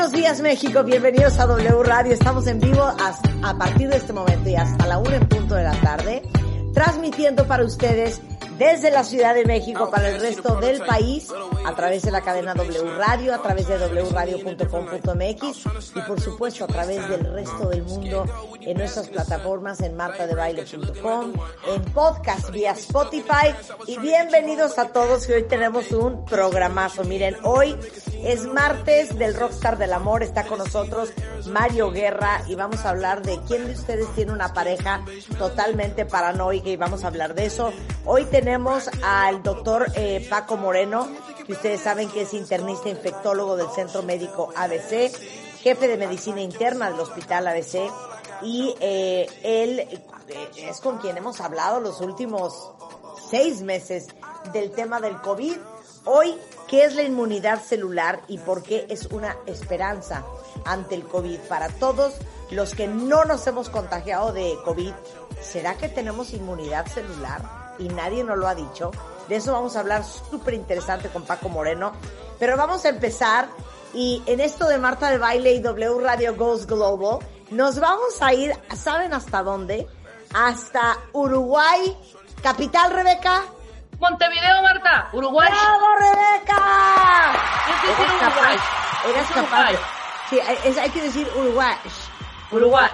Buenos días México, bienvenidos a W Radio. Estamos en vivo a, a partir de este momento y hasta la 1 en punto de la tarde, transmitiendo para ustedes desde la Ciudad de México para el resto del país a través de la cadena W Radio, a través de wradio.com.mx y por supuesto a través del resto del mundo en nuestras plataformas en martadebaile.com, en podcast vía Spotify y bienvenidos a todos que hoy tenemos un programazo. Miren, hoy es martes del Rockstar del Amor, está con nosotros Mario Guerra y vamos a hablar de quién de ustedes tiene una pareja totalmente paranoica y vamos a hablar de eso. Hoy tenemos al doctor eh, Paco Moreno, que ustedes saben que es internista infectólogo del Centro Médico ABC, jefe de medicina interna del Hospital ABC y eh, él eh, es con quien hemos hablado los últimos seis meses del tema del COVID. Hoy, ¿qué es la inmunidad celular y por qué es una esperanza ante el COVID? Para todos los que no nos hemos contagiado de COVID, ¿será que tenemos inmunidad celular? Y nadie nos lo ha dicho. De eso vamos a hablar súper interesante con Paco Moreno. Pero vamos a empezar y en esto de Marta de Baile y W Radio Goes Global, nos vamos a ir, ¿saben hasta dónde? Hasta Uruguay, capital Rebeca. Montevideo, Marta, Uruguay. ¡Bravo, Rebeca! Es decir, Eres Uruguay. capaz, eres Es capaz. Sí, es- hay que decir Uruguay. Uruguay.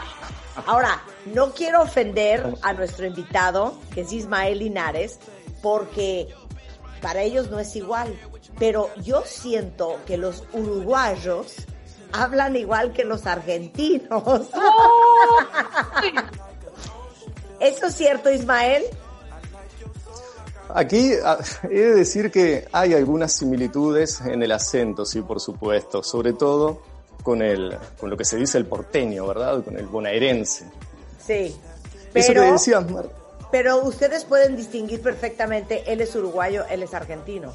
Ahora, no quiero ofender a nuestro invitado, que es Ismael Linares, porque para ellos no es igual. Pero yo siento que los uruguayos hablan igual que los argentinos. ¿Eso es cierto, Ismael? Aquí ah, he de decir que hay algunas similitudes en el acento, sí, por supuesto, sobre todo con, el, con lo que se dice el porteño, ¿verdad? Con el bonaerense. Sí. Eso Pero, decías, Mar- pero ustedes pueden distinguir perfectamente, él es uruguayo, él es argentino.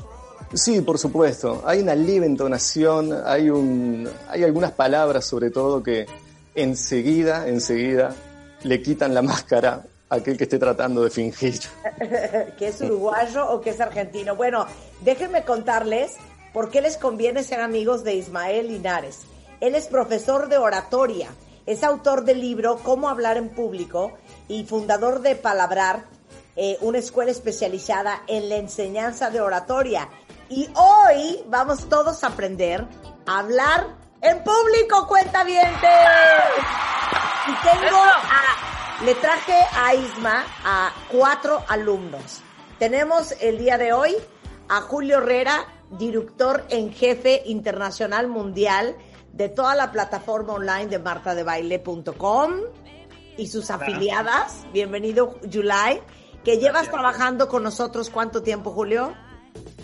Sí, por supuesto. Hay una leve entonación, hay, un, hay algunas palabras sobre todo que enseguida, enseguida le quitan la máscara a aquel que esté tratando de fingir. que es uruguayo o que es argentino. Bueno, déjenme contarles por qué les conviene ser amigos de Ismael Linares. Él es profesor de oratoria, es autor del libro Cómo hablar en público y fundador de Palabrar, eh, una escuela especializada en la enseñanza de oratoria. Y hoy vamos todos a aprender a hablar en público, cuenta Y tengo a, le traje a Isma a cuatro alumnos. Tenemos el día de hoy a Julio Herrera, director en jefe internacional mundial de toda la plataforma online de martadebaile.com y sus afiliadas. Bienvenido, July, que llevas trabajando con nosotros cuánto tiempo, Julio?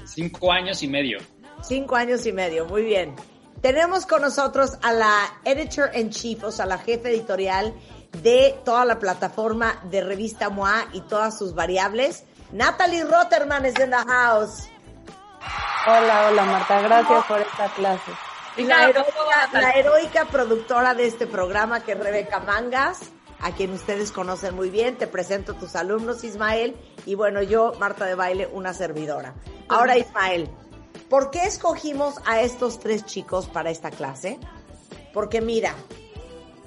Cinco años y medio. Cinco años y medio, muy bien. Tenemos con nosotros a la editor in chief, o sea, la jefe editorial de toda la plataforma de revista MOA y todas sus variables. Natalie Rotterman es in the house. Hola, hola Marta, gracias por esta clase. Y la heroica, la heroica productora de este programa que es Rebeca Mangas, a quien ustedes conocen muy bien. Te presento a tus alumnos, Ismael. Y bueno, yo, Marta de Baile, una servidora. Ahora, Ismael, ¿por qué escogimos a estos tres chicos para esta clase? Porque mira,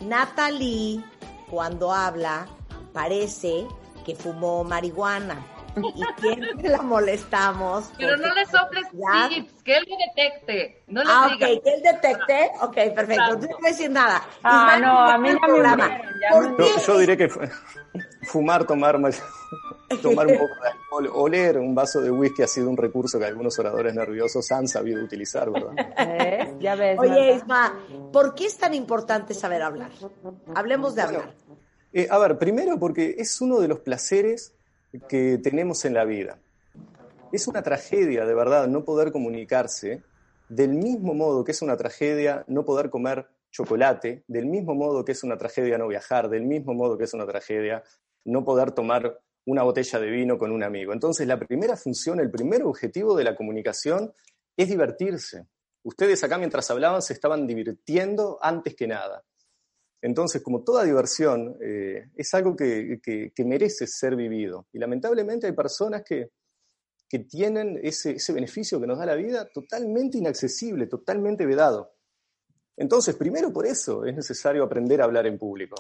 Natalie, cuando habla, parece que fumó marihuana. Y siempre la molestamos. Pero no le soples Ya. tips, que él lo detecte. No le Ah, digas. ok, que él detecte. Ok, perfecto. Claro. No te voy a decir nada. Ah, Ismael, no, a mí ya me programa. hundieron, ya ¿Por me qué? Yo, yo diré que fu- fumar, tomar, ma- tomar un poco de alcohol, oler un vaso de whisky ha sido un recurso que algunos oradores nerviosos han sabido utilizar, ¿verdad? ¿Ves? Ya ves. Oye. Isma, ¿por qué es tan importante saber hablar? Hablemos de hablar. Eh, a ver, primero porque es uno de los placeres que tenemos en la vida. Es una tragedia, de verdad, no poder comunicarse, del mismo modo que es una tragedia no poder comer chocolate, del mismo modo que es una tragedia no viajar, del mismo modo que es una tragedia no poder tomar una botella de vino con un amigo. Entonces, la primera función, el primer objetivo de la comunicación es divertirse. Ustedes acá mientras hablaban se estaban divirtiendo antes que nada. Entonces, como toda diversión, eh, es algo que, merece ser vivido. Y lamentablemente hay personas que, tienen ese, ese beneficio que nos da la vida totalmente inaccesible, totalmente vedado. Entonces, primero por eso es necesario aprender a hablar en público.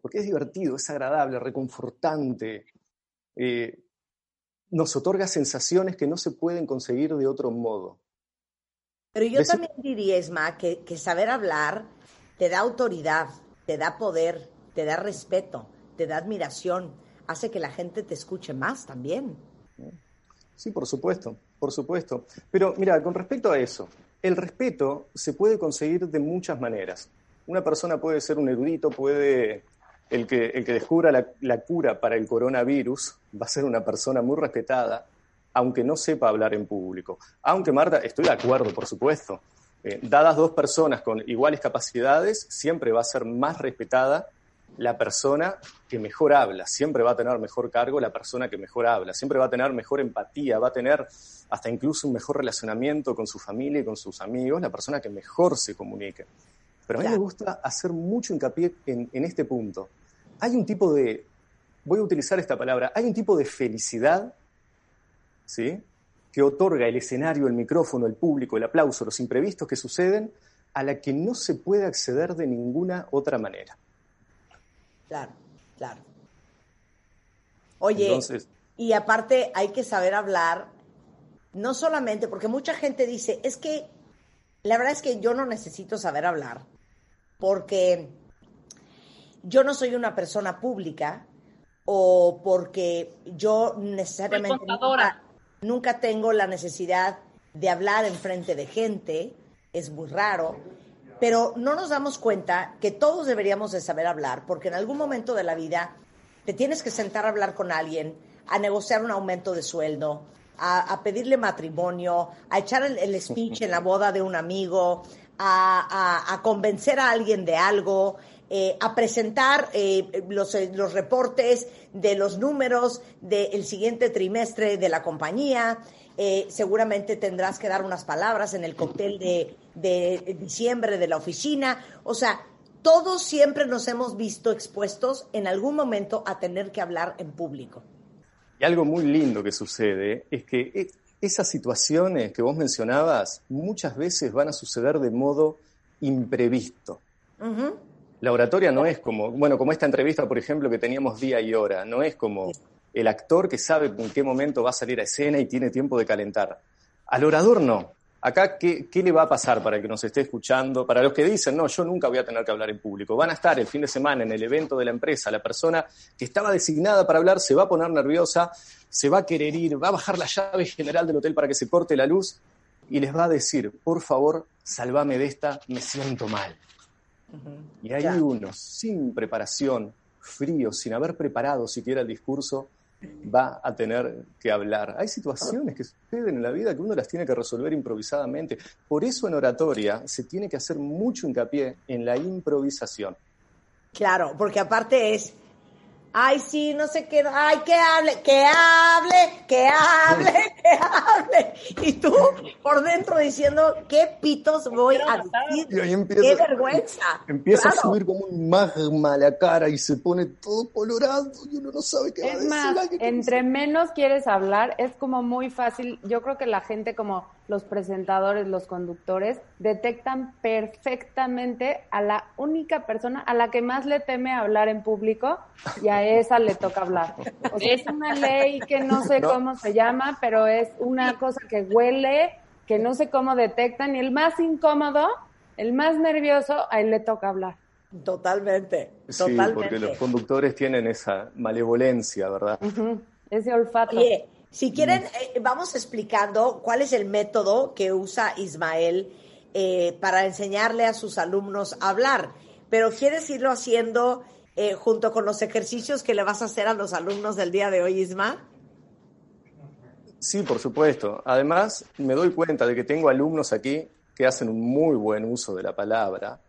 Porque es divertido, es agradable, reconfortante. Eh, nos otorga sensaciones que no se pueden conseguir de otro modo. Pero yo también diría, Esma, que, que saber hablar te da autoridad, te da poder, te da respeto, te da admiración, hace que la gente te escuche más también. Sí, por supuesto, por supuesto. Pero mira, con respecto a eso, el respeto se puede conseguir de muchas maneras. Una persona puede ser un erudito, puede el que, el que descubra la, la, cura para el coronavirus va a ser una persona muy respetada, aunque no sepa hablar en público. Aunque, Marta, estoy de acuerdo, por supuesto. Eh, dadas dos personas con iguales capacidades, siempre va a ser más respetada la persona que mejor habla, siempre va a tener mejor cargo la persona que mejor habla, siempre va a tener mejor empatía, va a tener hasta incluso un mejor relacionamiento con su familia y con sus amigos, la persona que mejor se comunique. Pero a mí me gusta hacer mucho hincapié en, en este punto. Hay un tipo de, voy a utilizar esta palabra, hay un tipo de felicidad, ¿sí? Que otorga el escenario, el micrófono, el público, el aplauso, los imprevistos que suceden, a la que no se puede acceder de ninguna otra manera. Claro, claro. Oye, y aparte hay que saber hablar, no solamente, porque mucha gente dice, es que la verdad es que yo no necesito saber hablar, porque yo no soy una persona pública o porque yo necesariamente nunca, nunca, tengo la necesidad de hablar en frente de gente, es muy raro, pero no nos damos cuenta que todos deberíamos de saber hablar, porque en algún momento de la vida te tienes que sentar a hablar con alguien, a negociar un aumento de sueldo, a, pedirle matrimonio, a echar el, speech en la boda de un amigo, a, convencer a alguien de algo, eh, a presentar eh, los, eh, los, reportes de los números del siguiente trimestre de la compañía, eh, seguramente tendrás que dar unas palabras en el cóctel de, de diciembre de la oficina. O sea, todos siempre nos hemos visto expuestos en algún momento a tener que hablar en público. Y algo muy lindo que sucede es que e, esas situaciones que vos mencionabas muchas veces van a suceder de modo imprevisto. La oratoria no es como, bueno, como esta entrevista, por ejemplo, que teníamos día y hora, no es como el actor que sabe en qué momento va a salir a escena y tiene tiempo de calentar. Al orador no. Acá, ¿qué, ¿qué, le va a pasar para el que nos esté escuchando? Para los que dicen, no, yo nunca voy a tener que hablar en público. Van a estar el fin de semana en el evento de la empresa. La persona que estaba designada para hablar se va a poner nerviosa, se va a querer ir, va a bajar la llave general del hotel para que se corte la luz y les va a decir, por favor, salvame de esta, me siento mal. Y hay uno, sin preparación, frío, sin haber preparado siquiera el discurso, va a tener que hablar. Hay situaciones que suceden en la vida que uno las tiene que resolver improvisadamente. Por eso en oratoria se tiene que hacer mucho hincapié en la improvisación. Claro, porque aparte es Ay, sí, no sé qué, ay, que hable, que hable, que hable, que hable. Y tú por dentro diciendo, ¿qué pitos voy a decir? ¡Qué vergüenza! Empieza a subir como un magma a la cara y se pone todo colorado y uno no sabe qué va a decir. Más, entre menos quieres hablar, es como muy fácil. Yo creo que la gente como los presentadores, los conductores, detectan perfectamente a la única persona a la que más le teme hablar en público y a esa le toca hablar. O sea, es una ley que no sé cómo se llama, pero es una cosa que huele, que no sé cómo detectan y el más incómodo, el más nervioso, a él le toca hablar. Totalmente, sí, porque los conductores tienen esa malevolencia, ¿verdad? Ese olfato. Si quieren, eh, vamos explicando cuál es el método que usa Ismael eh, para enseñarle a sus alumnos a hablar. Pero ¿quieres irlo haciendo eh, junto con los ejercicios que le vas a hacer a los alumnos del día de hoy, Isma? Sí, por supuesto. Además, me doy cuenta de que tengo alumnos aquí que hacen un muy buen uso de la palabra,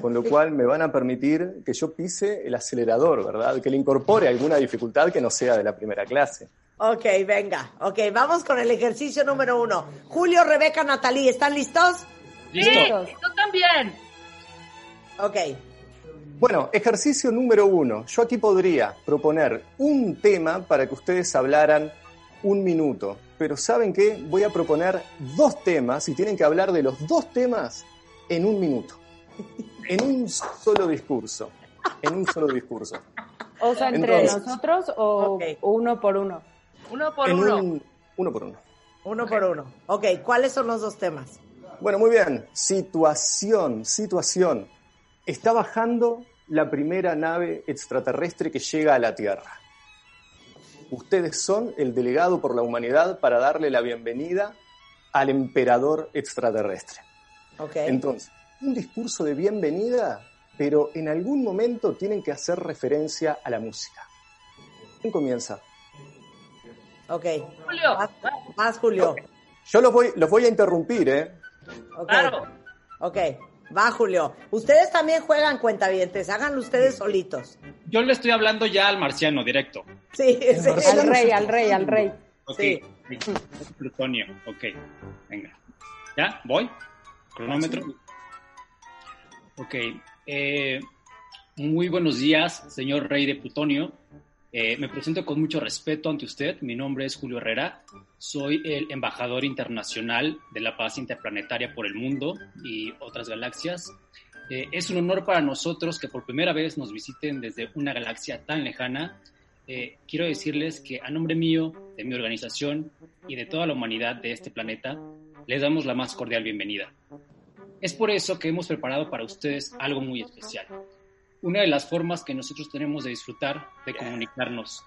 con lo cual me van a permitir que yo pise el acelerador, ¿verdad? Que le incorpore alguna dificultad que no sea de la primera clase. Ok, venga. Ok, vamos con el ejercicio número uno. Julio, Rebeca, Natalí, ¿están listos? Sí, Listo. yo también. Ok. Bueno, ejercicio número uno. Yo aquí podría proponer un tema para que ustedes hablaran un minuto. Pero ¿saben qué? Voy a proponer dos temas y tienen que hablar de los dos temas en un minuto. En un solo discurso. En un solo discurso. O sea, entre Entonces- nosotros o uno por uno. Uno por en uno. un- uno por uno. Uno por uno. Ok, ¿cuáles son los dos temas? Bueno, muy bien. Situación, situación. Está bajando la primera nave extraterrestre que llega a la Tierra. Ustedes son el delegado por la humanidad para darle la bienvenida al emperador extraterrestre. Ok. Entonces, un discurso de bienvenida, pero en algún momento tienen que hacer referencia a la música. ¿Quién comienza? Ok. Julio, Más, más, Julio. Yo los voy, los voy a interrumpir, ¿eh? Claro. Ok. Va, Julio. Ustedes también juegan cuentavientes. Háganlo ustedes solitos. Yo le estoy hablando ya al marciano directo. Sí, sí. marciano. Al rey, al rey, al rey. Ok. Sí. sí. Plutonio. Ok. Venga. ¿Ya? ¿Voy? ¿Cronómetro? Ok. eh, muy buenos días, señor rey de Plutonio. Eh, me presento con mucho respeto ante usted. Mi nombre es Julio Herrera. Soy el embajador internacional de la paz interplanetaria por el mundo y otras galaxias. Eh, es un honor para nosotros que por primera vez nos visiten desde una galaxia tan lejana. Eh, quiero decirles que a nombre mío, de mi organización y de toda la humanidad de este planeta, les damos la más cordial bienvenida. Es por eso que hemos preparado para ustedes algo muy especial. Una de las formas que nosotros tenemos de disfrutar, de comunicarnos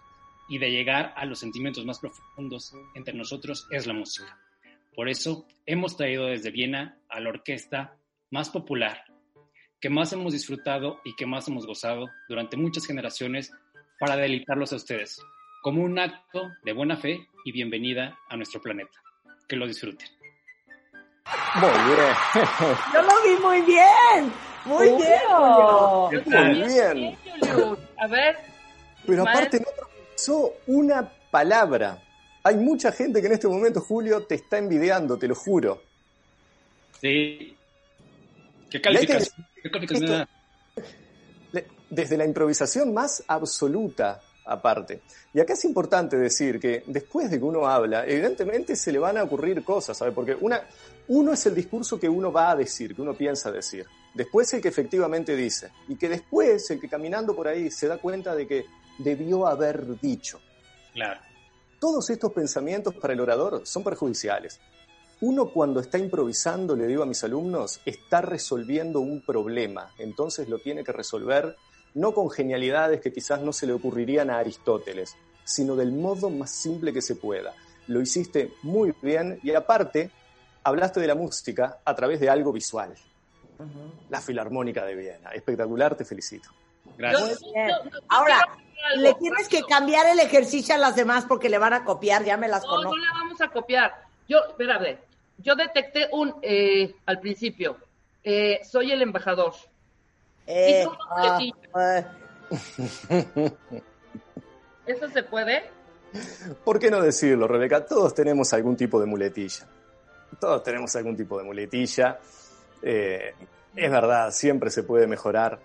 y de llegar a los sentimientos más profundos entre nosotros es la música. Por eso hemos traído desde Viena a la orquesta más popular, que más hemos disfrutado y que más hemos gozado durante muchas generaciones para deleitarlos a ustedes, como un acto de buena fe y bienvenida a nuestro planeta. Que lo disfruten. Muy bien. Yo lo vi muy bien. Muy bien. Muy bien. A ver. Pero Ismael. aparte no pronunciou una palabra. Hay mucha gente que en este momento, Julio, te está envidiando, te lo juro. Sí. ¿Qué calificación? ¿Qué calificación Desde la improvisación más absoluta, aparte. Y acá es importante decir que después de que uno habla, evidentemente se le van a ocurrir cosas, ¿sabe? Porque una, uno es el discurso que uno va a decir, que uno piensa decir. Después el que efectivamente dice. Y que después el que caminando por ahí se da cuenta de que debió haber dicho. Claro. Todos estos pensamientos para el orador son perjudiciales. Uno cuando está improvisando, le digo a mis alumnos, está resolviendo un problema, entonces lo tiene que resolver no con genialidades que quizás no se le ocurrirían a Aristóteles, sino del modo más simple que se pueda. Lo hiciste muy bien y aparte hablaste de la música a través de algo visual. La Filarmónica de Viena. Espectacular, te felicito. Gracias. Yo- bien. Ahora, Le tienes que cambiar el ejercicio a las demás porque le van a copiar, ya me las No, conozco. no la vamos a copiar. Yo, espérame, yo detecté un, eh, al principio, eh, soy el embajador. Eh, ah, eh, ¿Eso se puede? ¿Por qué no decirlo, Rebeca? Todos tenemos algún tipo de muletilla. Todos tenemos algún tipo de muletilla. Eh, es verdad, siempre se puede mejorar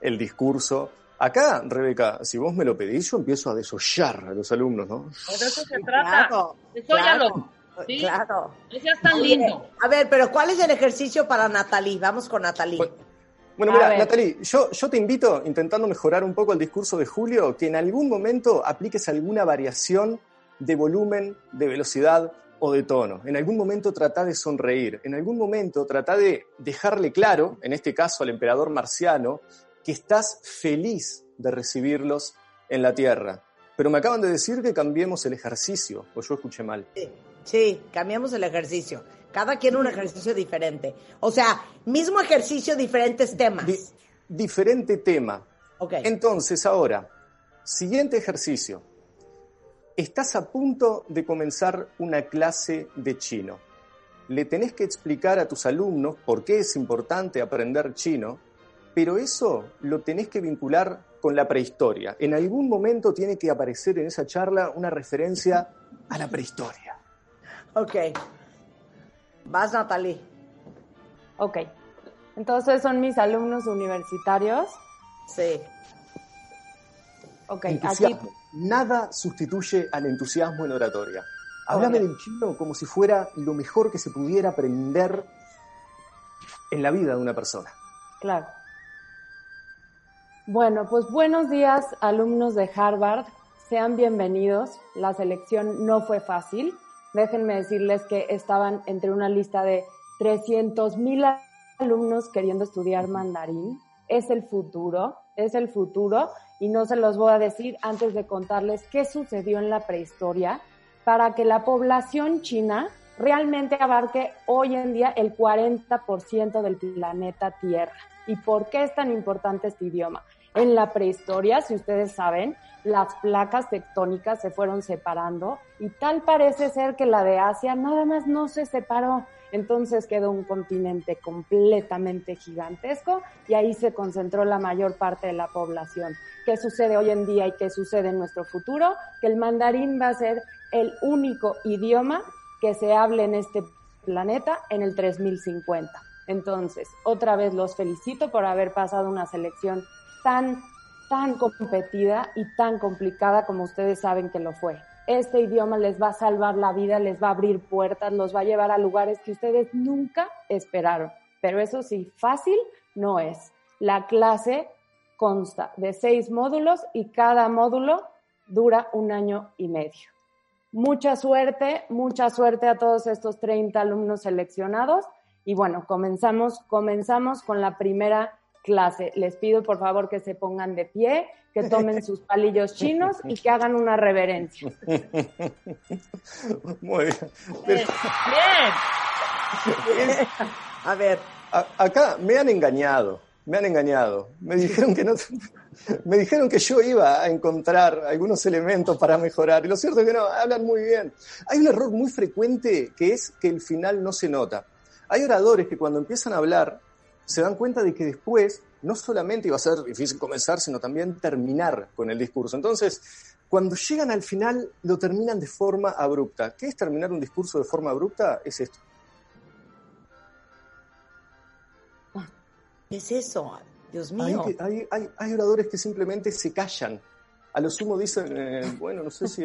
el discurso. Acá, Rebeca, si vos me lo pedís, yo empiezo a desollar a los alumnos, ¿no? Pues de eso se trata. claro, Desóllalo. claro, ¿sí? claro. Seas tan lindo. A ver, pero ¿cuál es el ejercicio para Natalie? Vamos con Natalie. Bueno, Bueno, mira. Natalie, yo, yo te invito, intentando mejorar un poco el discurso de Julio, que en algún momento apliques alguna variación de volumen, de velocidad o de tono. En algún momento trata de sonreír, en algún momento trata de dejarle claro, en este caso al emperador marciano, que estás feliz de recibirlos en la Tierra. Pero me acaban de decir que cambiemos el ejercicio, o yo escuché mal. Sí, sí, cambiamos el ejercicio. Cada quien un ejercicio diferente. O sea, mismo ejercicio, diferentes temas. Di- diferente tema. ok. Entonces, ahora, siguiente ejercicio. Estás a punto de comenzar una clase de chino. Le tenés que explicar a tus alumnos por qué es importante aprender chino, pero eso lo tenés que vincular con la prehistoria. En algún momento tiene que aparecer en esa charla una referencia a la prehistoria. Ok. Vas, Natalie. Ok. Entonces son mis alumnos universitarios. Sí. Ok, aquí Entusiasmo. Nada sustituye al entusiasmo en oratoria. Háblame Ok. del chino como si fuera lo mejor que se pudiera aprender en la vida de una persona. Claro. Bueno, pues buenos días, alumnos de Harvard. Sean bienvenidos. La selección no fue fácil. Déjenme decirles que estaban entre una lista de 300 mil alumnos queriendo estudiar mandarín. Es el futuro, es el futuro. Y no se los voy a decir antes de contarles qué sucedió en la prehistoria para que la población china realmente abarque hoy en día el 40% del planeta Tierra. ¿Y por qué es tan importante este idioma? En la prehistoria, si ustedes saben, las placas tectónicas se fueron separando y tal parece ser que la de Asia nada más no se separó. Entonces quedó un continente completamente gigantesco y ahí se concentró la mayor parte de la población. ¿Qué sucede hoy en día y qué sucede en nuestro futuro? Que el mandarín va a ser el único idioma que se hable en este planeta en el 3050. Entonces, otra vez los felicito por haber pasado una selección tan, tan competida y tan complicada como ustedes saben que lo fue. Este idioma les va a salvar la vida, les va a abrir puertas, los va a llevar a lugares que ustedes nunca esperaron. Pero eso sí, fácil no es. La clase consta de seis módulos y cada módulo dura un año y medio. Mucha suerte, mucha suerte a todos estos 30 alumnos seleccionados. Y bueno, comenzamos, comenzamos con la primera clase. Les pido por favor que se pongan de pie, que tomen sus palillos chinos y que hagan una reverencia. Muy bien. Bien. Pero Bien. A ver, a- acá me han engañado, me han engañado. Me dijeron que no, me dijeron que yo iba a encontrar algunos elementos para mejorar. Y lo cierto es que no, hablan muy bien. Hay un error muy frecuente que es que el final no se nota. Hay oradores que cuando empiezan a hablar se dan cuenta de que después no solamente iba a ser difícil comenzar, sino también terminar con el discurso. Entonces, cuando llegan al final, lo terminan de forma abrupta. ¿Qué es terminar un discurso de forma abrupta? Es esto. ¿qué es eso? Dios mío. hay, hay, hay oradores que simplemente se callan. A lo sumo dicen, eh, bueno, no sé si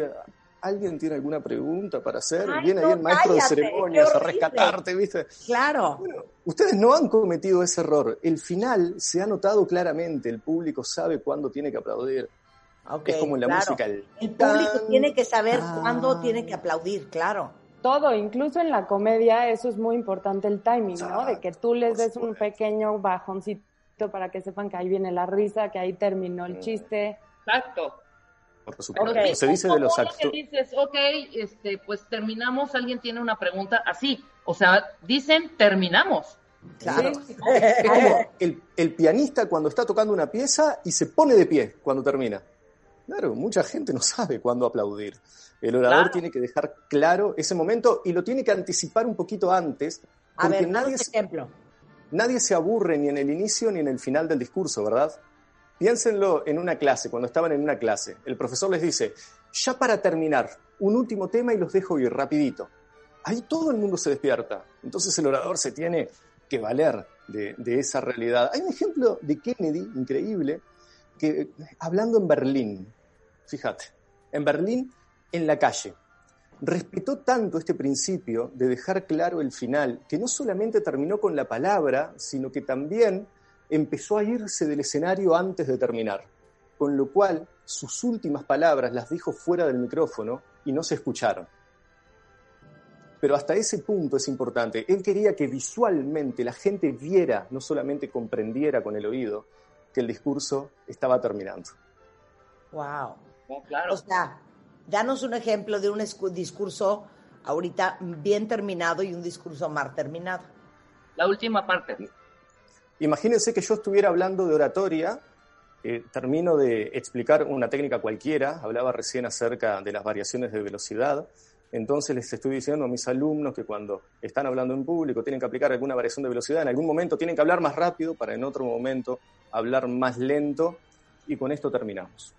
alguien tiene alguna pregunta para hacer. Ay, Viene no, ahí el maestro cállate, de ceremonias a rescatarte, ¿viste? Claro. Bueno, ustedes no han cometido ese error. El final se ha notado claramente. El público sabe cuándo tiene que aplaudir. Es como en la claro. música. El, El público tan, tiene que saber tan. cuándo tiene que aplaudir, claro. Todo, incluso en la comedia, eso es muy importante el timing, ¿no? De que tú les des un pequeño bajoncito para que sepan que ahí viene la risa, que ahí terminó el chiste. Exacto. Por supuesto. Ok. Se dice de los ¿Cómo que actores. dices, ok, este, pues terminamos, alguien tiene una pregunta así. O sea, dicen terminamos. Claro. Sí. Es como el, el pianista cuando está tocando una pieza y se pone de pie cuando termina. Claro, mucha gente no sabe cuándo aplaudir. El orador Claro. tiene que dejar claro ese momento y lo tiene que anticipar un poquito antes, A porque ver, nadie, ejemplo. nadie se aburre ni en el inicio ni en el final del discurso, ¿verdad? Piénsenlo en una clase, cuando estaban en una clase. El profesor les dice, ya para terminar, un último tema y los dejo ir rapidito. Ahí todo el mundo se despierta. Entonces el orador se tiene que valer de, de esa realidad. Hay un ejemplo de Kennedy increíble, que hablando en Berlín, fíjate, en Berlín, en la calle, respetó tanto este principio de dejar claro el final, que no solamente terminó con la palabra, sino que también empezó a irse del escenario antes de terminar, con lo cual sus últimas palabras las dijo fuera del micrófono y no se escucharon. Pero hasta ese punto es importante. Él quería que visualmente la gente viera, no solamente comprendiera con el oído, que el discurso estaba terminando. Wow. Oh, claro. O sea, danos un ejemplo de un discurso ahorita bien terminado y un discurso mal terminado. La última parte. Imagínense que yo estuviera hablando de oratoria eh, termino de explicar una técnica cualquiera, hablaba recién acerca de las variaciones de velocidad, entonces les estoy diciendo a mis alumnos que cuando están hablando en público tienen que aplicar alguna variación de velocidad, en algún momento tienen que hablar más rápido para en otro momento hablar más lento y con esto terminamos.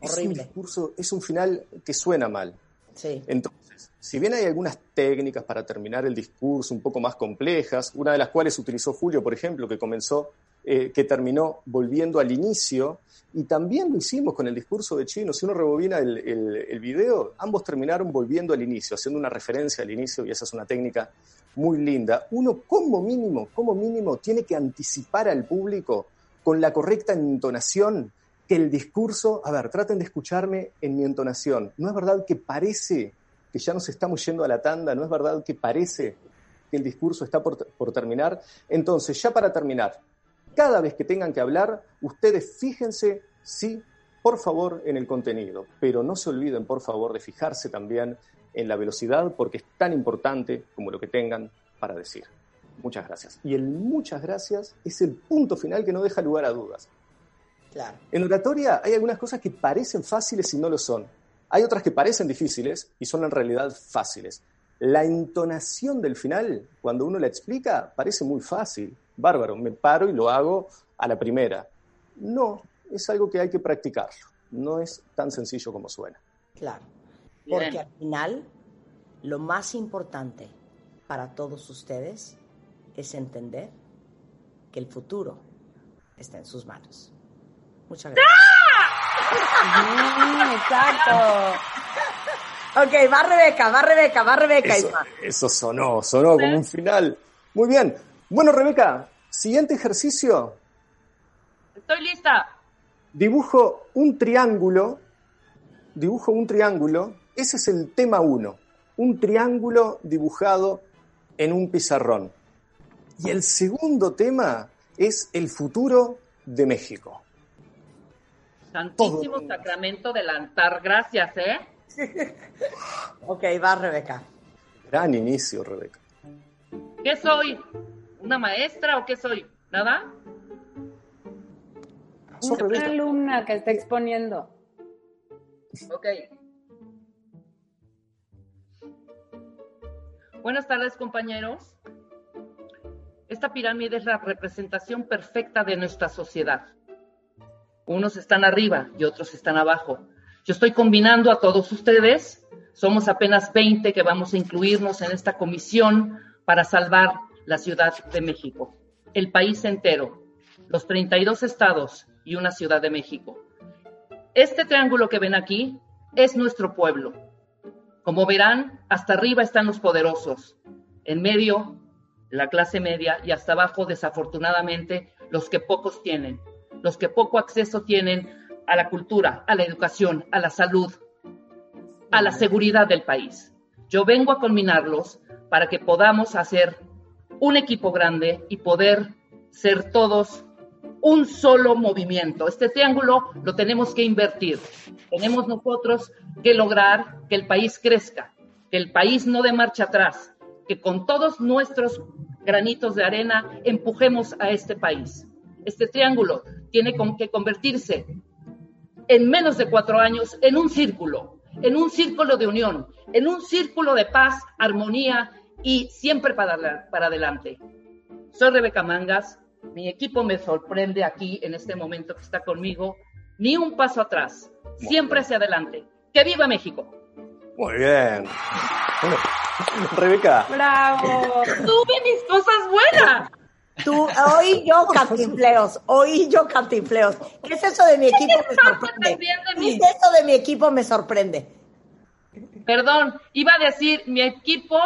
Es un discurso, es un final que suena mal. Sí. Entonces, si bien hay algunas técnicas para terminar el discurso un poco más complejas, una de las cuales utilizó Julio, por ejemplo, que comenzó, eh, que terminó volviendo al inicio, y también lo hicimos con el discurso de Chino. Si uno rebobina el, el, video, ambos terminaron volviendo al inicio, haciendo una referencia al inicio, y esa es una técnica muy linda. Uno, como mínimo, como mínimo, tiene que anticipar al público con la correcta entonación que el discurso, a ver, traten de escucharme en mi entonación. ¿No es verdad que parece que ya nos estamos yendo a la tanda? ¿No es verdad que parece que el discurso está por, por terminar? Entonces, ya para terminar, cada vez que tengan que hablar, ustedes fíjense, sí, por favor, en el contenido, pero no se olviden, por favor, de fijarse también en la velocidad, porque es tan importante como lo que tengan para decir. Muchas gracias. Y el muchas gracias es el punto final que no deja lugar a dudas. Claro. En oratoria hay algunas cosas que parecen fáciles y no lo son. Hay otras que parecen difíciles y son en realidad fáciles. La entonación del final, cuando uno la explica, parece muy fácil. Bárbaro, me paro y lo hago a la primera. No, es algo que hay que practicarlo. No es tan sencillo como suena. Claro. Porque al final, lo más importante para todos ustedes es entender que el futuro está en sus manos. Muchas gracias. Exacto. Ok, va Rebeca, va Rebeca, va Rebeca. Eso, eso sonó, sonó como un final. Muy bien. Bueno, Rebeca, siguiente ejercicio. Estoy lista. Dibujo un triángulo. Dibujo un triángulo. Ese es el tema uno. Un triángulo dibujado en un pizarrón. Y el segundo tema es el futuro de México. Santísimo Sacramento del Antar, gracias, ¿eh? ok, va Rebeca. Gran inicio, Rebeca. ¿Qué soy? ¿Una maestra o qué soy? ¿Nada? Una alumna que está exponiendo. Ok. Buenas tardes, compañeros. Esta pirámide es la representación perfecta de nuestra sociedad. Unos están arriba y otros están abajo. Yo estoy combinando a todos ustedes. Somos apenas 20 que vamos a incluirnos en esta comisión para salvar la Ciudad de México, el país entero, los 32 estados y una Ciudad de México. Este triángulo que ven aquí es nuestro pueblo. Como verán, hasta arriba están los poderosos, en medio la clase media y hasta abajo, desafortunadamente, los que pocos tienen, los que poco acceso tienen a la cultura, a la educación, a la salud, a la seguridad del país. Yo vengo a combinarlos para que podamos hacer un equipo grande y poder ser todos un solo movimiento. Este triángulo lo tenemos que invertir. Tenemos nosotros que lograr que el país crezca, que el país no dé marcha atrás, que con todos nuestros granitos de arena empujemos a este país. Este triángulo tiene que convertirse en menos de cuatro años en un círculo, en un círculo de unión, en un círculo de paz, armonía y siempre para, para adelante. Soy Rebeca Mangas, mi equipo me sorprende aquí en este momento que está conmigo, ni un paso atrás, siempre hacia adelante. ¡Que viva México! Muy bien. Rebeca. Bravo. Tuve mis cosas buenas. Tú, oí yo cantinfleos, oí yo cantinfleos. ¿Qué es eso de mi equipo me sorprende? ¿Qué es eso de mi equipo me sorprende? Perdón, iba a decir, mi equipo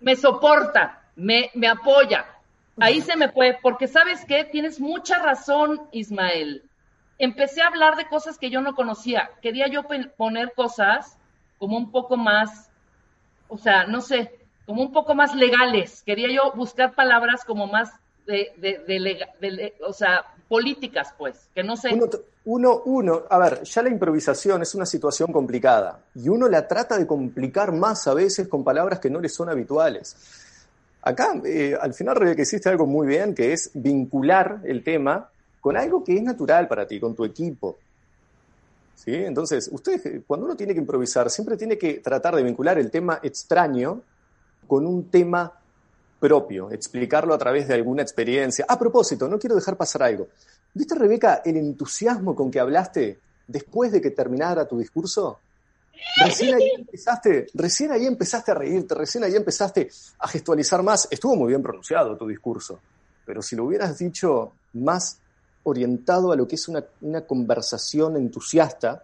me soporta, me, me apoya. Ahí se me fue, porque sabes qué, tienes mucha razón, Ismael. Empecé a hablar de cosas que yo no conocía. Quería yo poner cosas como un poco más, o sea, no sé, como un poco más legales. Quería yo buscar palabras como más de, de, de, o sea, políticas, pues, que no sé. Uno, uno, a ver, ya la improvisación es una situación complicada y uno la trata de complicar más a veces con palabras que no le son habituales. Acá, eh, al final, Rebeca, hiciste algo muy bien, que es vincular el tema con algo que es natural para ti, con tu equipo. ¿Sí? Entonces, usted, cuando uno tiene que improvisar, siempre tiene que tratar de vincular el tema extraño con un tema propio, explicarlo a través de alguna experiencia. A propósito, no quiero dejar pasar algo. ¿Viste, Rebeca, el entusiasmo con que hablaste después de que terminara tu discurso? Recién ahí empezaste, recién ahí empezaste a reírte, recién ahí empezaste a gestualizar más. Estuvo muy bien pronunciado tu discurso, pero si lo hubieras dicho más orientado a lo que es una, una conversación entusiasta,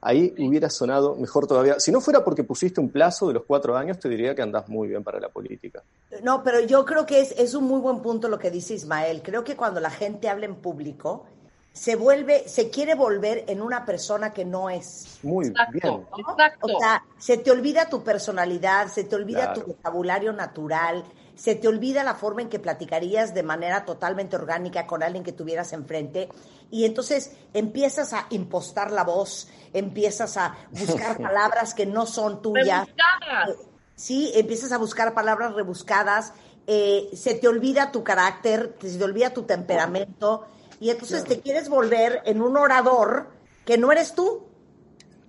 ahí hubiera sonado mejor todavía. Si no fuera porque pusiste un plazo de los cuatro años, te diría que andás muy bien para la política. No, pero yo creo que es, es un muy buen punto lo que dice Ismael. Creo que cuando la gente habla en público, se vuelve, se quiere volver en una persona que no es. Muy bien. Exacto. O sea, se te olvida tu personalidad, se te olvida tu vocabulario natural, se te olvida la forma en que platicarías de manera totalmente orgánica con alguien que tuvieras enfrente y entonces empiezas a impostar la voz, empiezas a buscar palabras que no son tuyas. Rebuscadas. Sí, empiezas a buscar palabras rebuscadas, eh, se te olvida tu carácter, se te olvida tu temperamento y entonces te quieres volver en un orador que no eres tú.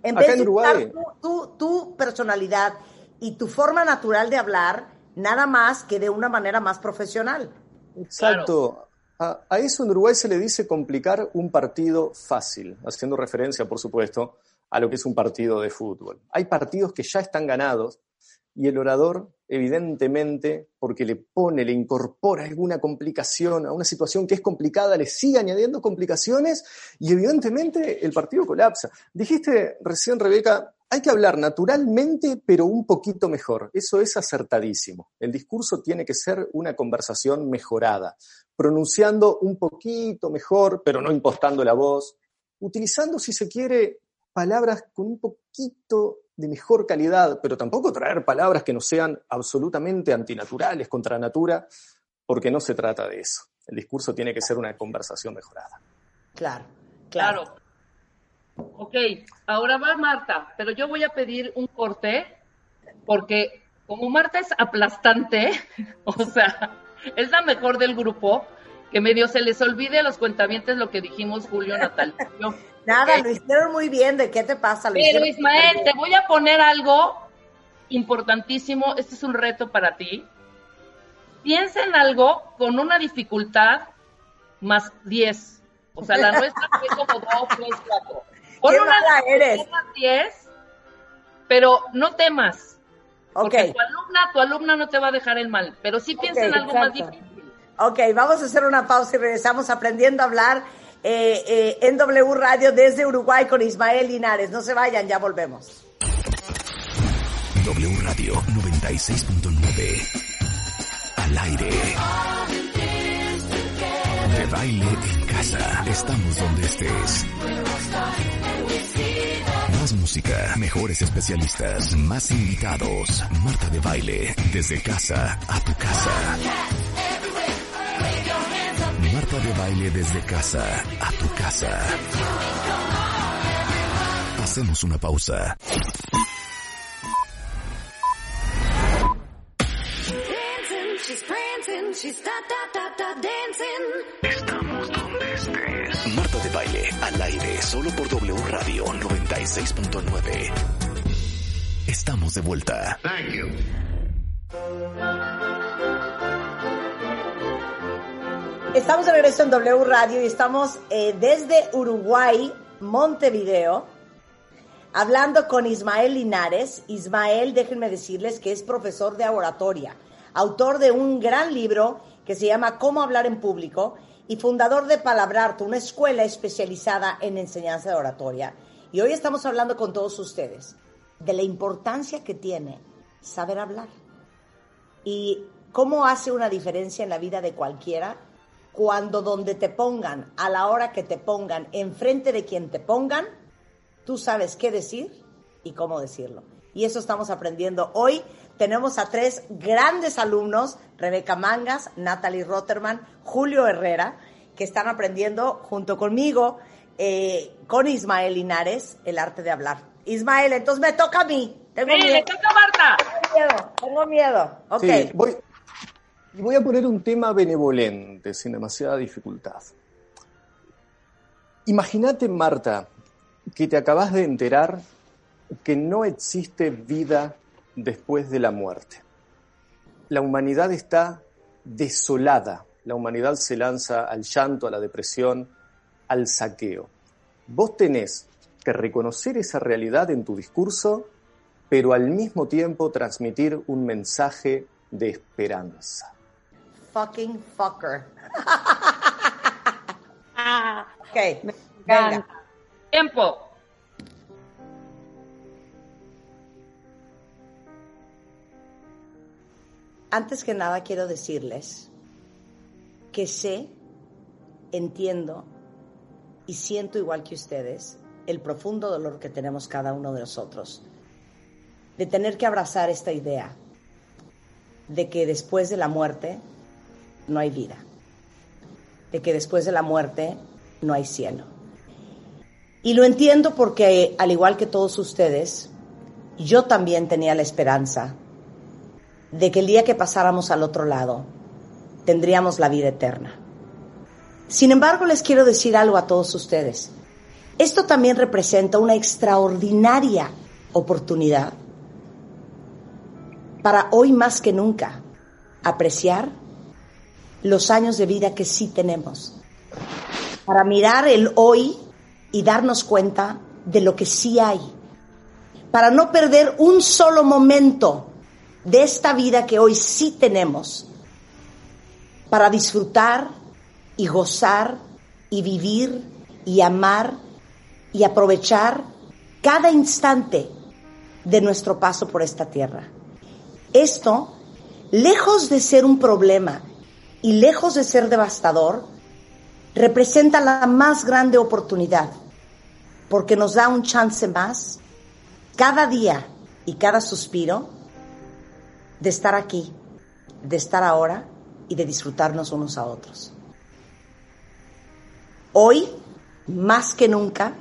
En Acá vez de usar tu, tu- tu personalidad y tu forma natural de hablar, nada más que de una manera más profesional. Exacto. A, eso en Uruguay se le dice complicar un partido fácil, haciendo referencia, por supuesto, a lo que es un partido de fútbol. Hay partidos que ya están ganados y el orador, evidentemente, porque le pone, le incorpora alguna complicación a una situación que es complicada, le sigue añadiendo complicaciones y evidentemente el partido colapsa. Dijiste recién, Rebeca, hay que hablar naturalmente, pero un poquito mejor. Eso es acertadísimo. El discurso tiene que ser una conversación mejorada, pronunciando un poquito mejor, pero no impostando la voz, utilizando, si se quiere, palabras con un poquito de mejor calidad, pero tampoco traer palabras que no sean absolutamente antinaturales, contra natura, porque no se trata de eso. El discurso tiene que ser una conversación mejorada. Claro, claro. Claro. Ok, ahora va Marta, pero yo voy a pedir un corte porque como Marta es aplastante, o sea, es la mejor del grupo, que medio se les olvide a los cuentavientes lo que dijimos Julio Natal. Yo, Nada, lo hicieron muy bien. ¿De qué te pasa? Lo Pero Ismael, te voy a poner algo importantísimo. Este es un reto para ti. Piensa en algo con una dificultad más 10. O sea, la nuestra fue como 2, 3, 4. Pon Qué una mala eres. más 10, pero no temas. Porque tu alumna, tu alumna no te va a dejar el mal. Pero sí piensa en algo más difícil. Ok, vamos a hacer una pausa y regresamos aprendiendo a hablar eh, eh, en W Radio desde Uruguay con Ismael Linares. No se vayan, ya volvemos. W Radio 96.9. Al aire. De baile en casa. Estamos donde estés. Más música, mejores especialistas, más invitados. Marta de baile, desde casa a tu casa. De baile desde casa a tu casa. Hacemos una pausa. Estamos donde estés. Marta de baile, al aire, solo por W Radio 96.9. Estamos de vuelta. Estamos de regreso en W Radio y estamos eh, desde Uruguay, Montevideo, hablando con Ismael Linares. Ismael, déjenme decirles que es profesor de oratoria, autor de un gran libro que se llama Cómo hablar en público y fundador de Palabrarte, una escuela especializada en enseñanza de oratoria. Y hoy estamos hablando con todos ustedes de la importancia que tiene saber hablar y cómo hace una diferencia en la vida de cualquiera cuando donde te pongan, a la hora que te pongan, enfrente de quien te pongan, tú sabes qué decir y cómo decirlo. Y eso estamos aprendiendo hoy. Tenemos a tres grandes alumnos, Rebeca Mangas, Natalie Rotterman, Julio Herrera, que están aprendiendo junto conmigo, eh, con Ismael Linares, el arte de hablar. Ismael, entonces me toca a mí. Tengo Sí, le miedo. toca a Marta. Tengo miedo. Tengo miedo. Ok. Sí, voy, Y voy a poner un tema benevolente, sin demasiada dificultad. Imagínate, Marta, que te acabas de enterar que no existe vida después de la muerte. La humanidad está desolada. La humanidad se lanza al llanto, a la depresión, al saqueo. Vos tenés que reconocer esa realidad en tu discurso, pero al mismo tiempo transmitir un mensaje de esperanza. Fucking fucker. ok, venga. Tiempo. Antes que nada quiero decirles que sé, entiendo y siento igual que ustedes el profundo dolor que tenemos cada uno de nosotros de tener que abrazar esta idea de que después de la muerte no hay vida, de que después de la muerte no hay cielo. Y lo entiendo porque, al igual que todos ustedes, yo también tenía la esperanza de que el día que pasáramos al otro lado tendríamos la vida eterna. Sin embargo, les quiero decir algo a todos ustedes. Esto también representa una extraordinaria oportunidad para hoy más que nunca apreciar los años de vida que sí tenemos, para mirar el hoy y darnos cuenta de lo que sí hay, para no perder un solo momento de esta vida que hoy sí tenemos, para disfrutar y gozar y vivir y amar y aprovechar cada instante de nuestro paso por esta tierra. Esto, lejos de ser un problema y lejos de ser devastador, representa la más grande oportunidad, porque nos da un chance más, cada día y cada suspiro, de estar aquí, de estar ahora y de disfrutarnos unos a otros. Hoy, más que nunca,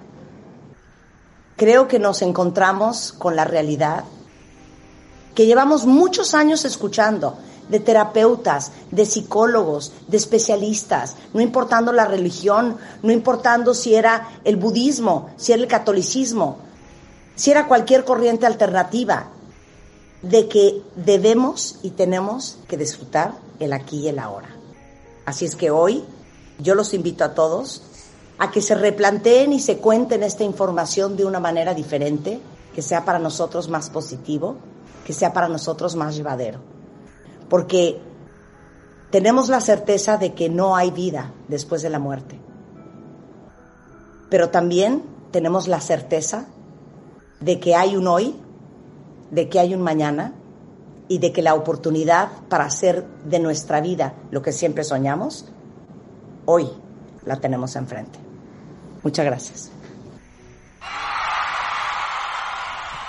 creo que nos encontramos con la realidad que llevamos muchos años escuchando de terapeutas, de psicólogos, de especialistas, no importando la religión, no importando si era el budismo, si era el catolicismo, si era cualquier corriente alternativa, de que debemos y tenemos que disfrutar el aquí y el ahora. Así es que hoy yo los invito a todos a que se replanteen y se cuenten esta información de una manera diferente, que sea para nosotros más positivo, que sea para nosotros más llevadero. Porque tenemos la certeza de que no hay vida después de la muerte. Pero también tenemos la certeza de que hay un hoy, de que hay un mañana y de que la oportunidad para hacer de nuestra vida lo que siempre soñamos, hoy la tenemos enfrente. Muchas gracias.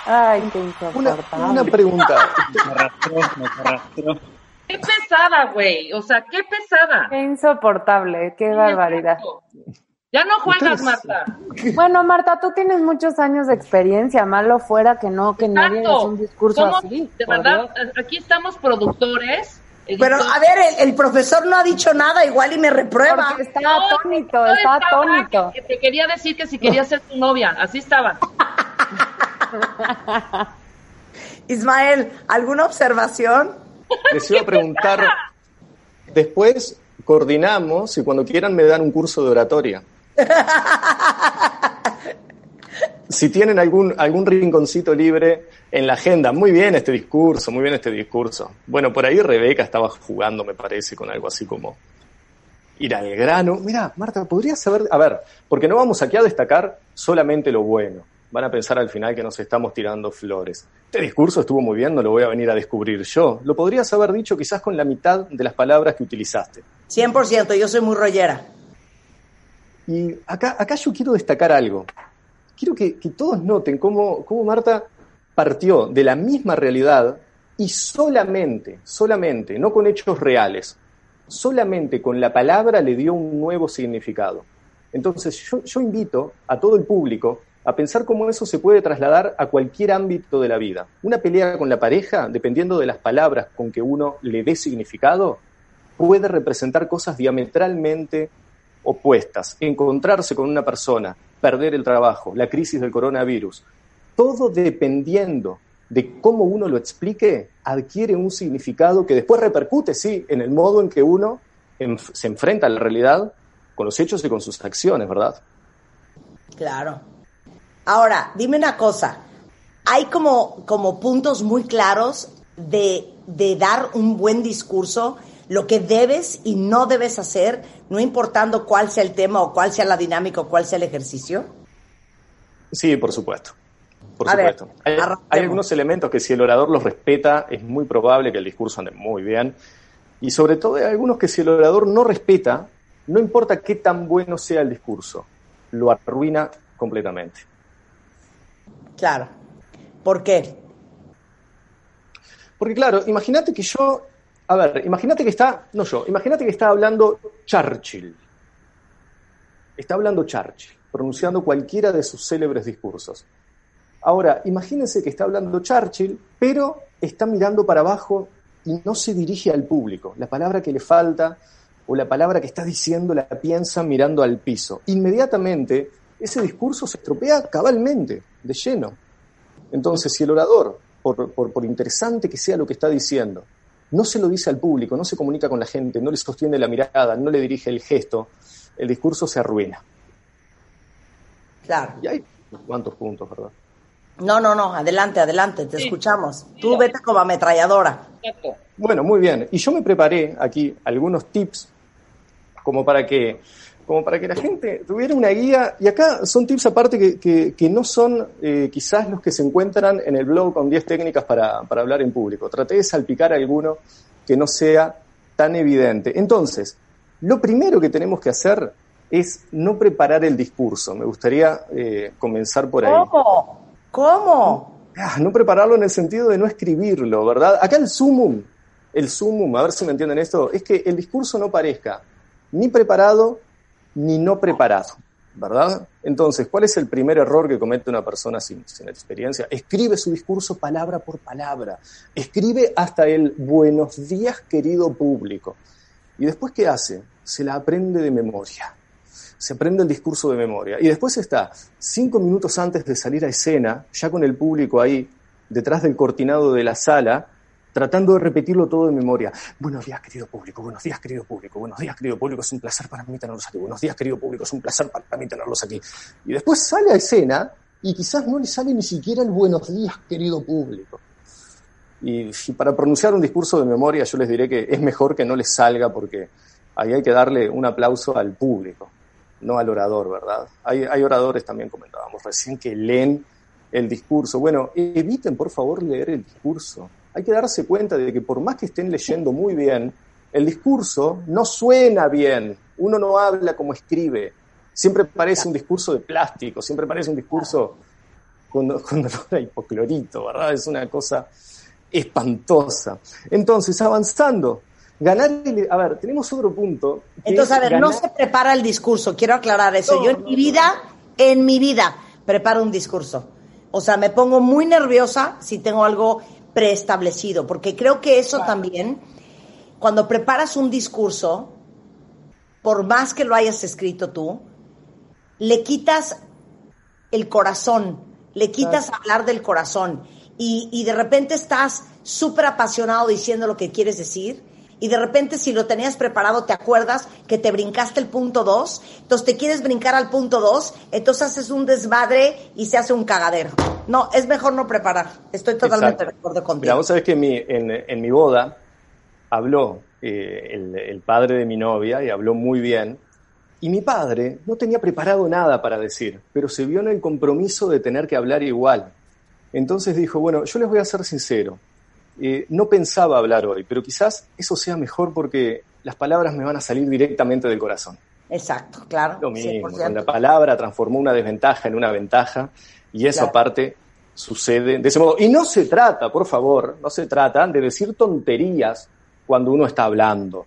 Ay, qué Una, insoportable. una pregunta. Me arrastró, me arrastró. Qué pesada, güey. O sea, qué pesada. Qué insoportable, qué barbaridad. Ya no juegas, Marta. Bueno, Marta, tú tienes muchos años de experiencia, malo fuera que no, que nadie es Exacto. un discurso Somos, así. de verdad, Dios. aquí estamos productores. Pero a ver, el, el profesor no ha dicho nada, igual y me reprueba. Porque está No, atónito, no está estaba, atónito. Que te quería decir que si quería ser tu novia. Así estaba. Ismael, ¿alguna observación? Les iba a preguntar, después coordinamos y cuando quieran me dan un curso de oratoria. Si tienen algún, algún rinconcito libre en la agenda, muy bien este discurso, muy bien este discurso. Bueno, por ahí Rebeca estaba jugando, me parece, con algo así como ir al grano. Mira, Marta, podrías saber, a ver, porque no vamos aquí a destacar solamente lo bueno. Van a pensar al final que nos estamos tirando flores. Este discurso estuvo muy bien, no lo voy a venir a descubrir yo. Lo podrías haber dicho quizás con la mitad de las palabras que utilizaste. 100%, yo soy muy rollera. Y acá, acá yo quiero destacar algo. Quiero que, que todos noten cómo, cómo Marta partió de la misma realidad y solamente, solamente, no con hechos reales, solamente con la palabra le dio un nuevo significado. Entonces yo, yo invito a todo el público a pensar cómo eso se puede trasladar a cualquier ámbito de la vida. Una pelea con la pareja, dependiendo de las palabras con que uno le dé significado, puede representar cosas diametralmente opuestas. Encontrarse con una persona, perder el trabajo, la crisis del coronavirus, todo dependiendo de cómo uno lo explique, adquiere un significado que después repercute, sí, en el modo en que uno se enfrenta a la realidad con los hechos y con sus acciones, ¿verdad? Claro. Ahora, dime una cosa. Hay como, como puntos muy claros de, de dar un buen discurso, lo que debes y no debes hacer, no importando cuál sea el tema o cuál sea la dinámica o cuál sea el ejercicio. Sí, por supuesto. Por A ver, supuesto. hay, hay algunos elementos que si el orador los respeta, es muy probable que el discurso ande muy bien. Y sobre todo hay algunos que si el orador no respeta, no importa qué tan bueno sea el discurso, lo arruina completamente. Claro. ¿Por qué? Porque claro, imagínate que yo, a ver, imagínate que está, no yo, imagínate que está hablando Churchill. Está hablando Churchill, pronunciando cualquiera de sus célebres discursos. Ahora, imagínense que está hablando Churchill, pero está mirando para abajo y no se dirige al público. La palabra que le falta o la palabra que está diciendo la piensa mirando al piso. Inmediatamente ese discurso se estropea cabalmente, de lleno. Entonces, si el orador, por, por, por interesante que sea lo que está diciendo, no se lo dice al público, no se comunica con la gente, no le sostiene la mirada, no le dirige el gesto, el discurso se arruina. Claro. Y hay cuantos puntos, ¿verdad? No, no, no. Adelante, adelante. Te escuchamos. Tú vete como ametralladora. Exacto. Bueno, muy bien. Y yo me preparé aquí algunos tips como para que, como para que la gente tuviera una guía. Y acá son tips aparte que, que, que no son eh, quizás los que se encuentran en el blog con 10 técnicas para, para hablar en público. Traté de salpicar alguno que no sea tan evidente. Entonces, lo primero que tenemos que hacer es no preparar el discurso. Me gustaría eh, comenzar por ahí. ¿Cómo? ¿Cómo? Ah, no prepararlo en el sentido de no escribirlo, ¿verdad? Acá el sumum, el sumum, a ver si me entienden esto, es que el discurso no parezca ni preparado ni no preparado, ¿verdad? Entonces, ¿cuál es el primer error que comete una persona sin, experiencia? Escribe su discurso palabra por palabra, escribe hasta el buenos días querido público. ¿Y después qué hace? Se la aprende de memoria se aprende el discurso de memoria. Y después está cinco minutos antes de salir a escena, ya con el público ahí, detrás del cortinado de la sala, tratando de repetirlo todo de memoria. Buenos días, querido público, buenos días, querido público, buenos días, querido público, es un placer para mí tenerlos aquí, buenos días, querido público, es un placer para mí tenerlos aquí. Y después sale a escena y quizás no le sale ni siquiera el buenos días, querido público. Y, y para pronunciar un discurso de memoria yo les diré que es mejor que no les salga porque ahí hay que darle un aplauso al público no al orador, ¿verdad? Hay, hay, oradores también, comentábamos recién, que leen el discurso. Bueno, eviten por favor leer el discurso. Hay que darse cuenta de que por más que estén leyendo muy bien, el discurso no suena bien. Uno no habla como escribe. Siempre parece un discurso de plástico, siempre parece un discurso con, con olor a hipoclorito, ¿verdad? Es una cosa espantosa. Entonces, avanzando, ganar el, a ver tenemos otro punto entonces a ver ganar... no se prepara el discurso quiero aclarar eso no, yo en mi vida en mi vida preparo un discurso o sea me pongo muy nerviosa si tengo algo preestablecido porque creo que eso claro. también cuando preparas un discurso por más que lo hayas escrito tú le quitas el corazón le quitas claro. hablar del corazón y, y de repente estás súper apasionado diciendo lo que quieres decir y de repente si lo tenías preparado te acuerdas que te brincaste el punto 2, entonces te quieres brincar al punto 2, entonces haces un desmadre y se hace un cagadero. No, es mejor no preparar. Estoy totalmente Exacto. de acuerdo contigo. Mira, vos sabés que en mi, en, en mi boda habló eh, el, el padre de mi novia y habló muy bien. Y mi padre no tenía preparado nada para decir, pero se vio en el compromiso de tener que hablar igual. Entonces dijo, bueno, yo les voy a ser sincero, eh, no pensaba hablar hoy, pero quizás eso sea mejor porque las palabras me van a salir directamente del corazón. Exacto, claro. Lo mismo, con la palabra transformó una desventaja en una ventaja y eso claro. aparte sucede de ese modo. Y no se trata, por favor, no se trata de decir tonterías cuando uno está hablando.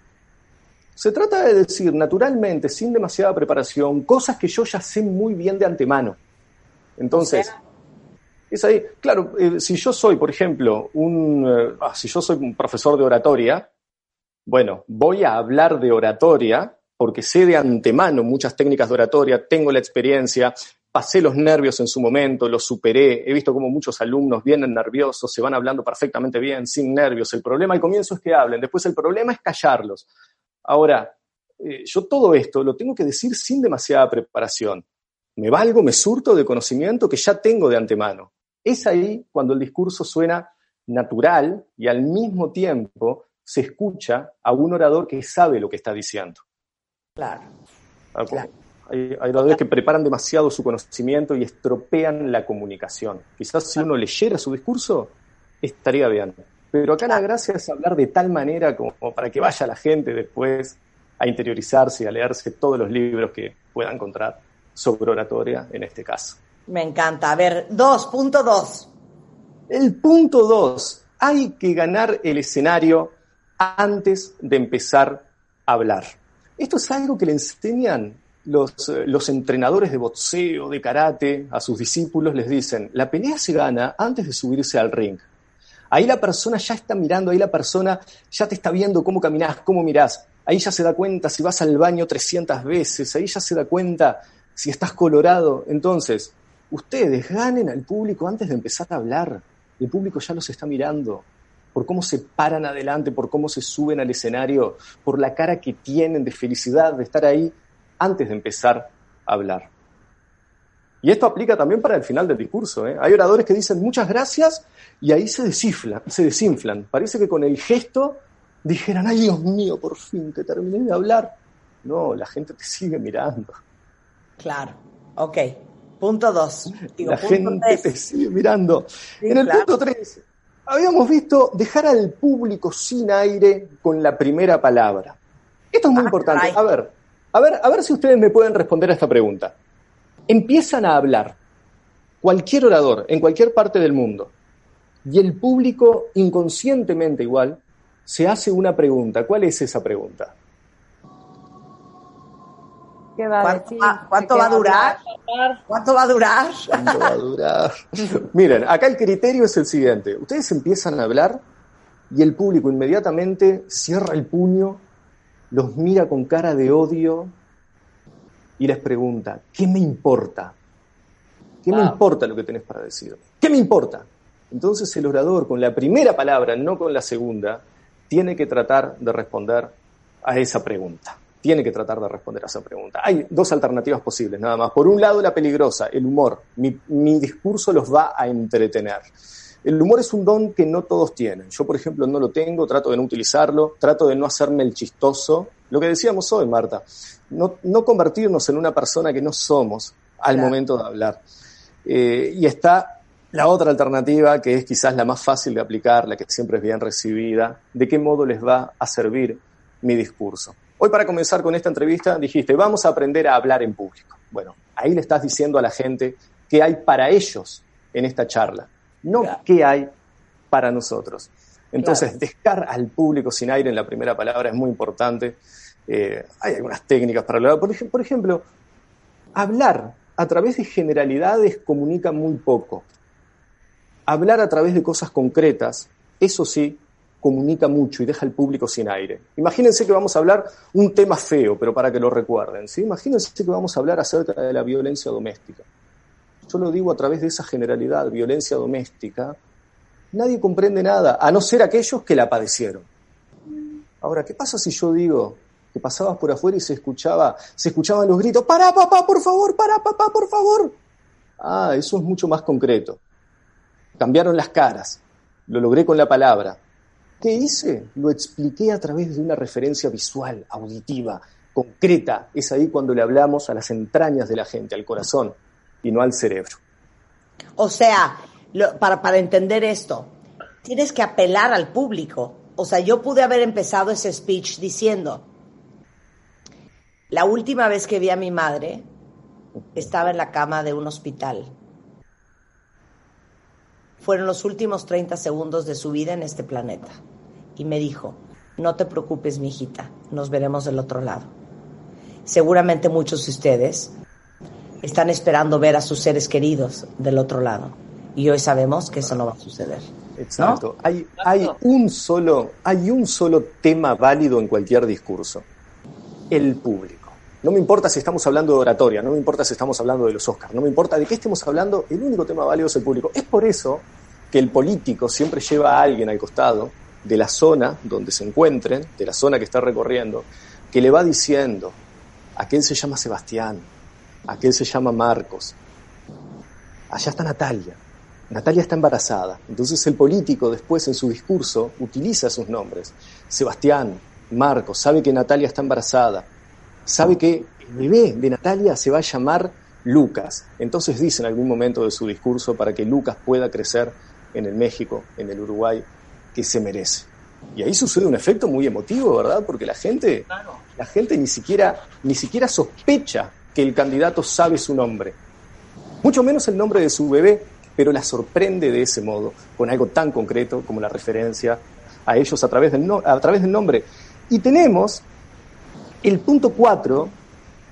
Se trata de decir naturalmente, sin demasiada preparación, cosas que yo ya sé muy bien de antemano. Entonces, o sea, es ahí, claro, eh, si yo soy, por ejemplo, un, eh, ah, si yo soy un profesor de oratoria, Bueno, voy a hablar de oratoria porque sé de antemano muchas técnicas de oratoria, tengo la experiencia, pasé los nervios en su momento, los superé, he visto como muchos alumnos vienen nerviosos, se van hablando perfectamente bien, sin nervios. El problema al comienzo es que hablen, después el problema es callarlos. Ahora, eh, yo todo esto lo tengo que decir sin demasiada preparación. Me valgo, me surto de conocimiento que ya tengo de antemano. Es ahí cuando el discurso suena natural y al mismo tiempo se escucha a un orador que sabe lo que está diciendo. Claro. Claro. Hay, hay oradores que preparan demasiado su conocimiento y estropean la comunicación. Quizás si uno leyera su discurso, estaría bien. Pero acá la gracia es hablar de tal manera como para que vaya la gente después a interiorizarse y a leerse todos los libros que pueda encontrar sobre oratoria en este caso. Me encanta. A ver, dos, punto dos. El punto dos, hay que ganar el escenario antes de empezar a hablar. Esto es algo que le enseñan los, eh, los entrenadores de boxeo, de karate, a sus discípulos, les dicen, la pelea se gana antes de subirse al ring. Ahí la persona ya está mirando, ahí la persona ya te está viendo cómo caminás, cómo mirás. Ahí ya se da cuenta si vas al baño 300 veces, ahí ya se da cuenta si estás colorado. Entonces, ustedes ganen al público antes de empezar a hablar. El público ya los está mirando por cómo se paran adelante, por cómo se suben al escenario, por la cara que tienen de felicidad de estar ahí antes de empezar a hablar. Y esto aplica también para el final del discurso. ¿eh? Hay oradores que dicen muchas gracias y ahí se desinflan, se desinflan. Parece que con el gesto dijeran, ay Dios mío, por fin que terminé de hablar. No, la gente te sigue mirando. Claro. Ok. Punto dos. Digo, la punto gente tres. te sigue mirando. Sí, en el claro. punto 3, habíamos visto dejar al público sin aire con la primera palabra. Esto es muy Ah, importante. A ver, a ver, a ver si ustedes me pueden responder a esta pregunta. Empiezan a hablar cualquier orador en cualquier parte del mundo y el público inconscientemente igual se hace una pregunta. ¿Cuál es esa pregunta? ¿Qué va a ¿Cuánto decir? va- cuánto ¿De qué va a durar? ¿Cuánto va a durar? ¿Cuánto va a durar? Miren, acá el criterio es el siguiente. Ustedes empiezan a hablar y el público inmediatamente cierra el puño, los mira con cara de odio y les pregunta, ¿qué me importa? ¿Qué me importa lo que tenés para decir? ¿Qué me importa? Entonces el orador, con la primera palabra, no con la segunda, tiene que tratar de responder a esa pregunta. Tiene que tratar de responder a esa pregunta. Hay dos alternativas posibles, nada más. Por un lado, la peligrosa, el humor. Mi, mi discurso los va a entretener. El humor es un don que no todos tienen. Yo, por ejemplo, no lo tengo, trato de no utilizarlo, trato de no hacerme el chistoso. Lo que decíamos hoy, Marta, no, no convertirnos en una persona que no somos al Claro. momento de hablar. Eh, y está la otra alternativa, que es quizás la más fácil de aplicar, la que siempre es bien recibida, de qué modo les va a servir mi discurso. Hoy para comenzar con esta entrevista dijiste, vamos a aprender a hablar en público. Bueno, ahí le estás diciendo a la gente qué hay para ellos en esta charla, no Claro. qué hay para nosotros. Entonces, Claro. dejar al público sin aire en la primera palabra es muy importante. Eh, hay algunas técnicas para hablar. Por, por ejemplo, hablar a través de generalidades comunica muy poco. Hablar a través de cosas concretas, eso sí, comunica mucho y deja al público sin aire. Imagínense que vamos a hablar un tema feo, pero para que lo recuerden. ¿sí? Imagínense que vamos a hablar acerca de la violencia doméstica. Yo lo digo a través de esa generalidad, violencia doméstica. Nadie comprende nada, a no ser aquellos que la padecieron. Ahora, ¿qué pasa si yo digo que pasabas por afuera y se escuchaba, se escuchaban los gritos, para papá, por favor, para papá, por favor? Ah, eso es mucho más concreto. Cambiaron las caras, lo logré con la palabra. ¿Qué hice? Lo expliqué a través de una referencia visual, auditiva, concreta. Es ahí cuando le hablamos a las entrañas de la gente, al corazón, y no al cerebro. O sea, lo- para, para entender esto, tienes que apelar al público. O sea, yo pude haber empezado ese speech diciendo, la última vez que vi a mi madre, estaba en la cama de un hospital. Fueron los últimos 30 segundos de su vida en este planeta. Y me dijo, no te preocupes, mi hijita, nos veremos del otro lado. Seguramente muchos de ustedes están esperando ver a sus seres queridos del otro lado. Y hoy sabemos que eso no va a suceder. Exacto. Hay, un solo, hay un solo tema válido en cualquier discurso. El público. No me importa si estamos hablando de oratoria, no me importa si estamos hablando de los Oscars, no me importa de qué estemos hablando, el único tema válido es el público. Es por eso que el político siempre lleva a alguien al costado de la zona donde se encuentren, de la zona que está recorriendo, que le va diciendo, aquel se llama Sebastián, aquel se llama Marcos, allá está Natalia, Natalia está embarazada. Entonces el político después en su discurso utiliza sus nombres. Sebastián, Marcos, sabe que Natalia está embarazada, sabe que el bebé de Natalia se va a llamar Lucas. Entonces dice en algún momento de su discurso para que Lucas pueda crecer en el México, en el Uruguay, que se merece. Y ahí sucede un efecto muy emotivo, ¿verdad? Porque la gente, la gente ni siquiera, ni siquiera sospecha que el candidato sabe su nombre. Mucho menos el nombre de su bebé, pero la sorprende de ese modo, con algo tan concreto como la referencia a ellos a través del, no- a través del nombre. Y tenemos el punto 4,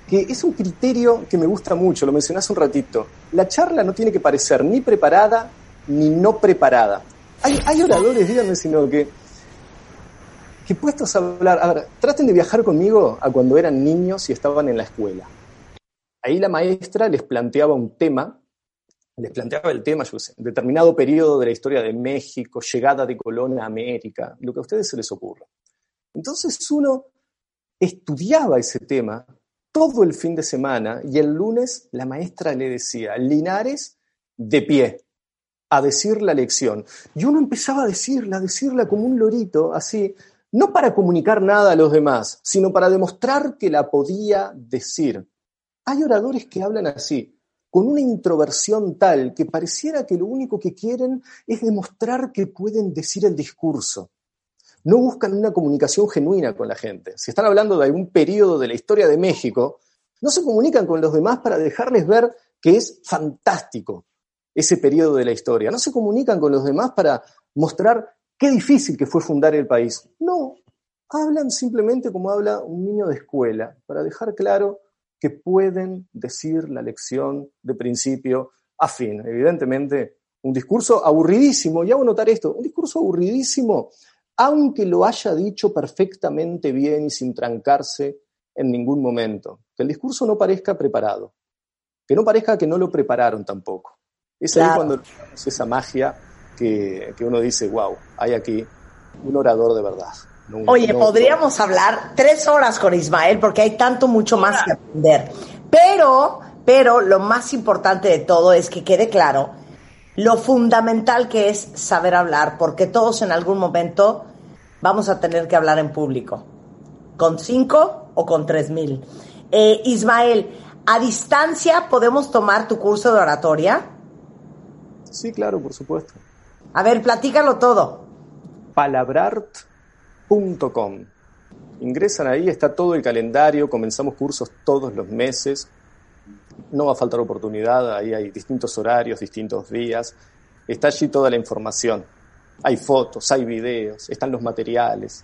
que es un criterio que me gusta mucho, lo mencioné hace un ratito. La charla no tiene que parecer ni preparada ni no preparada. Hay, hay oradores, díganme si no, que, que puestos a hablar, a ver, traten de viajar conmigo a cuando eran niños y estaban en la escuela. Ahí la maestra les planteaba un tema, les planteaba el tema, yo sé, determinado periodo de la historia de México, llegada de Colón a América, lo que a ustedes se les ocurra. Entonces uno estudiaba ese tema todo el fin de semana y el lunes la maestra le decía, Linares, de pie, a decir la lección. Y uno empezaba a decirla, a decirla como un lorito, así, no para comunicar nada a los demás, sino para demostrar que la podía decir. Hay oradores que hablan así, con una introversión tal que pareciera que lo único que quieren es demostrar que pueden decir el discurso. No buscan una comunicación genuina con la gente. Si están hablando de algún periodo de la historia de México, no se comunican con los demás para dejarles ver que es fantástico ese periodo de la historia. No se comunican con los demás para mostrar qué difícil que fue fundar el país. No, hablan simplemente como habla un niño de escuela, para dejar claro que pueden decir la lección de principio a fin. Evidentemente, un discurso aburridísimo, y hago notar esto, un discurso aburridísimo, aunque lo haya dicho perfectamente bien y sin trancarse en ningún momento. Que el discurso no parezca preparado, que no parezca que no lo prepararon tampoco. Es ahí cuando logramos esa magia que, que uno dice, wow, hay aquí un orador de verdad. No Oye, no- podríamos hablar tres horas con Ismael porque hay tanto mucho más que aprender. Pero, pero lo más importante de todo es que quede claro lo fundamental que es saber hablar, porque todos en algún momento vamos a tener que hablar en público, con cinco o con tres mil. Eh, Ismael, a distancia podemos tomar tu curso de oratoria. Sí, claro, por supuesto. A ver, platícalo todo. Ingresan ahí, está todo el calendario, comenzamos cursos todos los meses. No va a faltar oportunidad, ahí hay distintos horarios, distintos días. Está allí toda la información. Hay fotos, hay videos, están los materiales.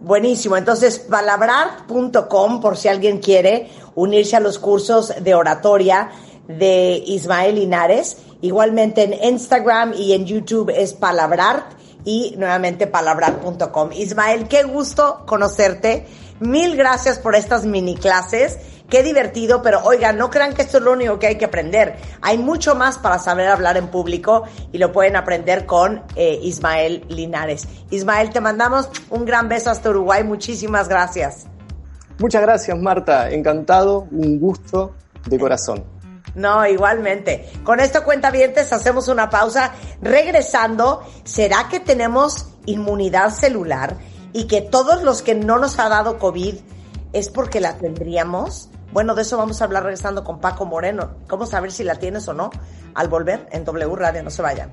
Buenísimo, entonces palabrar.com por si alguien quiere unirse a los cursos de oratoria de Ismael Linares. Igualmente en Instagram y en YouTube es palabrart y nuevamente palabrar.com. Ismael, qué gusto conocerte. Mil gracias por estas mini clases. Qué divertido, pero oigan, no crean que esto es lo único que hay que aprender. Hay mucho más para saber hablar en público y lo pueden aprender con eh, Ismael Linares. Ismael, te mandamos un gran beso hasta Uruguay. Muchísimas gracias. Muchas gracias, Marta. Encantado, un gusto de corazón. No, igualmente. Con esto, cuenta hacemos una pausa. Regresando, ¿será que tenemos inmunidad celular y que todos los que no nos ha dado COVID es porque la tendríamos? Bueno, de eso vamos a hablar regresando con Paco Moreno. ¿Cómo saber si la tienes o no? Al volver en W Radio, no se vayan.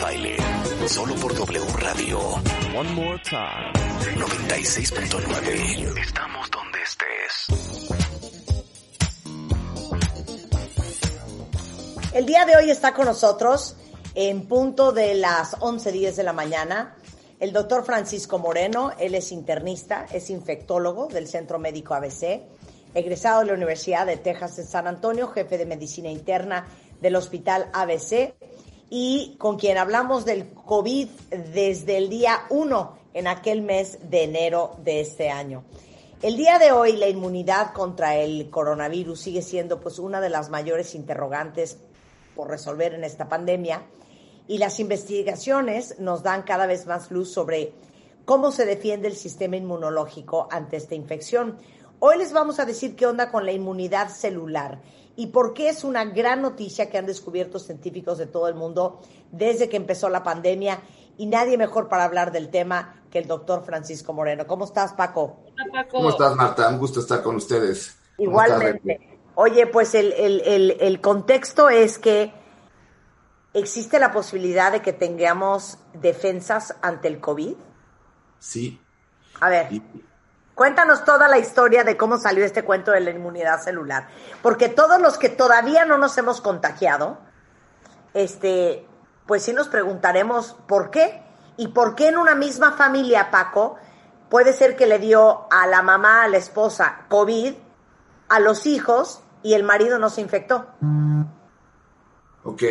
Baile, solo por W Radio. One more time. 96.9. Estamos donde estés. El día de hoy está con nosotros, en punto de las 11.10 de la mañana, el doctor Francisco Moreno. Él es internista, es infectólogo del Centro Médico ABC, egresado de la Universidad de Texas en San Antonio, jefe de medicina interna del Hospital ABC y con quien hablamos del COVID desde el día 1 en aquel mes de enero de este año. El día de hoy la inmunidad contra el coronavirus sigue siendo pues una de las mayores interrogantes por resolver en esta pandemia y las investigaciones nos dan cada vez más luz sobre cómo se defiende el sistema inmunológico ante esta infección. Hoy les vamos a decir qué onda con la inmunidad celular y por qué es una gran noticia que han descubierto científicos de todo el mundo desde que empezó la pandemia y nadie mejor para hablar del tema que el doctor Francisco Moreno. ¿Cómo estás, Paco? Hola, Paco. ¿Cómo estás, Marta? Un gusto estar con ustedes. Igualmente. Oye, pues el, el- el- el contexto es que existe la posibilidad de que tengamos defensas ante el COVID. Sí. A ver, Y- cuéntanos toda la historia de cómo salió este cuento de la inmunidad celular. Porque todos los que todavía no nos hemos contagiado, este, pues sí nos preguntaremos por qué. Y por qué en una misma familia, Paco, puede ser que le dio a la mamá, a la esposa, COVID, a los hijos y el marido no se infectó. Ok,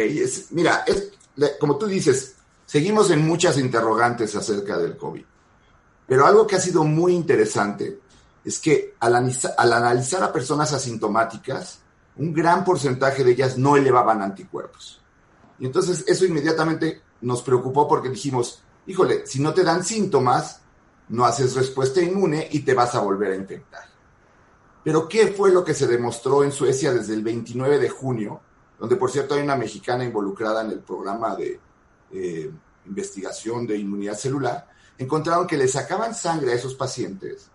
mira, como tú dices, seguimos en muchas interrogantes acerca del COVID. Pero algo que ha sido muy interesante es que al, analiza- al analizar a personas asintomáticas, un gran porcentaje de ellas no elevaban anticuerpos. Y entonces eso inmediatamente nos preocupó porque dijimos, híjole, si no te dan síntomas, no haces respuesta inmune y te vas a volver a infectar. Pero ¿qué fue lo que se demostró en Suecia desde el 29 de junio? Donde, por cierto, hay una mexicana involucrada en el programa de eh, investigación de inmunidad celular. Encontraron que le sacaban sangre a esos pacientes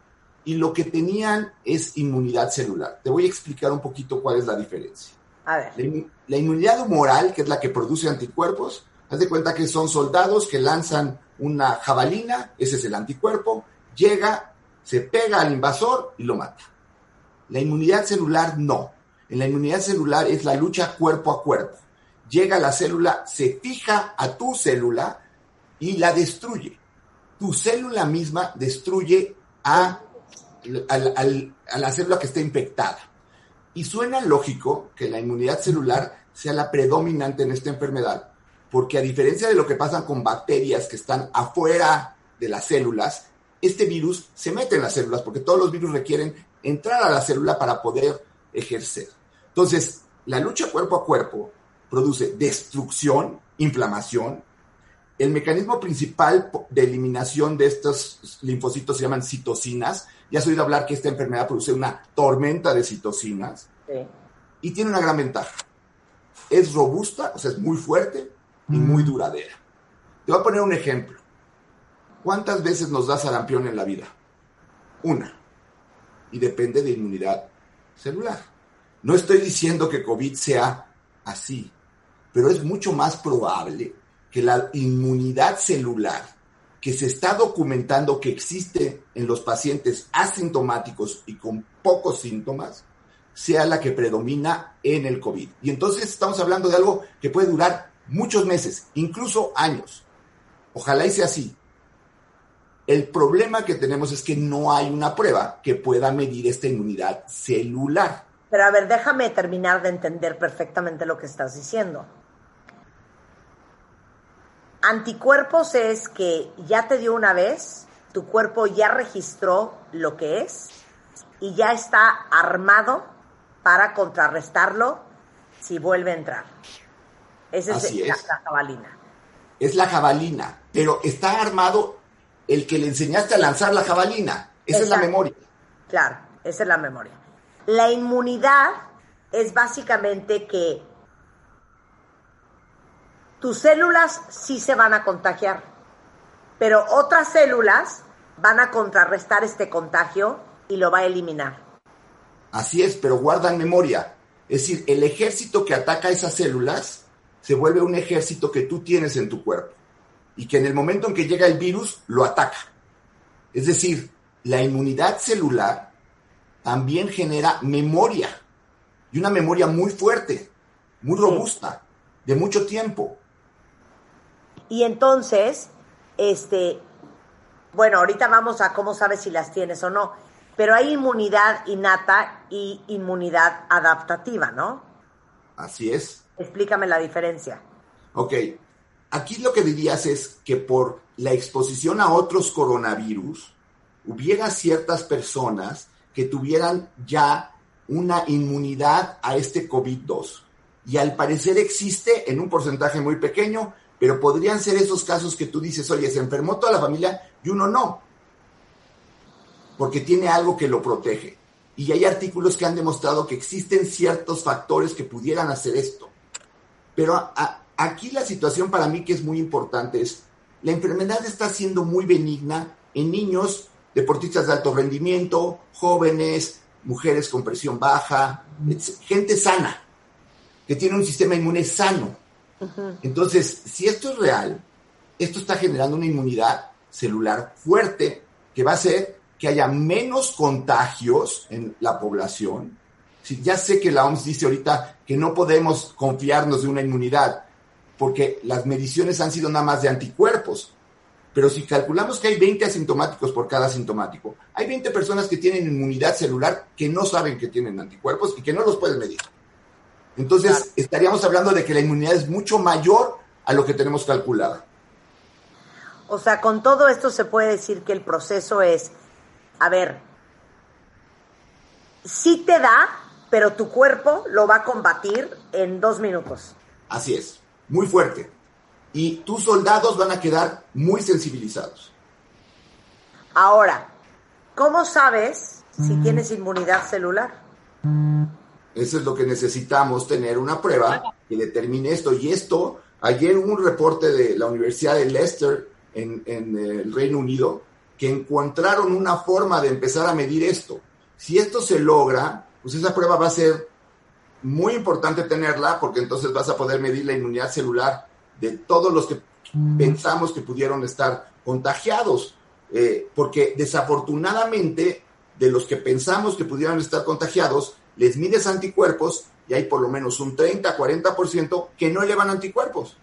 y lo que tenían es inmunidad celular. Te voy a explicar un poquito cuál es la diferencia. A ver. La, la inmunidad humoral, que es la que produce anticuerpos, haz de cuenta que son soldados que lanzan una jabalina, ese es el anticuerpo, llega, se pega al invasor y lo mata. La inmunidad celular no. En la inmunidad celular es la lucha cuerpo a cuerpo. Llega la célula, se fija a tu célula y la destruye. Tu célula misma destruye a, la célula que está infectada. Y suena lógico que la inmunidad celular sea la predominante en esta enfermedad, porque a diferencia de lo que pasa con bacterias que están afuera de las células, este virus se mete en las células, porque todos los virus requieren entrar a la célula para poder ejercer. Entonces, la lucha cuerpo a cuerpo produce destrucción, inflamación. El mecanismo principal de eliminación de estos linfocitos se llaman citocinas. Ya has oído hablar que esta enfermedad produce una tormenta de citocinas Sí. y tiene una gran ventaja. Es robusta, o sea, es muy fuerte y muy duradera. Te voy a poner un ejemplo. ¿Cuántas veces nos da sarampión en la vida? Una. Y depende de inmunidad celular. No estoy diciendo que COVID sea así, pero es mucho más probable que la inmunidad celular que se está documentando que existe en los pacientes asintomáticos y con pocos síntomas sea la que predomina en el COVID. Y entonces estamos hablando de algo que puede durar muchos meses, incluso años. Ojalá y sea así. El problema que tenemos es que no hay una prueba que pueda medir esta inmunidad celular. Pero a ver, déjame terminar de entender perfectamente lo que estás diciendo. Anticuerpos es que ya te dio una vez, tu cuerpo ya registró lo que es y ya está armado para contrarrestarlo si vuelve a entrar. Esa es, es. la jabalina. Es la jabalina, pero está armado el que le enseñaste a lanzar la jabalina. Esa es la memoria. Claro, esa es la memoria. La inmunidad es básicamente que tus células sí se van a contagiar, pero otras células van a contrarrestar este contagio y lo va a eliminar. Así es, pero guardan memoria. Es decir, el ejército que ataca esas células se vuelve un ejército que tú tienes en tu cuerpo y que en el momento en que llega el virus lo ataca. Es decir, la inmunidad celular también genera memoria y una memoria muy fuerte, muy robusta, de mucho tiempo. Y entonces, este, bueno, ahorita vamos a cómo sabes si las tienes o no, pero hay inmunidad innata y inmunidad adaptativa, ¿no? Así es. Explícame la diferencia. Ok, aquí lo que dirías es que por la exposición a otros coronavirus, hubiera ciertas personas que tuvieran ya una inmunidad a este COVID-2. Y al parecer existe en un porcentaje muy pequeño, pero podrían ser esos casos que tú dices, oye, se enfermó toda la familia y uno no, porque tiene algo que lo protege. Y hay artículos que han demostrado que existen ciertos factores que pudieran hacer esto. Pero aquí la situación para mí que es muy importante es, la enfermedad está siendo muy benigna en niños, deportistas de alto rendimiento, jóvenes, mujeres con presión baja, gente sana, que tiene un sistema inmune sano. Entonces, si esto es real, esto está generando una inmunidad celular fuerte que va a hacer que haya menos contagios en la población. Si ya sé que la OMS dice ahorita que no podemos confiarnos de una inmunidad porque las mediciones han sido nada más de anticuerpos. Pero si calculamos que hay 20 asintomáticos por cada asintomático, hay 20 personas que tienen inmunidad celular que no saben que tienen anticuerpos y que no los pueden medir. Entonces, estaríamos hablando de que la inmunidad es mucho mayor a lo que tenemos calculada. O sea, con todo esto se puede decir que el proceso es, a ver, sí te da, pero tu cuerpo lo va a combatir en dos minutos. Así es, muy fuerte. Y tus soldados van a quedar muy sensibilizados. Ahora, ¿cómo sabes si tienes inmunidad celular? Eso es lo que necesitamos, tener una prueba que determine esto. Y esto, ayer hubo un reporte de la Universidad de Leicester en, en, eh, el Reino Unido que encontraron una forma de empezar a medir esto. Si esto se logra, pues esa prueba va a ser muy importante tenerla porque entonces vas a poder medir la inmunidad celular de todos los que pensamos que pudieron estar contagiados. Eh, porque desafortunadamente de los que pensamos que pudieran estar contagiados, les mides anticuerpos y hay por lo menos un 30-40% que no elevan anticuerpos.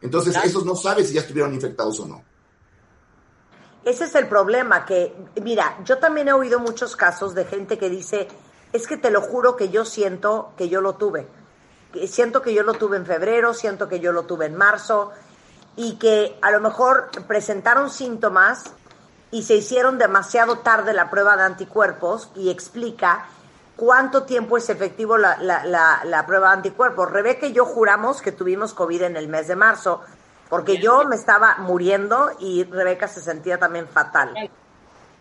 Entonces, esos no sabes si ya estuvieron infectados o no. Ese es el problema, que, mira, yo también he oído muchos casos de gente que dice, es que te lo juro que yo siento que yo lo tuve. Que Siento que yo lo tuve en febrero, siento que yo lo tuve en marzo, y que a lo mejor presentaron síntomas y se hicieron demasiado tarde la prueba de anticuerpos y explica cuánto tiempo es efectivo la, la, la, la prueba de anticuerpos. Rebeca y yo juramos que tuvimos COVID en el mes de marzo, porque yo me estaba muriendo y Rebeca se sentía también fatal.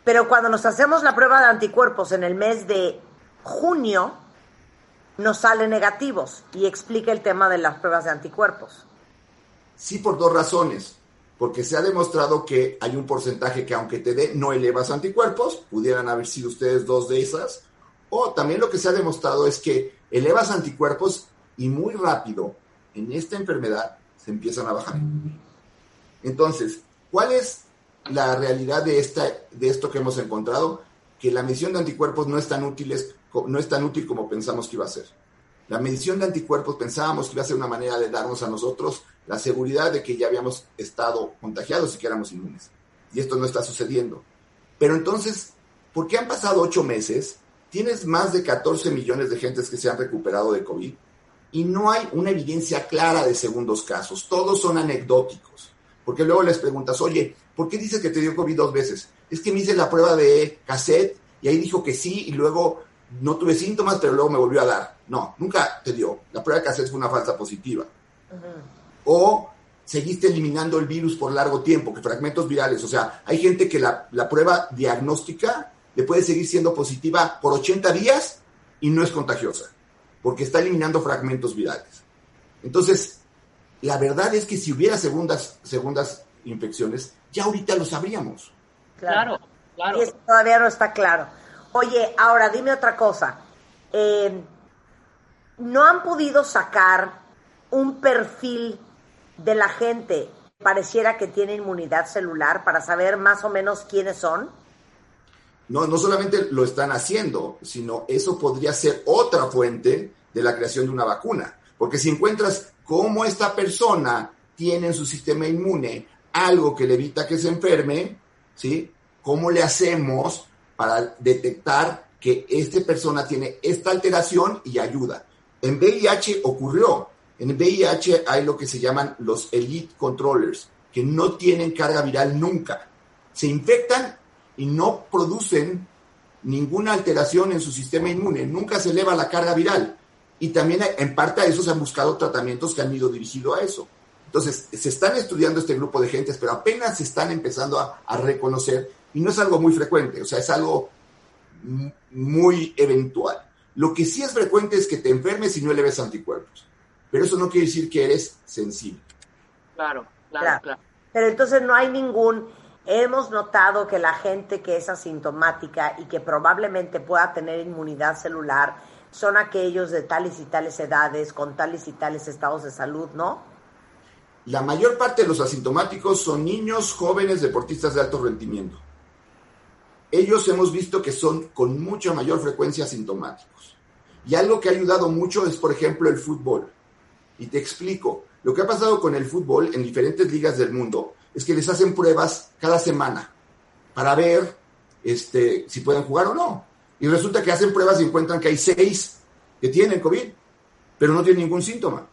Pero cuando nos hacemos la prueba de anticuerpos en el mes de junio, nos salen negativos y explica el tema de las pruebas de anticuerpos. Sí, por dos razones. Porque se ha demostrado que hay un porcentaje que aunque te dé, no elevas anticuerpos, pudieran haber sido ustedes dos de esas. O también lo que se ha demostrado es que elevas anticuerpos y muy rápido en esta enfermedad se empiezan a bajar. Entonces, ¿cuál es la realidad de, esta, de esto que hemos encontrado? Que la medición de anticuerpos no es tan útil, no es tan útil como pensamos que iba a ser. La medición de anticuerpos pensábamos que iba a ser una manera de darnos a nosotros la seguridad de que ya habíamos estado contagiados y que éramos inmunes. Y esto no está sucediendo. Pero entonces, ¿por qué han pasado ocho meses? Tienes más de 14 millones de gentes que se han recuperado de COVID y no hay una evidencia clara de segundos casos. Todos son anecdóticos. Porque luego les preguntas, oye, ¿por qué dices que te dio COVID dos veces? Es que me hice la prueba de cassette y ahí dijo que sí y luego no tuve síntomas, pero luego me volvió a dar. No, nunca te dio. La prueba de cassette fue una falsa positiva. O seguiste eliminando el virus por largo tiempo, que fragmentos virales. O sea, hay gente que la, la prueba diagnóstica le puede seguir siendo positiva por 80 días y no es contagiosa, porque está eliminando fragmentos virales. Entonces, la verdad es que si hubiera segundas, segundas infecciones, ya ahorita lo sabríamos. Claro, claro. Y eso todavía no está claro. Oye, ahora dime otra cosa. Eh, ¿No han podido sacar un perfil de la gente pareciera que tiene inmunidad celular para saber más o menos quiénes son? No, no solamente lo están haciendo, sino eso podría ser otra fuente de la creación de una vacuna. Porque si encuentras cómo esta persona tiene en su sistema inmune algo que le evita que se enferme, ¿sí? ¿Cómo le hacemos para detectar que esta persona tiene esta alteración y ayuda? En VIH ocurrió. En VIH hay lo que se llaman los elite controllers, que no tienen carga viral nunca. Se infectan y no producen ninguna alteración en su sistema inmune, nunca se eleva la carga viral. Y también en parte a eso se han buscado tratamientos que han ido dirigidos a eso. Entonces, se están estudiando este grupo de gentes, pero apenas se están empezando a, a reconocer y no es algo muy frecuente, o sea, es algo muy eventual. Lo que sí es frecuente es que te enfermes y no eleves anticuerpos, pero eso no quiere decir que eres sensible. Claro, claro, Claro. claro. Pero entonces no hay ningún... Hemos notado que la gente que es asintomática y que probablemente pueda tener inmunidad celular son aquellos de tales y tales edades, con tales y tales estados de salud, ¿no? La mayor parte de los asintomáticos son niños, jóvenes, deportistas de alto rendimiento. Ellos hemos visto que son con mucha mayor frecuencia asintomáticos. Y algo que ha ayudado mucho es, por ejemplo, el fútbol. Y te explico. Lo que ha pasado con el fútbol en diferentes ligas del mundo es que les hacen pruebas cada semana para ver este, si pueden jugar o no. Y resulta que hacen pruebas y encuentran que hay seis que tienen COVID, pero no tienen ningún síntoma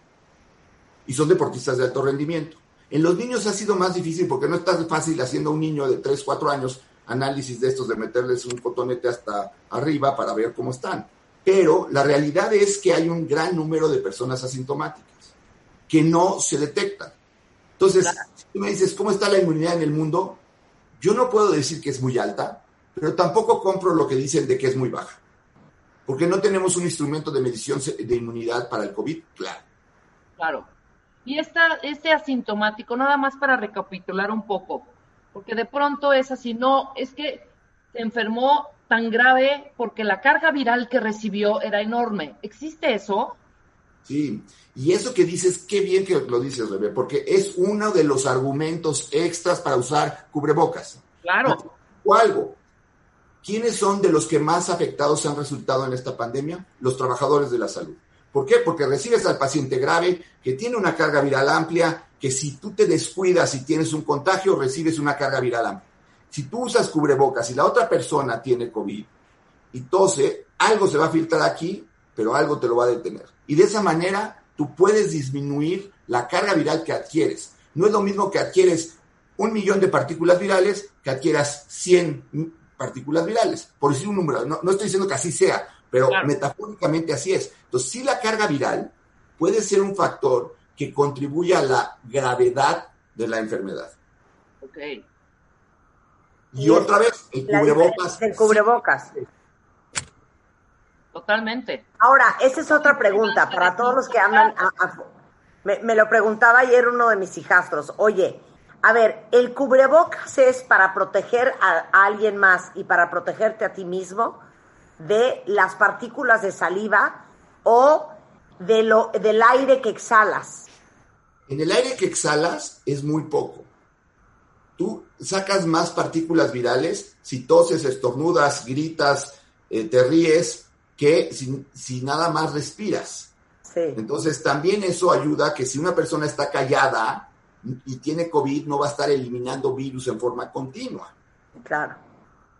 y son deportistas de alto rendimiento. En los niños ha sido más difícil porque no es tan fácil haciendo a un niño de 3, 4 años análisis de estos, de meterles un cotonete hasta arriba para ver cómo están. Pero la realidad es que hay un gran número de personas asintomáticas que no se detectan. Entonces, si tú me dices, ¿cómo está la inmunidad en el mundo? Yo no puedo decir que es muy alta, pero tampoco compro lo que dicen de que es muy baja. Porque no tenemos un instrumento de medición de inmunidad para el COVID, claro. Claro. Y esta, este asintomático, nada más para recapitular un poco, porque de pronto es así, no, es que se enfermó tan grave porque la carga viral que recibió era enorme. ¿Existe eso? Sí, y eso que dices, qué bien que lo dices, Rebe, porque es uno de los argumentos extras para usar cubrebocas. Claro. O algo. ¿Quiénes son de los que más afectados han resultado en esta pandemia? Los trabajadores de la salud. ¿Por qué? Porque recibes al paciente grave que tiene una carga viral amplia, que si tú te descuidas y tienes un contagio, recibes una carga viral amplia. Si tú usas cubrebocas y la otra persona tiene COVID y tose, algo se va a filtrar aquí, pero algo te lo va a detener. Y de esa manera tú puedes disminuir la carga viral que adquieres. No es lo mismo que adquieres un millón de partículas virales que adquieras 100 partículas virales, por decir un número. No, no estoy diciendo que así sea, pero Claro. metafóricamente así es. Entonces, sí la carga viral puede ser un factor que contribuye a la gravedad de la enfermedad. Y, Y otra vez, el cubrebocas. del cubrebocas. Totalmente. Ahora, esa es otra pregunta para todos los que andan. a- a- me, me lo preguntaba ayer uno de mis hijastros. Oye, a ver, ¿el cubrebocas es para proteger a, a alguien más y para protegerte a ti mismo de las partículas de saliva o de lo, del aire que exhalas? En el aire que exhalas es muy poco. Sacas más partículas virales si toses, estornudas, gritas, eh, te ríes, que si, si nada más respiras. Sí. Entonces también eso ayuda a que si una persona está callada y tiene COVID, no va a estar eliminando virus en forma continua. Claro.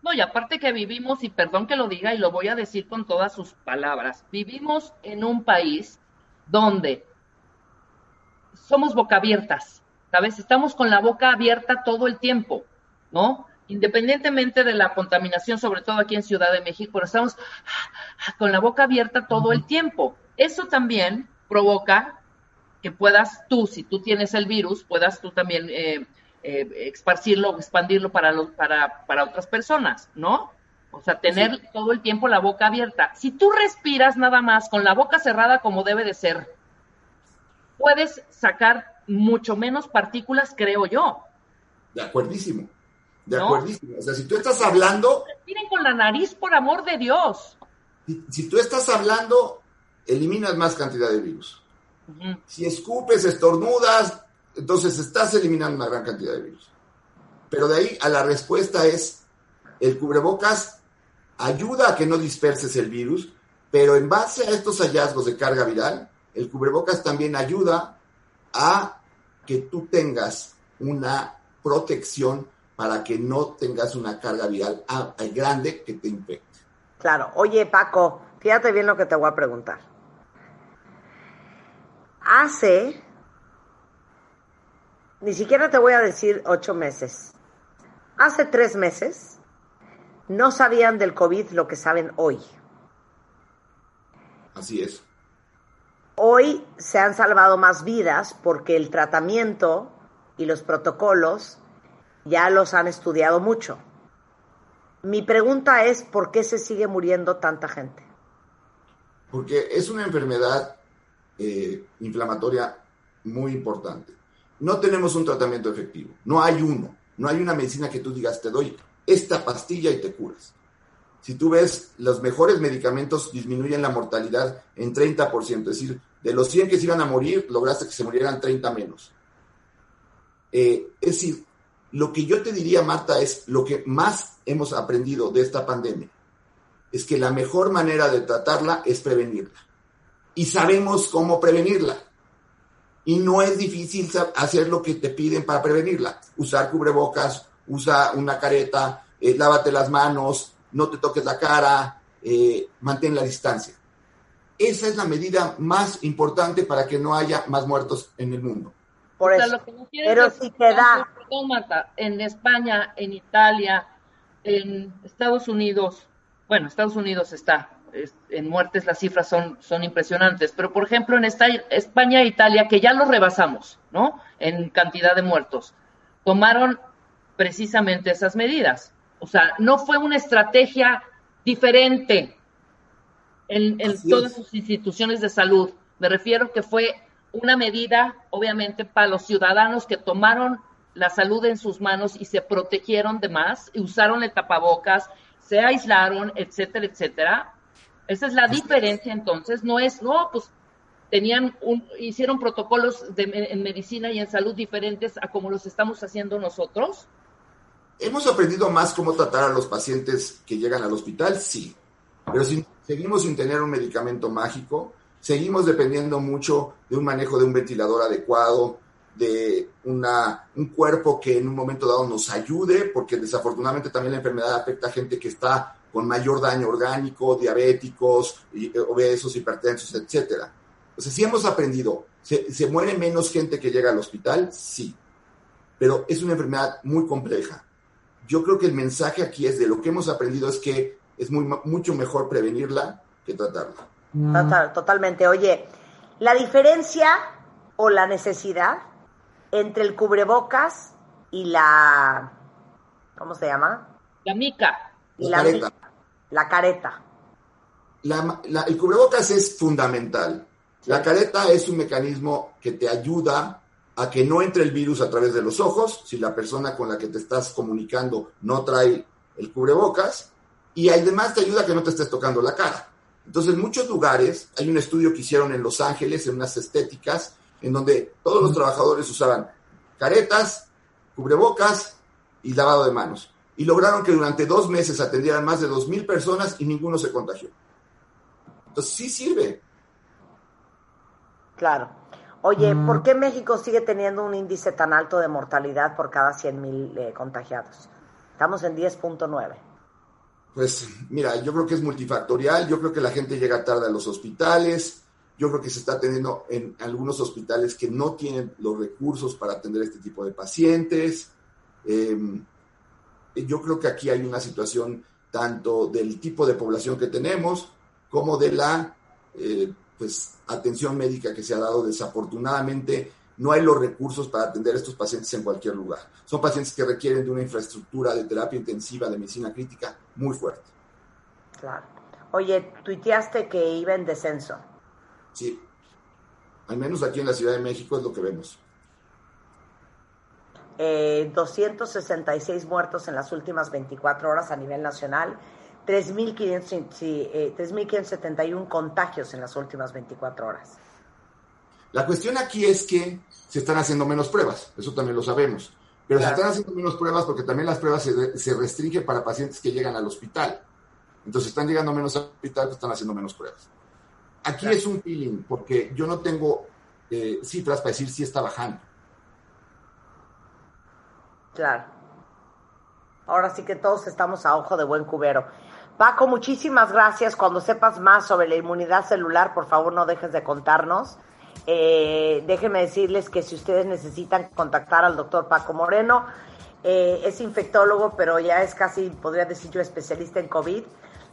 No, y aparte que vivimos, y perdón que lo diga, y lo voy a decir con todas sus palabras, vivimos en un país donde somos boca abiertas, ¿sabes? Estamos con la boca abierta todo el tiempo, ¿no? Independientemente de la contaminación, sobre todo aquí en Ciudad de México, pero estamos con la boca abierta todo el tiempo. Eso también provoca que puedas tú, si tú tienes el virus, puedas tú también eh, eh, esparcirlo o expandirlo para, los, para, para otras personas, ¿no? O sea, tener todo el tiempo la boca abierta. Si tú respiras nada más con la boca cerrada como debe de ser, puedes sacar mucho menos partículas, creo yo. De acuerdísimo. De ¿No? acuerdísimo. O sea, si tú estás hablando, Respiren con la nariz, por amor de Dios. si, si tú estás hablando, eliminas más cantidad de virus. Si escupes, estornudas, entonces estás eliminando una gran cantidad de virus. Pero de ahí a la respuesta es, el cubrebocas ayuda a que no disperses el virus, pero en base a estos hallazgos de carga viral, el cubrebocas también ayuda a que tú tengas una protección para que no tengas una carga viral ah, grande que te infecte. Claro. Oye, Paco, fíjate bien lo que te voy a preguntar. Hace, ni siquiera te voy a decir ocho meses, hace tres meses no sabían del COVID lo que saben hoy. Así es. Hoy se han salvado más vidas porque el tratamiento y los protocolos ya los han estudiado mucho. Mi pregunta es, ¿por qué se sigue muriendo tanta gente? porque es una enfermedad eh, inflamatoria muy importante. No tenemos un tratamiento efectivo, no hay uno, no hay una medicina que tú digas, te doy esta pastilla y te curas. Si tú ves, los mejores medicamentos disminuyen la mortalidad en 30%, es decir, de los 100 que se iban a morir, lograste que se murieran 30 menos. Eh, es decir, lo que yo te diría, Marta, es lo que más hemos aprendido de esta pandemia, es que la mejor manera de tratarla es prevenirla. Y sabemos cómo prevenirla. Y no es difícil hacer lo que te piden para prevenirla. Usar cubrebocas, usa una careta, eh, lávate las manos, no te toques la cara, eh, mantén la distancia. Esa es la medida más importante para que no haya más muertos en el mundo. Por O sea, eso. lo que no quieres Pero si te da, perdón, Marta, en España, en Italia, en Estados Unidos, bueno, Estados Unidos está, es- en muertes las cifras son, son impresionantes, pero por ejemplo en esta, España e Italia, que ya los rebasamos, ¿no? En cantidad de muertos, tomaron precisamente esas medidas. O sea, no fue una estrategia diferente en, todas es. sus instituciones de salud. Me refiero que fue una medida, obviamente, para los ciudadanos que tomaron la salud en sus manos y se protegieron de más, y usaron el tapabocas, se aislaron, etcétera, etcétera. Esa es la diferencia, entonces, no es, no, pues tenían un, hicieron protocolos de, en medicina y en salud diferentes a como los estamos haciendo nosotros. ¿Hemos aprendido más cómo tratar a los pacientes que llegan al hospital? Sí. Pero si seguimos sin tener un medicamento mágico, seguimos dependiendo mucho de un manejo de un ventilador adecuado, de una, un cuerpo que en un momento dado nos ayude, porque desafortunadamente también la enfermedad afecta a gente que está con mayor daño orgánico, diabéticos, eh, obesos, hipertensos, etcétera. O sea, sí hemos aprendido. ¿Se, ¿Se muere menos gente que llega al hospital? Sí. Pero es una enfermedad muy compleja yo creo que el mensaje aquí es de lo que hemos aprendido es que es muy, mucho mejor prevenirla que tratarla. Total- totalmente. Oye, la diferencia o la necesidad entre el cubrebocas y la, ¿cómo se llama? La mica, Y La careta. La careta. La- la- el cubrebocas es fundamental. La careta es un mecanismo que te ayuda a que no entre el virus a través de los ojos, si la persona con la que te estás comunicando no trae el cubrebocas, y además te ayuda a que no te estés tocando la cara. Entonces, en muchos lugares, hay un estudio que hicieron en Los Ángeles, en unas estéticas, en donde todos los trabajadores usaban caretas, cubrebocas y lavado de manos. Y lograron que durante dos meses atendieran más de dos mil personas y ninguno se contagió. Entonces, sí sirve. Claro. Oye, ¿por qué México sigue teniendo un índice tan alto de mortalidad por cada 100 mil contagiados? Estamos en 10.9. Pues mira, yo creo que es multifactorial, yo creo que la gente llega tarde a los hospitales, yo creo que se está atendiendo en algunos hospitales que no tienen los recursos para atender este tipo de pacientes. Eh, yo creo que aquí hay una situación tanto del tipo de población que tenemos como de la eh, pues, atención médica que se ha dado. Desafortunadamente, no hay los recursos para atender a estos pacientes en cualquier lugar. Son pacientes que requieren de una infraestructura de terapia intensiva, de medicina crítica muy fuerte. Claro. Oye, tuiteaste que iba en descenso. Sí. Al menos aquí en la Ciudad de México es lo que vemos. Eh, 266 muertos en las últimas 24 horas a nivel nacional, 3.500 sí, eh, 3.571 contagios en las últimas 24 horas. La cuestión aquí es que se están haciendo menos pruebas, eso también lo sabemos. Pero Claro. se están haciendo menos pruebas porque también las pruebas se restringen para pacientes que llegan al hospital. Entonces están llegando menos al hospital, pues están haciendo menos pruebas. Aquí es un feeling, porque yo no tengo eh, cifras para decir si está bajando. Claro. Ahora sí que todos estamos a ojo de buen cubero. Paco, muchísimas gracias. Cuando sepas más sobre la inmunidad celular, por favor no dejes de contarnos. Eh, déjenme decirles que si ustedes necesitan contactar al doctor Paco Moreno, eh, es infectólogo, pero ya es casi, podría decir yo, especialista en COVID.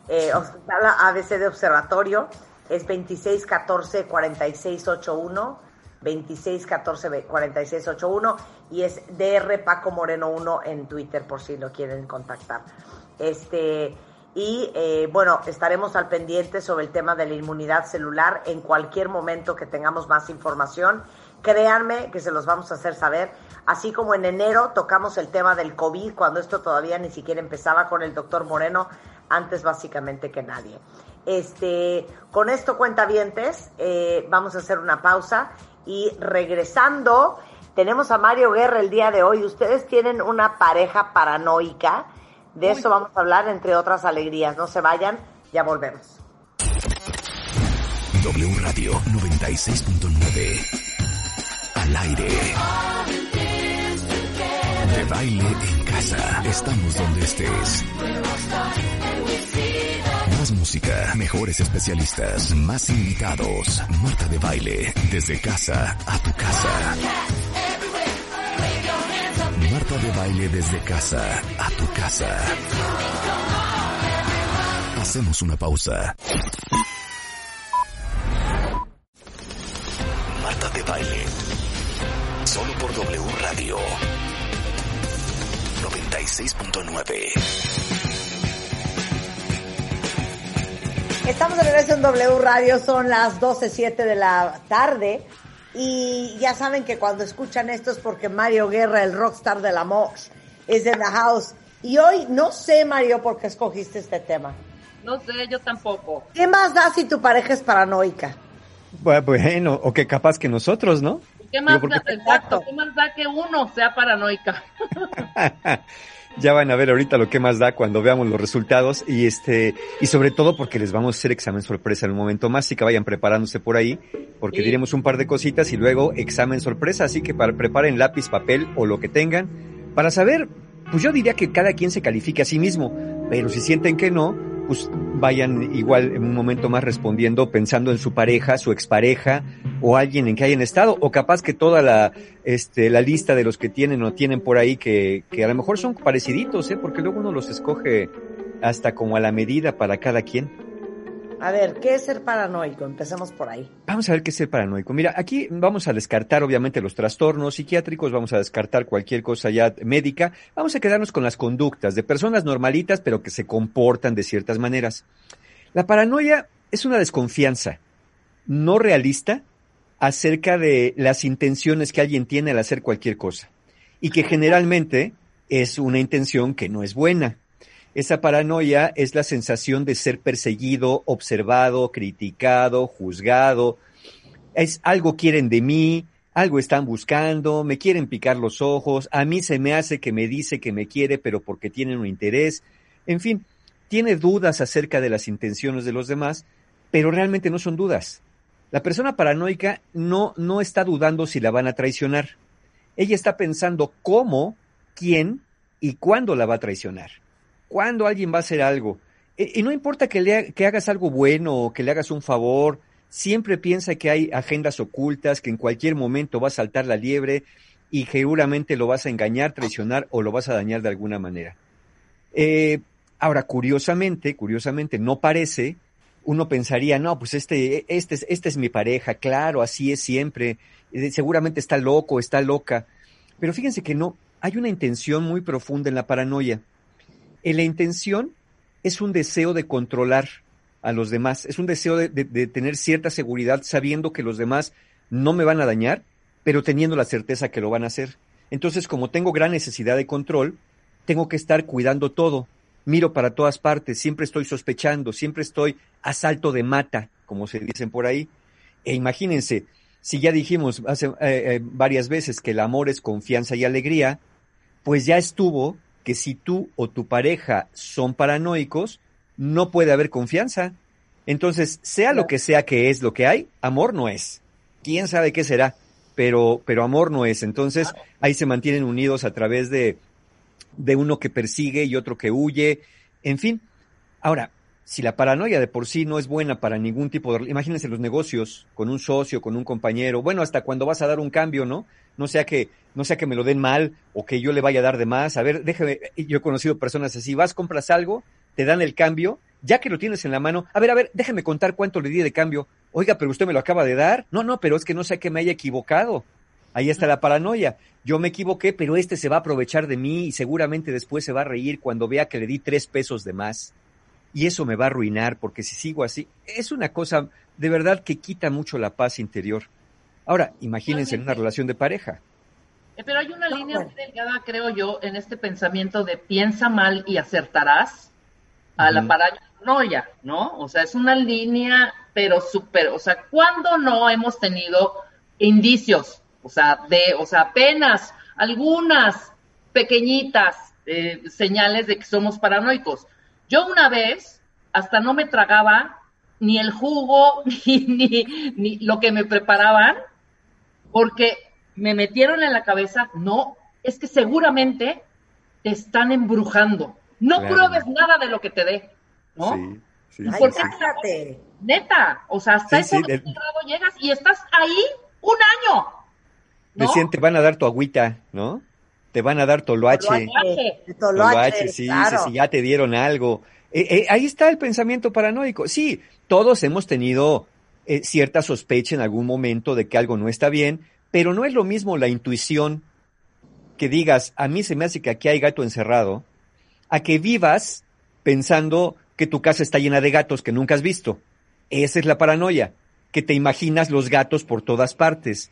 Eh, Hospital ABC de Observatorio es 2614-4681. 2614-4681 y es DR Paco Moreno 1 en Twitter por si lo quieren contactar. Este, y eh, bueno, estaremos al pendiente sobre el tema de la inmunidad celular en cualquier momento que tengamos más información. Créanme que se los vamos a hacer saber. Así como en enero tocamos el tema del COVID, cuando esto todavía ni siquiera empezaba con el doctor Moreno, antes básicamente que nadie. Este, con esto, cuentavientes, eh, vamos a hacer una pausa y regresando, tenemos a Mario Guerra el día de hoy. Ustedes tienen una pareja paranoica. De eso vamos a hablar, entre otras alegrías. No se vayan, ya volvemos. W Radio 96.9. Al aire. De baile en casa. Estamos donde estés. Más música, mejores especialistas, más invitados. Marta de baile. Desde casa a tu casa. Marta de baile desde casa a tu casa. Hacemos una pausa. Marta de baile. Solo por W Radio. 96.9. Estamos de regreso en W Radio, son las 12.07 de la tarde. Y ya saben que cuando escuchan esto es porque Mario Guerra, el rockstar del amor, es in the house. Y hoy no sé, Mario, por qué escogiste este tema. No sé, yo tampoco. ¿Qué más da si tu pareja es paranoica? Bu- Bueno, o que capaz que nosotros, ¿no? ¿Qué más, Digo, porque- da, exacto, ¿qué más da que uno sea paranoica? ya van a ver ahorita lo que más da cuando veamos los resultados y este y sobre todo porque les vamos a hacer examen sorpresa en un momento más, así que vayan preparándose por ahí, porque Sí. diremos un par de cositas y luego examen sorpresa, así que para, preparen lápiz, papel o lo que tengan. Para saber, pues yo diría que cada quien se califique a sí mismo, pero si sienten que no, pues vayan igual en un momento más respondiendo pensando en su pareja, su expareja o alguien en que hayan estado o capaz que toda la este la lista de los que tienen o tienen por ahí que, que a lo mejor son pareciditos, ¿eh? porque luego uno los escoge hasta como a la medida para cada quien. A ver, ¿qué es ser paranoico? Empecemos por ahí. Vamos a ver qué es el paranoico. Mira, aquí vamos a descartar obviamente los trastornos psiquiátricos, vamos a descartar cualquier cosa ya médica, vamos a quedarnos con las conductas de personas normalitas pero que se comportan de ciertas maneras. La paranoia es una desconfianza no realista acerca de las intenciones que alguien tiene al hacer cualquier cosa y que generalmente es una intención que no es buena. Esa paranoia es la sensación de ser perseguido, observado, criticado, juzgado. Es algo quieren de mí, algo están buscando, me quieren picar los ojos, a mí se me hace que me dice que me quiere, pero porque tienen un interés. En fin, tiene dudas acerca de las intenciones de los demás, pero realmente no son dudas. La persona paranoica no, no está dudando si la van a traicionar. Ella está pensando cómo, quién y cuándo la va a traicionar cuando alguien va a hacer algo. Y, y no importa que, le, que hagas algo bueno o que le hagas un favor, siempre piensa que hay agendas ocultas, que en cualquier momento va a saltar la liebre y seguramente lo vas a engañar, traicionar o lo vas a dañar de alguna manera. Eh, ahora, curiosamente, curiosamente, no parece uno pensaría, no, pues este, este, es- este es mi pareja, claro, así es siempre, eh, seguramente está loco, está loca. Pero fíjense que no, hay una intención muy profunda en la paranoia. Eh, la intención es un deseo de controlar a los demás, es un deseo de, tener cierta seguridad sabiendo que los demás no me van a dañar, pero teniendo la certeza que lo van a hacer. Entonces, como tengo gran necesidad de control, tengo que estar cuidando todo. Miro para todas partes, siempre estoy sospechando, siempre estoy a salto de mata, como se dicen por ahí. E imagínense, si ya dijimos eh, eh, varias veces que el amor es confianza y alegría, pues ya estuvo que si tú o tu pareja son paranoicos, no puede haber confianza. Entonces, sea lo que sea que es lo que hay, amor no es. ¿Quién sabe qué será? Pero, pero amor no es. Entonces, ahí se mantienen unidos a través de, de uno que persigue y otro que huye. En fin, ahora, si la paranoia de por sí no es buena para ningún tipo de... Imagínense los negocios con un socio, con un compañero, bueno, hasta cuando vas a dar un cambio, ¿no? No sea que, no sea que me lo den mal o que yo le vaya a dar de más. A ver, déjame, yo he conocido personas así, vas, compras algo, te dan el cambio, ya que lo tienes en la mano, a ver, a ver, déjeme contar cuánto le di de cambio. Oiga, pero usted me lo acaba de dar. No, no, pero es que no sé que me haya equivocado. Ahí está la paranoia. Yo me equivoqué, pero este se va a aprovechar de mí y seguramente después se va a reír cuando vea que le di tres pesos de más. Y eso me va a arruinar porque si sigo así, es una cosa de verdad que quita mucho la paz interior. Ahora, imagínense en una relación de pareja. Eh, Pero hay una línea muy delgada, creo yo, en este pensamiento de piensa mal y acertarás a la paranoia, ¿no? O sea, es una línea, pero súper, o sea, ¿cuándo no hemos tenido indicios? O sea, de, o sea, apenas algunas pequeñitas eh, señales de que somos paranoicos. Yo una vez hasta no me tragaba ni el jugo ni, ni, ni lo que me preparaban porque me metieron en la cabeza, no, es que seguramente te están embrujando. No Claro. pruebes nada de lo que te dé, ¿no? Sí, sí, ¿Y sí, por sí. qué? Fíjate. Neta, o sea, hasta ese de- grado llegas y estás ahí un año. ¿no? Decían, te van a dar tu agüita, ¿no? Te van a dar toloache. Toloache. Toloache, Toloache, sí, claro. sí, sí, ya te dieron algo. Eh, eh, ahí está el pensamiento paranoico. Sí, todos hemos tenido eh, cierta sospecha en algún momento de que algo no está bien, pero no es lo mismo la intuición que digas, a mí se me hace que aquí hay gato encerrado, a que vivas pensando que tu casa está llena de gatos que nunca has visto. Esa es la paranoia, que te imaginas los gatos por todas partes,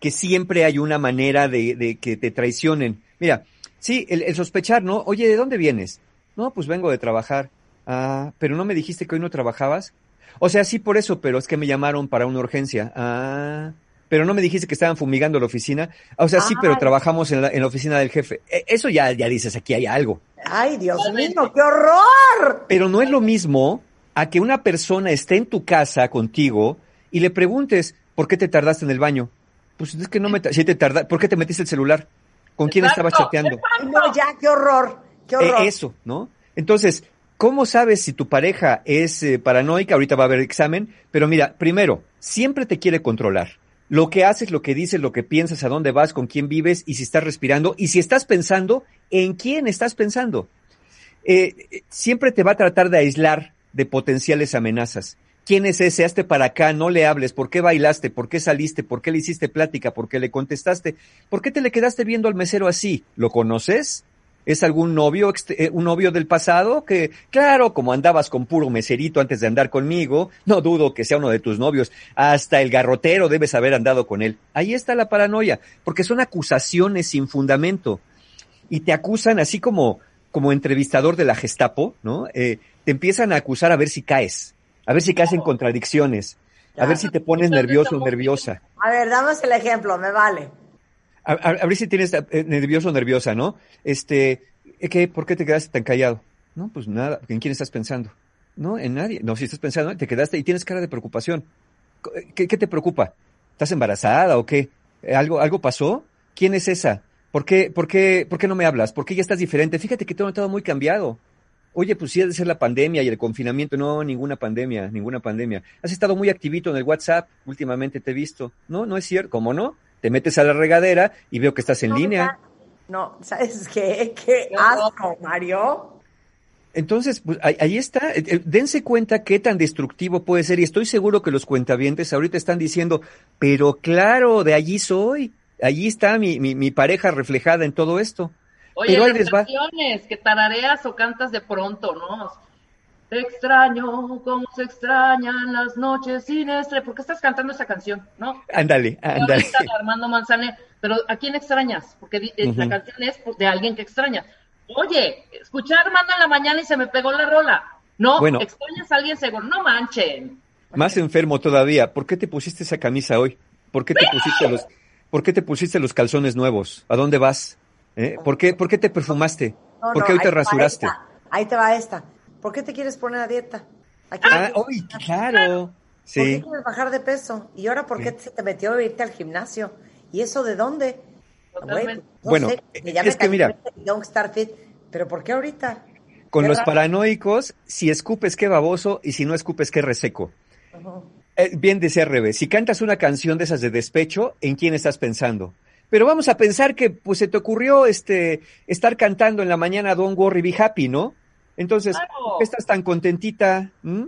que siempre hay una manera de, de que te traicionen. Mira, sí, el, el sospechar, ¿no? Oye, ¿de dónde vienes? No, pues vengo de trabajar. Ah, pero no me dijiste que hoy no trabajabas. O sea, sí por eso, pero es que me llamaron para una urgencia. Ah, pero no me dijiste que estaban fumigando la oficina. O sea, sí, pero trabajamos en la, en la oficina del jefe. E- Eso ya, ya dices, aquí hay algo. Ay, Dios mío, qué horror. Pero no es lo mismo a que una persona esté en tu casa contigo y le preguntes, ¿por qué te tardaste en el baño? Pues es que no me... Sí te tarda, ¿Por qué te metiste el celular? ¿Con quién Exacto, estabas chateando? Ay, No, ya, qué horror. Qué horror. Eh, eso, ¿no? Entonces, ¿cómo sabes si tu pareja es eh, paranoica? Ahorita va a haber examen, pero mira, primero, siempre te quiere controlar. Lo que haces, lo que dices, lo que piensas, a dónde vas, con quién vives y si estás respirando y si estás pensando, en quién estás pensando. Eh, eh, siempre te va a tratar de aislar de potenciales amenazas. ¿Quién es ese? Hazte para acá, no le hables. ¿Por qué bailaste? ¿Por qué saliste? ¿Por qué le hiciste plática? ¿Por qué le contestaste? ¿Por qué te le quedaste viendo al mesero así? ¿Lo conoces? ¿Es algún novio, eh, un novio del pasado? Que, claro, como andabas con puro meserito antes de andar conmigo, no dudo que sea uno de tus novios. Hasta el garrotero debes haber andado con él. Ahí está la paranoia, porque son acusaciones sin fundamento. Y te acusan así como, como entrevistador de la Gestapo, ¿no? Eh, te empiezan a acusar a ver si caes, a ver si caes en contradicciones, a Ya. ver si te pones nervioso o nerviosa. A ver, damos el ejemplo, me vale. A, a- a ver si tienes eh, nervioso o nerviosa, ¿no? Este, eh, ¿qué, ¿por qué te quedaste tan callado? No, pues nada, ¿en quién estás pensando? No, en nadie. No, si estás pensando, te quedaste y tienes cara de preocupación. ¿Qué, qué te preocupa? ¿Estás embarazada o qué? ¿Algo, algo pasó? ¿Quién es esa? ¿Por qué, por qué, por qué no me hablas? ¿Por qué ya estás diferente? Fíjate que todo estado muy cambiado. Oye, pues sí, ha de ser la pandemia y el confinamiento. No, ninguna pandemia, ninguna pandemia. Has estado muy activito en el WhatsApp. Últimamente te he visto. No, no es cierto. ¿Cómo no? Te metes a la regadera y veo que estás en No, línea. No, ¿sabes qué? Qué asco, Mario. Entonces, pues ahí, ahí está. Eh, eh, Dense cuenta qué tan destructivo puede ser. Y estoy seguro que los cuentavientes ahorita están diciendo, pero claro, de allí soy. Allí está mi, mi, mi pareja reflejada en todo esto. Oye, pero les va. canciones que tarareas o cantas de pronto, ¿no? Te extraño, como se extrañan las noches sin. ¿Por qué estás cantando esa canción, no? Ándale, ándale. Armando Manzanero. Pero ¿a quién extrañas? Porque eh, la canción es pues, de alguien que extraña. Oye, escuché a Armando en la mañana y se me pegó la rola. No, Bueno. extrañas a alguien seguro. No manchen. Más enfermo todavía. ¿Por qué te pusiste esa camisa hoy? ¿Por qué te pusiste los, por qué te pusiste los calzones nuevos? ¿A dónde vas? ¿Eh? ¿Por qué, por qué te perfumaste? No, ¿Por no, qué hoy te rasuraste? esta, Ahí te va esta. ¿Por qué te quieres poner a dieta? ¿A qué- Ah, uy, claro. ¿Por qué Sí. quieres bajar de peso? ¿Y ahora por qué se te metió a irte al gimnasio? ¿Y eso de dónde? Totalmente. no Bueno, sé, que ya es me que mira. que estar fit. ¿Pero por qué ahorita? Con Qué los raro. paranoicos, si escupes qué baboso y si no escupes qué reseco. Ujú. Eh, bien decía revés, si cantas una canción de esas de despecho, ¿en quién estás pensando? Pero vamos a pensar que pues se te ocurrió este estar cantando en la mañana Don't Worry Be Happy, ¿no? Entonces, Claro. ¿por qué estás tan contentita? ¿Mm?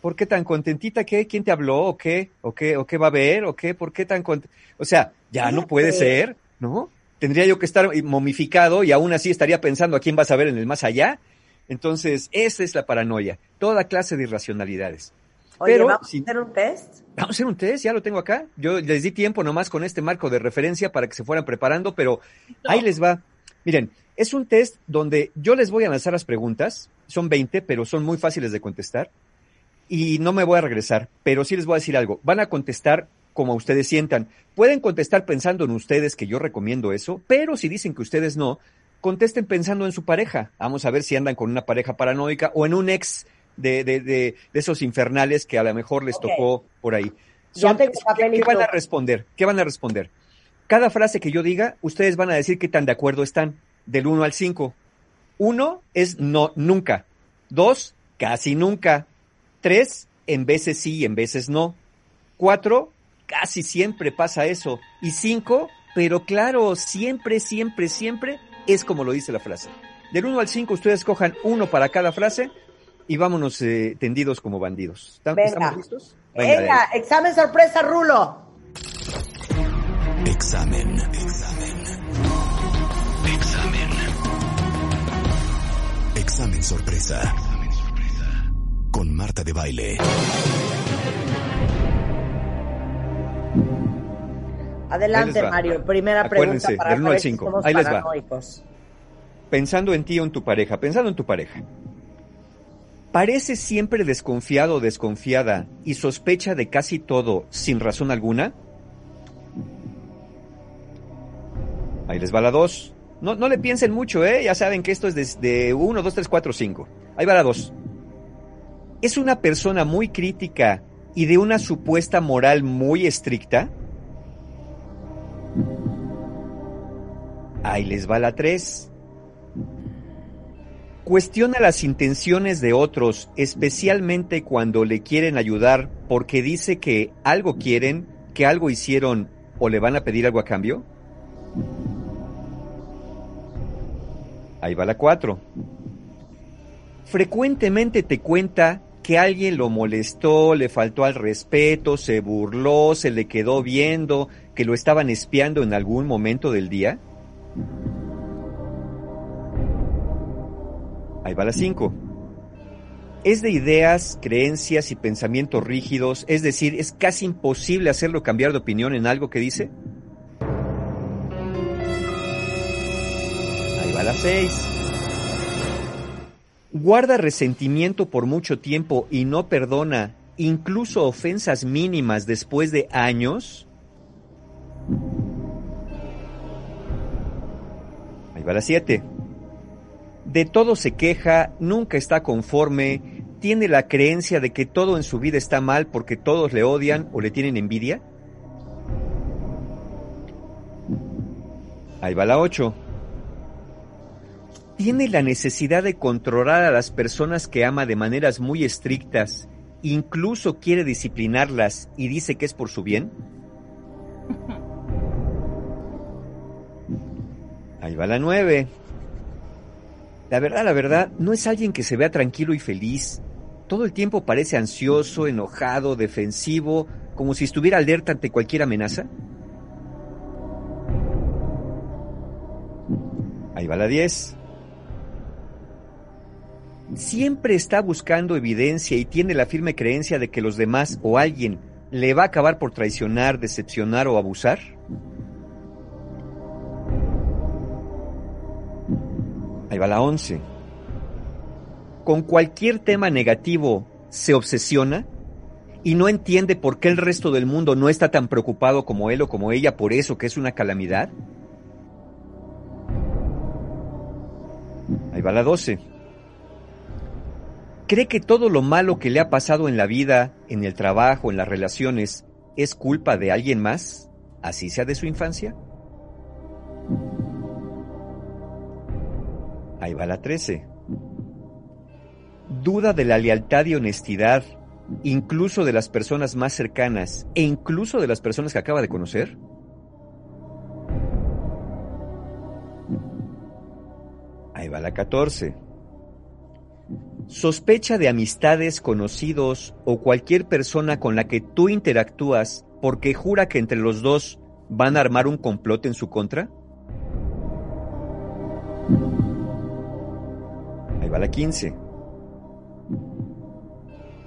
¿Por qué tan contentita? ¿Qué? ¿Quién te habló? ¿O qué? ¿O qué? ¿O qué va a ver? ¿O qué? ¿Por qué tan cont O sea, ya no puede ser, ¿no? Tendría yo que estar momificado y aún así estaría pensando a quién vas a ver en el más allá. Entonces, esa es la paranoia. Toda clase de irracionalidades. Oye, Pero ¿vamos si- a hacer un test? Vamos a hacer un test, ya lo tengo acá. Yo les di tiempo nomás con este marco de referencia para que se fueran preparando, pero ahí les va. Miren, es un test donde yo les voy a lanzar las preguntas, son 20, pero son muy fáciles de contestar, y no me voy a regresar, pero sí les voy a decir algo. Van a contestar como ustedes sientan. Pueden contestar pensando en ustedes, que yo recomiendo eso, pero si dicen que ustedes no, contesten pensando en su pareja. Vamos a ver si andan con una pareja paranoica o en un ex de, de, de, de esos infernales que a lo mejor les Ok. tocó por ahí. Son- ¿qué, qué van a responder? ¿Qué van a responder? Cada frase que yo diga, ustedes van a decir qué tan de acuerdo están, del 1 al 5. Uno es no, nunca. Dos, casi nunca. Tres, en veces sí y en veces no. Cuatro, casi siempre pasa eso. Y cinco, pero claro, siempre, siempre, siempre es como lo dice la frase. Del 1 al 5 ustedes cojan uno para cada frase y vámonos eh, tendidos como bandidos. ¿Están- Venga. ¿Estamos listos? Venga, Venga, examen sorpresa, Rulo. Examen. Examen. Examen. Examen sorpresa. Con Marta de Baile. Adelante. Mario. Primera pregunta Acuérdense, para del uno al saber si cinco. somos Ahí les va. pensando en ti o en tu pareja, pensando en tu pareja. ¿Parece siempre desconfiado o desconfiada y sospecha de casi todo sin razón alguna? Ahí les va la dos. No, no le piensen mucho, ¿eh? Ya saben que esto es desde 1, 2, 3, 4, 5. Ahí va la dos. ¿Es una persona muy crítica y de una supuesta moral muy estricta? Ahí les va la tres. Cuestiona las intenciones de otros, especialmente cuando le quieren ayudar porque dice que algo quieren, que algo hicieron o le van a pedir algo a cambio. Ahí va la cuatro. Frecuentemente te cuenta que alguien lo molestó, le faltó al respeto, se burló, se le quedó viendo, que lo estaban espiando en algún momento del día. Ahí va la 5. Es de ideas, creencias y pensamientos rígidos, es decir, es casi imposible hacerlo cambiar de opinión en algo que dice. Ahí va la 6. Guarda resentimiento por mucho tiempo y no perdona, incluso ofensas mínimas después de años. Ahí va la 7. De todo se queja, nunca está conforme, tiene la creencia de que todo en su vida está mal porque todos le odian o le tienen envidia. Ahí va la 8. Tiene la necesidad de controlar a las personas que ama de maneras muy estrictas, incluso quiere disciplinarlas y dice que es por su bien. Ahí va la 9. La verdad, la verdad, no es alguien que se vea tranquilo y feliz. Todo el tiempo parece ansioso, enojado, defensivo, como si estuviera alerta ante cualquier amenaza. Ahí va la 10. Siempre está buscando evidencia y tiene la firme creencia de que los demás o alguien le va a acabar por traicionar, decepcionar o abusar. Ahí va la 11. Con cualquier tema negativo se obsesiona y no entiende por qué el resto del mundo no está tan preocupado como él o como ella por eso que es una calamidad. Ahí va la 12. ¿Cree que todo lo malo que le ha pasado en la vida, en el trabajo, en las relaciones, es culpa de alguien más? ¿Así sea de su infancia? Ahí va la 13. Duda de la lealtad y honestidad, incluso de las personas más cercanas e incluso de las personas que acaba de conocer. Ahí va la 14. Sospecha de amistades, conocidos o cualquier persona con la que tú interactúas porque jura que entre los dos van a armar un complot en su contra. La 15.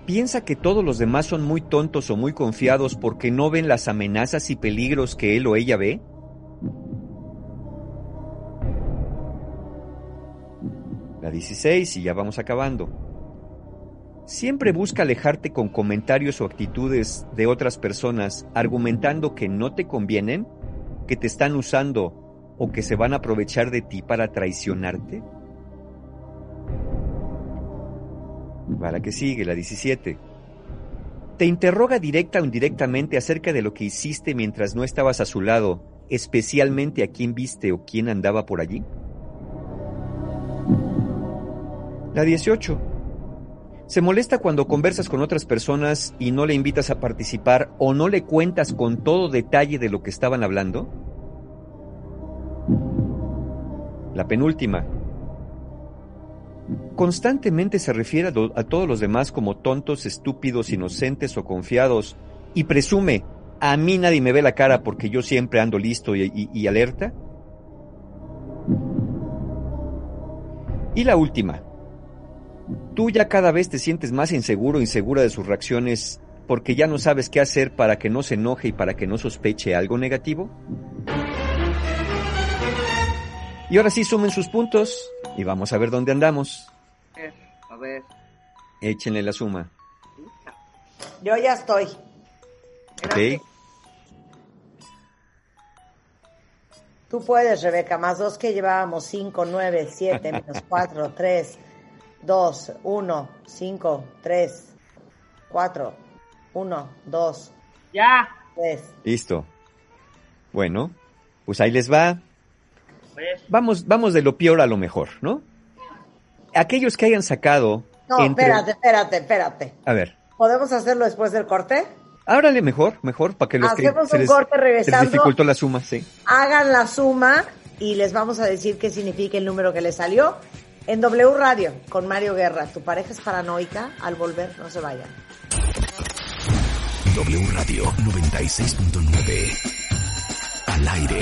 Piensa que todos los demás son muy tontos o muy confiados porque no ven las amenazas y peligros que él o ella ve. La 16 y ya vamos acabando. Siempre busca alejarte con comentarios o actitudes de otras personas argumentando que no te convienen, que te están usando o que se van a aprovechar de ti para traicionarte. Va la que sigue, la 17. Te interroga directa o indirectamente acerca de lo que hiciste mientras no estabas a su lado, especialmente a quién viste o quién andaba por allí. La 18. Se molesta cuando conversas con otras personas y no le invitas a participar o no le cuentas con todo detalle de lo que estaban hablando. La penúltima. Constantemente se refiere a, do- a todos los demás como tontos, estúpidos, inocentes o confiados y presume, a mí nadie me ve la cara porque yo siempre ando listo y- y- y alerta. Y la última. Tú ya cada vez te sientes más inseguro, insegura de sus reacciones porque ya no sabes qué hacer para que no se enoje y para que no sospeche algo negativo. Y ahora sí sumen sus puntos y vamos a ver dónde andamos. A ver. Échenle la suma. Yo ya estoy. ¿Ok? Tú puedes, Rebeca, más dos que llevábamos, cinco, nueve, siete, menos cuatro, tres, dos, uno, cinco, tres, cuatro, uno, dos, Ya. tres. Listo. Bueno, pues ahí les va. Vamos, vamos de lo peor a lo mejor, ¿no? Aquellos que hayan sacado. No, entre- espérate, espérate, espérate. A ver. ¿Podemos hacerlo después del corte? Ábrale mejor, mejor, para que los que Hacemos se un les, corte se les regresando. dificultó la suma, sí. Hagan la suma y les vamos a decir qué significa el número que les salió. En W Radio, con Mario Guerra. ¿Tu pareja es paranoica? Al volver, no se vayan. W Radio 96.9. Al aire.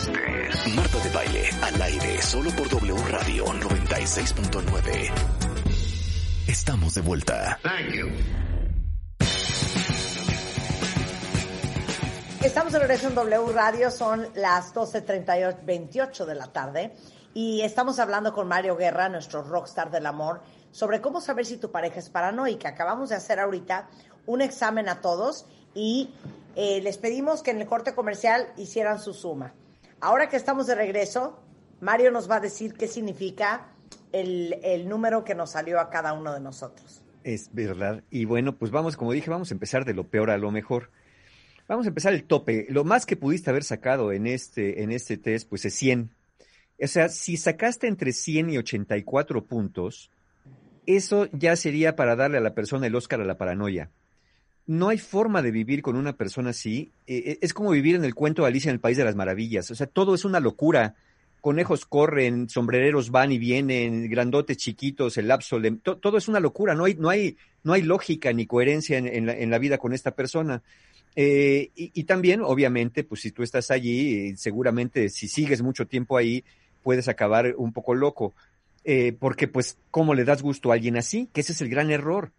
Estés. Marta de baile al aire solo por W Radio 96.9. Estamos de vuelta. Estamos de regreso en W Radio, son las 12.38 de la tarde y estamos hablando con Mario Guerra, nuestro rockstar del amor, sobre cómo saber si tu pareja es paranoica. Acabamos de hacer ahorita un examen a todos y eh, les pedimos que en el corte comercial hicieran su suma. Ahora que estamos de regreso, Mario nos va a decir qué significa el, el número que nos salió a cada uno de nosotros. Es verdad. Y bueno, pues vamos, como dije, vamos a empezar de lo peor a lo mejor. Vamos a empezar el tope. Lo más que pudiste haber sacado en este, en este test, pues es 100. O sea, si sacaste entre 100 y 84 puntos, eso ya sería para darle a la persona el Oscar a la paranoia. No hay forma de vivir con una persona así. Eh, eh, es como vivir en el cuento de Alicia en el País de las Maravillas. O sea, todo es una locura. Conejos corren, sombrereros van y vienen, grandotes, chiquitos, el lapso, to- todo es una locura. No hay, no hay, no hay lógica ni coherencia en, en la, en la vida con esta persona. Eh, y, y también, obviamente, pues si tú estás allí, eh, seguramente si sigues mucho tiempo ahí, puedes acabar un poco loco. Eh, porque, pues, ¿cómo le das gusto a alguien así? Que ese es el gran error.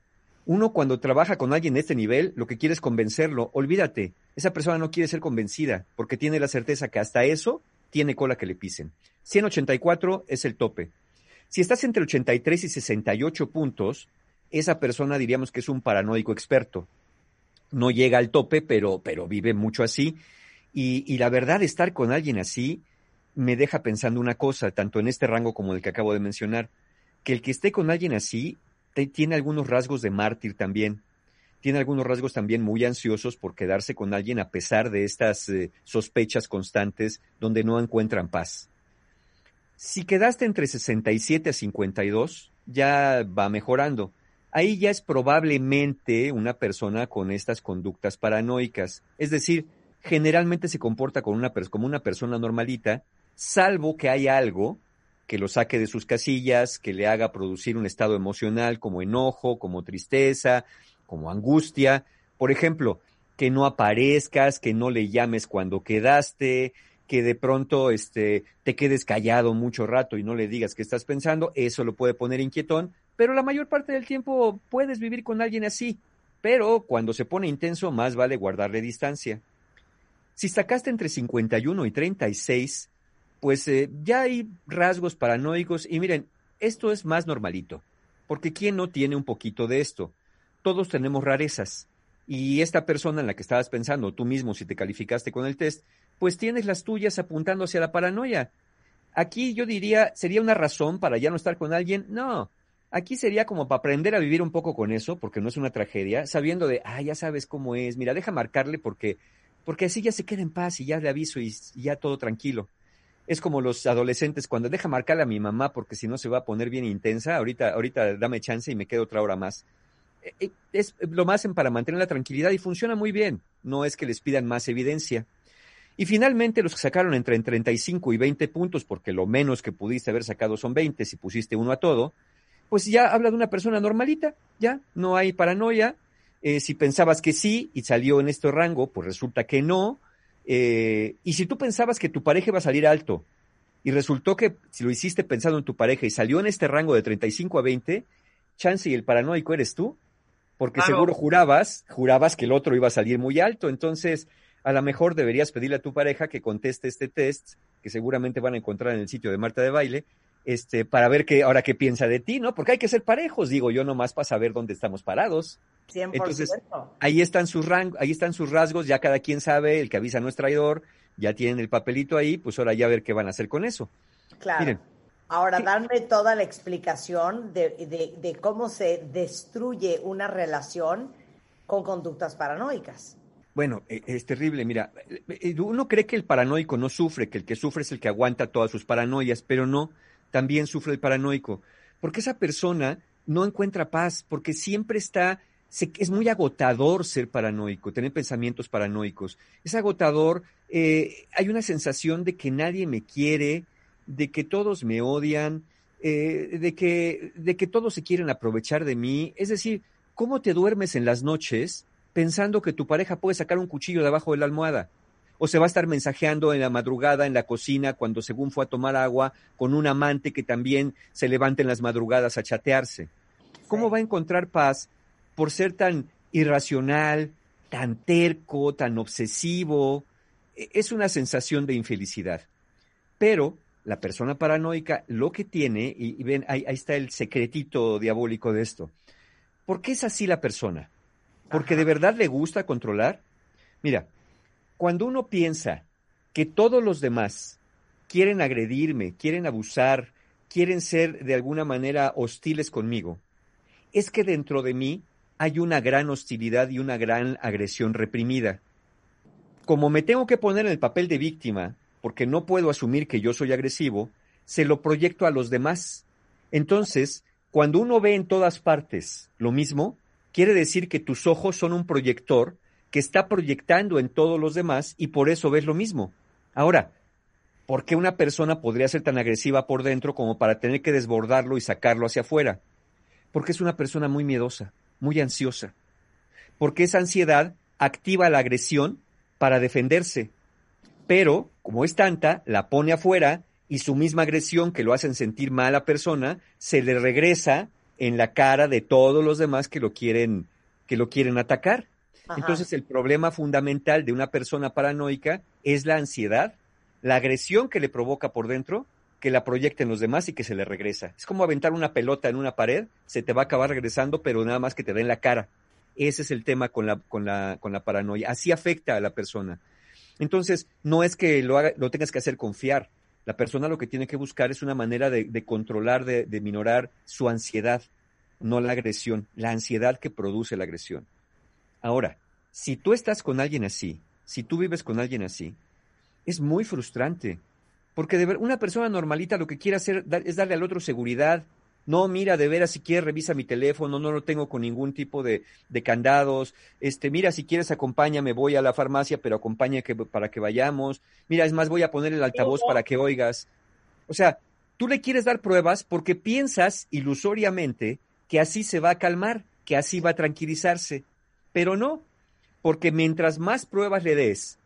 Uno cuando trabaja con alguien de este nivel, lo que quiere es convencerlo. Olvídate, esa persona no quiere ser convencida porque tiene la certeza que hasta eso tiene cola que le pisen. 184 es el tope. Si estás entre 83 y 68 puntos, esa persona diríamos que es un paranoico experto. No llega al tope, pero, pero vive mucho así. Y, y la verdad, estar con alguien así me deja pensando una cosa, tanto en este rango como el que acabo de mencionar, que el que esté con alguien así tiene algunos rasgos de mártir también. Tiene algunos rasgos también muy ansiosos por quedarse con alguien a pesar de estas eh, sospechas constantes donde no encuentran paz. Si quedaste entre 67 a 52, ya va mejorando. Ahí ya es probablemente una persona con estas conductas paranoicas. Es decir, generalmente se comporta con una, como una persona normalita, salvo que haya algo que lo saque de sus casillas, que le haga producir un estado emocional como enojo, como tristeza, como angustia. Por ejemplo, que no aparezcas, que no le llames cuando quedaste, que de pronto este, te quedes callado mucho rato y no le digas qué estás pensando, eso lo puede poner inquietón, pero la mayor parte del tiempo puedes vivir con alguien así. Pero cuando se pone intenso, más vale guardarle distancia. Si sacaste entre 51 y 36, pues eh, ya hay rasgos paranoicos y miren, esto es más normalito, porque ¿quién no tiene un poquito de esto? Todos tenemos rarezas. Y esta persona en la que estabas pensando, tú mismo si te calificaste con el test, pues tienes las tuyas apuntando hacia la paranoia. Aquí yo diría, ¿sería una razón para ya no estar con alguien? No. Aquí sería como para aprender a vivir un poco con eso, porque no es una tragedia, sabiendo de, ah, ya sabes cómo es, mira, deja marcarle porque, porque así ya se queda en paz y ya le aviso y, y ya todo tranquilo. Es como los adolescentes cuando deja marcarle a mi mamá porque si no se va a poner bien intensa, ahorita, ahorita dame chance y me quedo otra hora más. Eh, eh, Es, lo más hacen para mantener la tranquilidad y funciona muy bien. No es que les pidan más evidencia. Y finalmente los que sacaron entre 35 y 20 puntos, porque lo menos que pudiste haber sacado son 20 si pusiste uno a todo, pues ya habla de una persona normalita, ya, no hay paranoia. Eh, si pensabas que sí y salió en este rango, pues resulta que no. Eh, y si tú pensabas que tu pareja iba a salir alto y resultó que si lo hiciste pensando en tu pareja y salió en este rango de 35 a 20, chance y el paranoico eres tú, porque Claro. seguro jurabas, jurabas que el otro iba a salir muy alto. Entonces, a lo mejor deberías pedirle a tu pareja que conteste este test, que seguramente van a encontrar en el sitio de Marta de Baile, este, para ver qué, ahora qué piensa de ti, ¿no? Porque hay que ser parejos, digo yo, nomás para saber dónde estamos parados. 100%. Entonces, ahí están sus rang, ahí están sus rasgos, ya cada quien sabe, el que avisa no es traidor, ya tienen el papelito ahí, pues ahora ya a ver qué van a hacer con eso. Claro. Miren. Ahora, darme toda la explicación de, de- de cómo se destruye una relación con conductas paranoicas. Bueno, e- es terrible, mira, eh, uno cree que el paranoico no sufre, que el que sufre es el que aguanta todas sus paranoias, pero no, también sufre el paranoico, porque esa persona no encuentra paz, porque siempre está, se- es muy agotador ser paranoico, tener pensamientos paranoicos, es agotador, eh, hay una sensación de que nadie me quiere, de que todos me odian, eh, de, que, de que todos se quieren aprovechar de mí, es decir, ¿cómo te duermes en las noches? pensando que tu pareja puede sacar un cuchillo de abajo de la almohada. O se va a estar mensajeando en la madrugada en la cocina cuando según fue a tomar agua con un amante que también se levanta en las madrugadas a chatearse. ¿Cómo va a encontrar paz por ser tan irracional, tan terco, tan obsesivo? E- Es una sensación de infelicidad. Pero la persona paranoica lo que tiene, y, y ven, ahí, ahí está el secretito diabólico de esto. ¿Por qué es así la persona? porque de verdad le gusta controlar. Mira, cuando uno piensa que todos los demás quieren agredirme, quieren abusar, quieren ser de alguna manera hostiles conmigo, es que dentro de mí hay una gran hostilidad y una gran agresión reprimida. Como me tengo que poner en el papel de víctima, porque no puedo asumir que yo soy agresivo, se lo proyecto a los demás. Entonces, cuando uno ve en todas partes lo mismo, quiere decir que tus ojos son un proyector que está proyectando en todos los demás y por eso ves lo mismo. Ahora, ¿por qué una persona podría ser tan agresiva por dentro como para tener que desbordarlo y sacarlo hacia afuera? Porque es una persona muy miedosa, muy ansiosa. Porque esa ansiedad activa la agresión para defenderse. Pero, como es tanta, la pone afuera y su misma agresión que lo hacen sentir mal a persona se le regresa en la cara de todos los demás que lo quieren que lo quieren atacar. Entonces, el problema fundamental de una persona paranoica es la ansiedad, la agresión que le provoca por dentro, que la proyecta en los demás y que se le regresa. Es como aventar una pelota en una pared, se te va a acabar regresando, pero nada más que te da en la cara. Ese es el tema con la, con la, con la paranoia. Así afecta a la persona. Entonces, no es que lo, haga- lo tengas que hacer confiar. La persona lo que tiene que buscar es una manera de, de controlar, de, de minorar su ansiedad, no la agresión, la ansiedad que produce la agresión. Ahora, si tú estás con alguien así, si tú vives con alguien así, es muy frustrante. Porque de ver, una persona normalita lo que quiere hacer es darle al otro seguridad. No, mira, de veras, si quieres, revisa mi teléfono, no lo tengo con ningún tipo de, de candados. Este, mira, si quieres, acompáñame, voy a la farmacia, pero acompaña que, para que vayamos. Mira, es más, voy a poner el altavoz para que oigas. O sea, tú le quieres dar pruebas porque piensas ilusoriamente que así se va a calmar, que así va a tranquilizarse. Pero no, porque mientras más pruebas le des,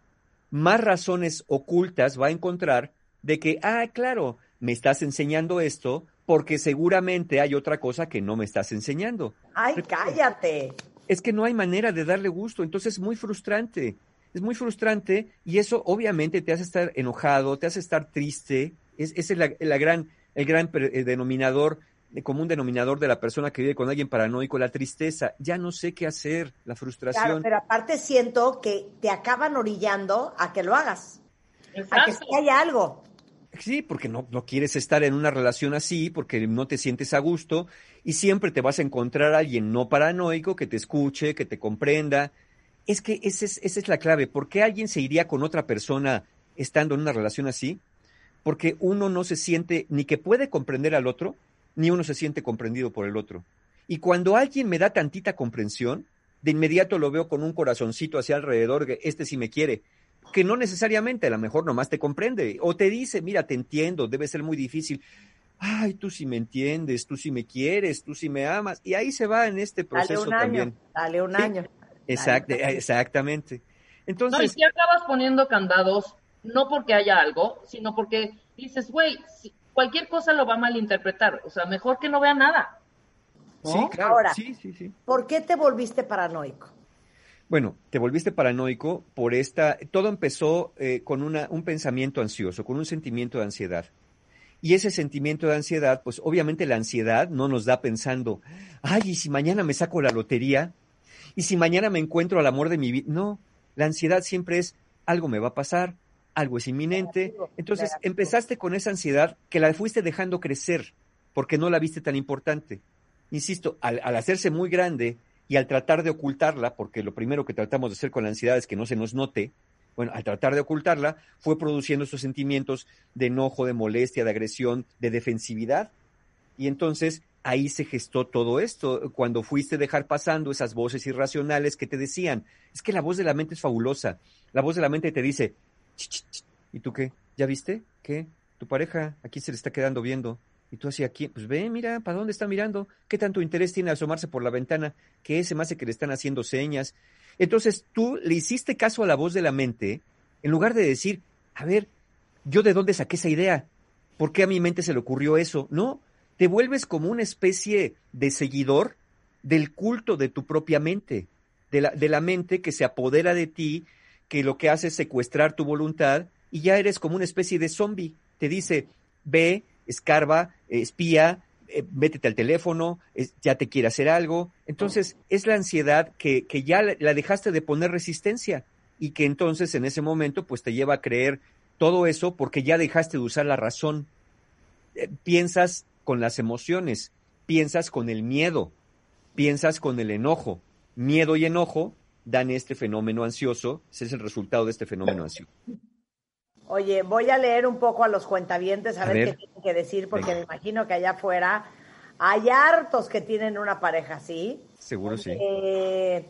más razones ocultas va a encontrar de que, ah, claro, me estás enseñando esto porque seguramente hay otra cosa que no me estás enseñando. Ay, cállate. Es que no hay manera de darle gusto, entonces es muy frustrante. Es muy frustrante y eso obviamente te hace estar enojado, te hace estar triste. Es, ese es la, la gran, el gran eh, denominador, común denominador de la persona que vive con alguien paranoico, la tristeza. Ya no sé qué hacer, la frustración. Claro, pero aparte siento que te acaban orillando a que lo hagas. A que sí haya algo. Sí, porque no, no quieres estar en una relación así, porque no te sientes a gusto y siempre te vas a encontrar a alguien no paranoico que te escuche, que te comprenda. Es que esa es, esa es la clave. ¿Por qué alguien se iría con otra persona estando en una relación así? Porque uno no se siente ni que puede comprender al otro, ni uno se siente comprendido por el otro. Y cuando alguien me da tantita comprensión, de inmediato lo veo con un corazoncito hacia alrededor, que este sí me quiere, que no necesariamente, a lo mejor nomás te comprende, o te dice, mira, te entiendo, debe ser muy difícil. Ay, tú sí me entiendes, tú sí me quieres, tú sí me amas. Y ahí se va en este Dale proceso un año. también. Dale un Sí. año. Exact- exactamente. No, y Entonces, si acabas poniendo candados, no porque haya algo, sino porque dices, güey, si- cualquier cosa lo va a malinterpretar. O sea, mejor que no vea nada. ¿no? sí, claro, Ahora, sí, sí, sí. ¿por qué te volviste paranoico? Bueno, te volviste paranoico por esta. Todo empezó eh, con una, un pensamiento ansioso, con un sentimiento de ansiedad. Y ese sentimiento de ansiedad, pues obviamente la ansiedad no nos da pensando, ay, ¿y si mañana me saco la lotería? ¿Y si mañana me encuentro al amor de mi vida? No, la ansiedad siempre es, algo me va a pasar, algo es inminente. Entonces empezaste con esa ansiedad que la fuiste dejando crecer porque no la viste tan importante. Insisto, al, al hacerse muy grande y al tratar de ocultarla, porque lo primero que tratamos de hacer con la ansiedad es que no se nos note, bueno, al tratar de ocultarla, fue produciendo esos sentimientos de enojo, de molestia, de agresión, de defensividad. Y entonces ahí se gestó todo esto, cuando fuiste dejar pasando esas voces irracionales que te decían, es que la voz de la mente es fabulosa. La voz de la mente te dice. ¿Y tú qué? ¿Ya viste? ¿Qué? Tu pareja aquí se le está quedando viendo. Y tú así aquí, pues ve, mira, ¿para dónde está mirando? ¿Qué tanto interés tiene asomarse por la ventana? Que ese más hace que le están haciendo señas. Entonces tú le hiciste caso a la voz de la mente en lugar de decir, a ver, ¿yo de dónde saqué esa idea? ¿Por qué a mi mente se le ocurrió eso? No, te vuelves como una especie de seguidor del culto de tu propia mente, de la mente que se apodera de ti, que lo que hace es secuestrar tu voluntad y ya eres como una especie de zombie. Te dice, ve, escarba, eh, espía, eh, métete al teléfono, ya te quiere hacer algo. Entonces, es la ansiedad que, que ya la, la dejaste de poner resistencia y que entonces en ese momento pues te lleva a creer Todo eso porque ya dejaste de usar la razón. Eh, piensas con las emociones, piensas con el miedo, piensas con el enojo. Miedo y enojo dan este fenómeno ansioso, ese es el resultado de este fenómeno ansioso. Oye, voy a leer un poco a los cuentavientes a, A ver, ver. qué tienen que decir, porque Venga. me imagino que allá afuera hay hartos que tienen una pareja así. Seguro sí. Eh,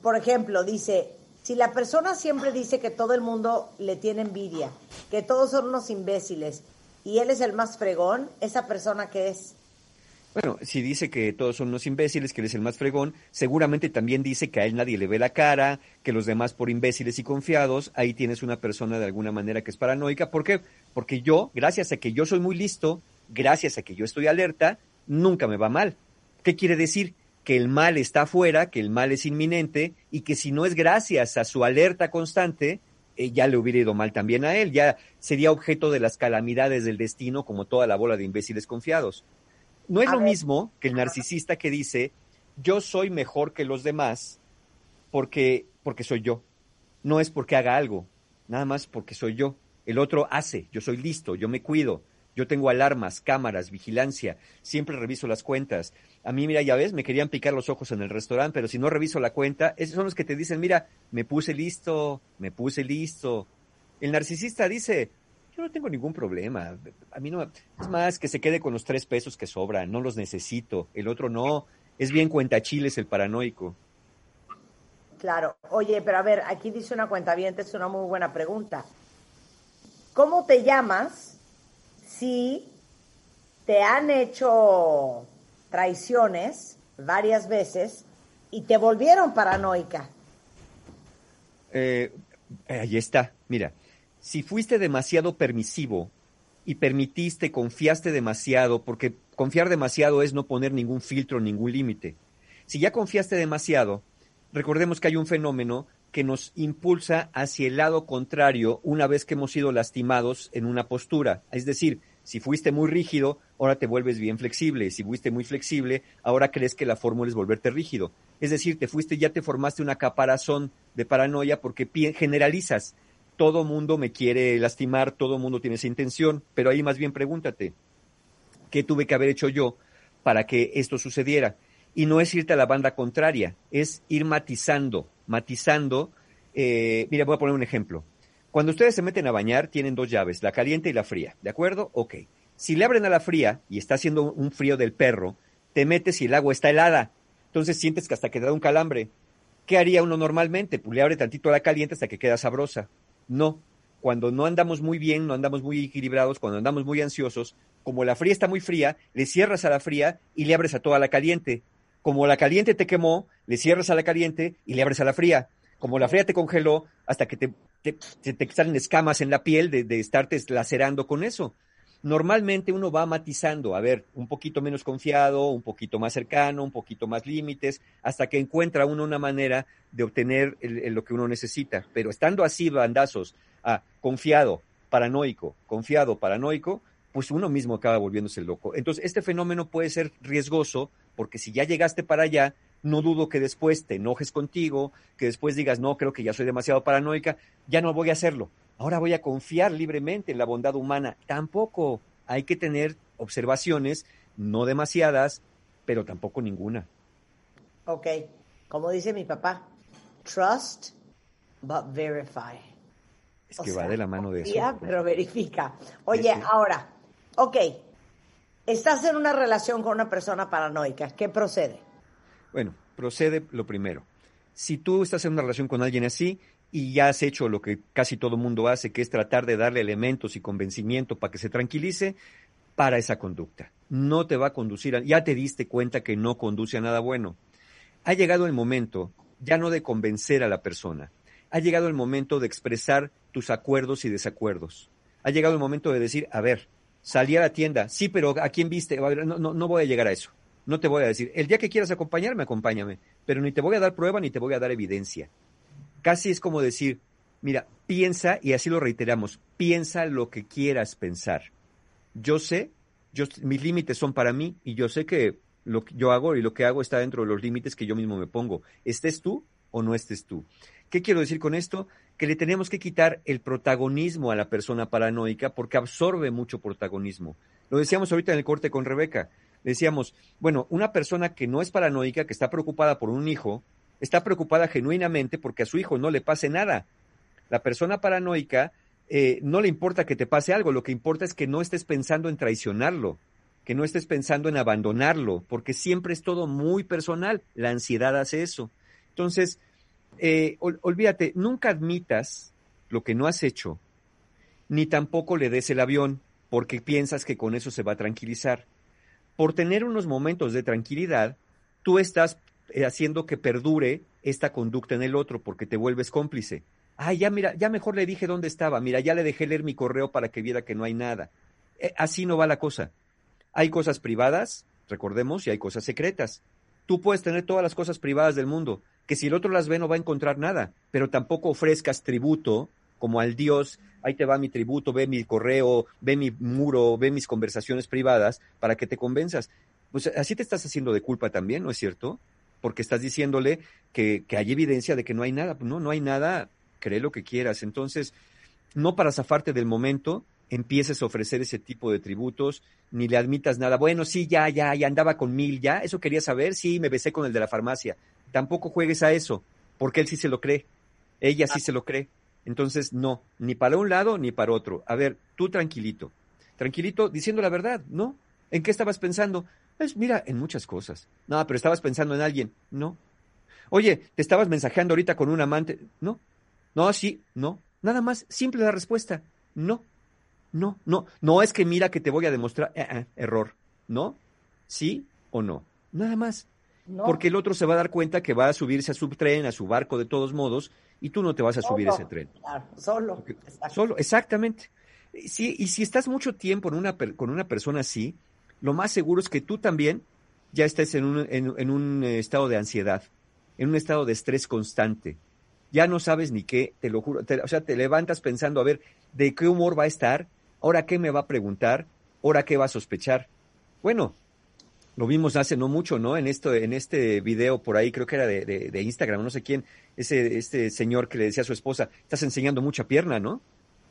por ejemplo, dice, si la persona siempre dice que todo el mundo le tiene envidia, que todos son unos imbéciles y él es el más fregón, esa persona que es Bueno, si dice que todos son unos imbéciles, que él es el más fregón, seguramente también dice que a él nadie le ve la cara, que los demás por imbéciles y confiados, ahí tienes una persona de alguna manera que es paranoica. ¿Por qué? Porque yo, gracias a que yo soy muy listo, gracias a que yo estoy alerta, nunca me va mal. ¿Qué quiere decir? Que el mal está afuera, que el mal es inminente y que si no es gracias a su alerta constante, eh, ya le hubiera ido mal también a él, ya sería objeto de las calamidades del destino como toda la bola de imbéciles confiados. No es A lo ver. mismo que el narcisista que dice, yo soy mejor que los demás porque, porque soy yo. No es porque haga algo, nada más porque soy yo. El otro hace, yo soy listo, yo me cuido, yo tengo alarmas, cámaras, vigilancia, siempre reviso las cuentas. A mí, mira, ya ves, me querían picar los ojos en el restaurante, pero si no reviso la cuenta, esos son los que te dicen, mira, me puse listo, me puse listo. El narcisista dice, yo no tengo ningún problema. A mí no, es más que se quede con los tres pesos que sobran, no los necesito. El otro no, es bien cuentachiles el paranoico. Claro. Oye, pero a ver, aquí dice una cuenta es una muy buena pregunta. ¿Cómo te llamas si te han hecho traiciones varias veces y te volvieron paranoica? Eh, ahí está, mira, si fuiste demasiado permisivo y permitiste, confiaste demasiado, porque confiar demasiado es no poner ningún filtro, ningún límite. Si ya confiaste demasiado, recordemos que hay un fenómeno que nos impulsa hacia el lado contrario una vez que hemos sido lastimados en una postura. Es decir, si fuiste muy rígido, ahora te vuelves bien flexible. Si fuiste muy flexible, ahora crees que la fórmula es volverte rígido. Es decir, te fuiste, ya te formaste una caparazón de paranoia porque generalizas. Todo mundo me quiere lastimar, todo mundo tiene esa intención, pero ahí más bien pregúntate, ¿qué tuve que haber hecho yo para que esto sucediera? Y no es irte a la banda contraria, es ir matizando, matizando. eh, mira, voy a poner un ejemplo. Cuando ustedes se meten a bañar, tienen dos llaves, la caliente y la fría, ¿de acuerdo? Ok. Si le abren a la fría y está haciendo un frío del perro, te metes y el agua está helada. Entonces sientes que hasta que te da un calambre. ¿Qué haría uno normalmente? Pues le abre tantito a la caliente hasta que queda sabrosa. No. Cuando no andamos muy bien, no andamos muy equilibrados, cuando andamos muy ansiosos, como la fría está muy fría, le cierras a la fría y le abres a toda la caliente. Como la caliente te quemó, le cierras a la caliente y le abres a la fría. Como la fría te congeló, hasta que te, te, te- salen escamas en la piel de, de estarte lacerando con eso. Normalmente uno va matizando, a ver, un poquito menos confiado, un poquito más cercano, un poquito más límites, hasta que encuentra uno una manera de obtener el- lo que uno necesita. Pero estando así, bandazos, a confiado, paranoico, confiado, paranoico, pues uno mismo acaba volviéndose loco. Entonces, este fenómeno puede ser riesgoso porque si ya llegaste para allá, no dudo que después te enojes contigo, que después digas, no, creo que ya soy demasiado paranoica, ya no voy a hacerlo. Ahora voy a confiar libremente en la bondad humana. Tampoco hay que tener observaciones, no demasiadas, pero tampoco ninguna. Ok, como dice mi papá, trust but verify. Es O que sea, va de la mano de eso. pero verifica. Oye, ahora, ok, estás en una relación con una persona paranoica, ¿qué procede? Bueno, procede lo primero. Si tú estás en una relación con alguien así y ya has hecho lo que casi todo mundo hace, que es tratar de darle elementos y convencimiento para que se tranquilice, para esa conducta. No te va a conducir, a- ya te diste cuenta que no conduce a nada bueno. Ha llegado el momento ya no de convencer a la persona, ha llegado el momento de expresar tus acuerdos y desacuerdos. Ha llegado el momento de decir, a ver, salí a la tienda, sí, pero ¿a quién viste? No, no, no voy a llegar a eso. No te voy a decir, el día que quieras acompañarme, acompáñame, pero ni te voy a dar prueba ni te voy a dar evidencia. Casi es como decir, mira, piensa, y así lo reiteramos, piensa lo que quieras pensar. Yo sé, mis límites son para mí y yo sé que lo que yo hago y lo que hago está dentro de los límites que yo mismo me pongo. Estés tú o no estés tú. ¿Qué quiero decir con esto? que le tenemos que quitar el protagonismo a la persona paranoica porque absorbe mucho protagonismo. Lo decíamos ahorita en el corte con Rebeca. Decíamos, bueno, una persona que no es paranoica, que está preocupada por un hijo, está preocupada genuinamente porque a su hijo no le pase nada. La persona paranoica eh, no le importa que te pase algo, lo que importa es que no estés pensando en traicionarlo, que no estés pensando en abandonarlo, porque siempre es todo muy personal. La ansiedad hace eso. Entonces, eh, ol- olvídate, nunca admitas lo que no has hecho, ni tampoco le des el avión, porque piensas que con eso se va a tranquilizar. Por tener unos momentos de tranquilidad, tú estás eh, haciendo que perdure esta conducta en el otro, porque te vuelves cómplice. Ah, ya mira, ya mejor le dije dónde estaba, mira, ya le dejé leer mi correo para que viera que no hay nada. Eh, así no va la cosa. Hay cosas privadas, recordemos, y hay cosas secretas. Tú puedes tener todas las cosas privadas del mundo, que si el otro las ve no va a encontrar nada, pero tampoco ofrezcas tributo como al Dios, ahí te va mi tributo, ve mi correo, ve mi muro, ve mis conversaciones privadas para que te convenzas. Pues así te estás haciendo de culpa también, ¿no es cierto? Porque estás diciéndole que, que hay evidencia de que no hay nada. No, no hay nada, cree lo que quieras. Entonces, no para zafarte del momento, empieces a ofrecer ese tipo de tributos, ni le admitas nada. Bueno, sí, ya, ya, ya andaba con mil, ya, eso quería saber, sí, me besé con el de la farmacia. Tampoco juegues a eso, porque él sí se lo cree, ella sí se lo cree. Entonces, no, ni para un lado ni para otro. A ver, tú tranquilito, tranquilito, diciendo la verdad, ¿no? ¿En qué estabas pensando? Pues mira, en muchas cosas. No, pero estabas pensando en alguien, no. Oye, ¿te estabas mensajeando ahorita con un amante? No. No, sí, no. Nada más, simple la respuesta. No. No, no, no es que mira que te voy a demostrar, eh, eh, error, ¿no? ¿Sí o no? Nada más. No. Porque el otro se va a dar cuenta que va a subirse a su tren, a su barco de todos modos, y tú no te vas a subir a ese tren. Claro, solo. Solo, exactamente. Sí, y si estás mucho tiempo en una con una persona así, lo más seguro es que tú también ya estés en un, en, en un eh, estado de ansiedad, en un estado de estrés constante. Ya no sabes ni qué, te lo juro. te- o sea, te levantas pensando, a ver, ¿de qué humor va a estar? ¿Ahora qué me va a preguntar? ¿Ahora qué va a sospechar? Bueno, lo vimos hace no mucho, ¿no? En esto, en este video por ahí, creo que era de, de- de Instagram, no sé quién, ese, este señor que le decía a su esposa, estás enseñando mucha pierna, ¿no?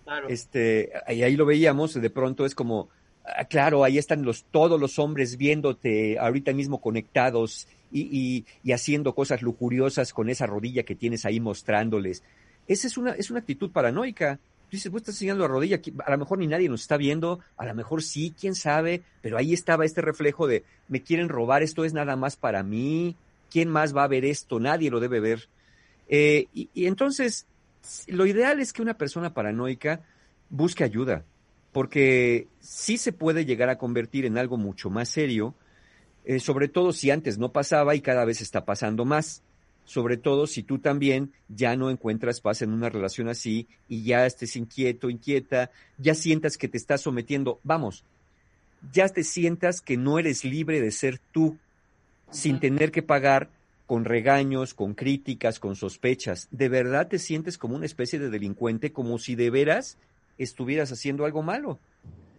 Claro. Este, y ahí lo veíamos, de pronto es como, ah, claro, ahí están los, todos los hombres viéndote ahorita mismo conectados y, y, y haciendo cosas lujuriosas con esa rodilla que tienes ahí mostrándoles. Esa es una, es una actitud paranoica. Dices, vos estás enseñando la rodilla, a lo mejor ni nadie nos está viendo, a lo mejor sí, quién sabe, pero ahí estaba este reflejo de, me quieren robar, esto es nada más para mí, ¿quién más va a ver esto? Nadie lo debe ver. Eh, y, y entonces, lo ideal es que una persona paranoica busque ayuda, porque sí se puede llegar a convertir en algo mucho más serio, eh, sobre todo si antes no pasaba y cada vez está pasando más. Sobre todo si tú también ya no encuentras paz en una relación así y ya estés inquieto, inquieta, ya sientas que te estás sometiendo, vamos, ya te sientas que no eres libre de ser tú, sin tener que pagar con regaños, con críticas, con sospechas. De verdad te sientes como una especie de delincuente, como si de veras estuvieras haciendo algo malo.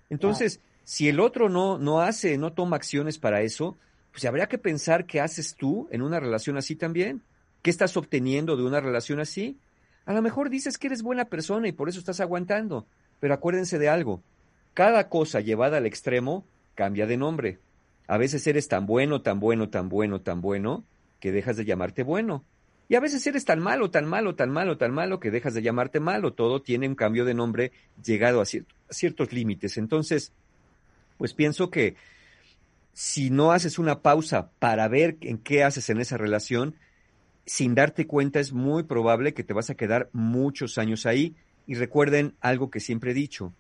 Entonces, si el otro no, no hace, no toma acciones para eso, pues habría que pensar qué haces tú en una relación así también. ¿Qué estás obteniendo de una relación así? A lo mejor dices que eres buena persona y por eso estás aguantando, pero acuérdense de algo. Cada cosa llevada al extremo cambia de nombre. A veces eres tan bueno, tan bueno, tan bueno, tan bueno, que dejas de llamarte bueno. Y a veces eres tan malo, tan malo, tan malo, tan malo, que dejas de llamarte malo. Todo tiene un cambio de nombre llegado a, a ciertos límites. Entonces, pues pienso que si no haces una pausa para ver en qué haces en esa relación, sin darte cuenta es muy probable que te vas a quedar muchos años ahí. Y recuerden algo que siempre he dicho,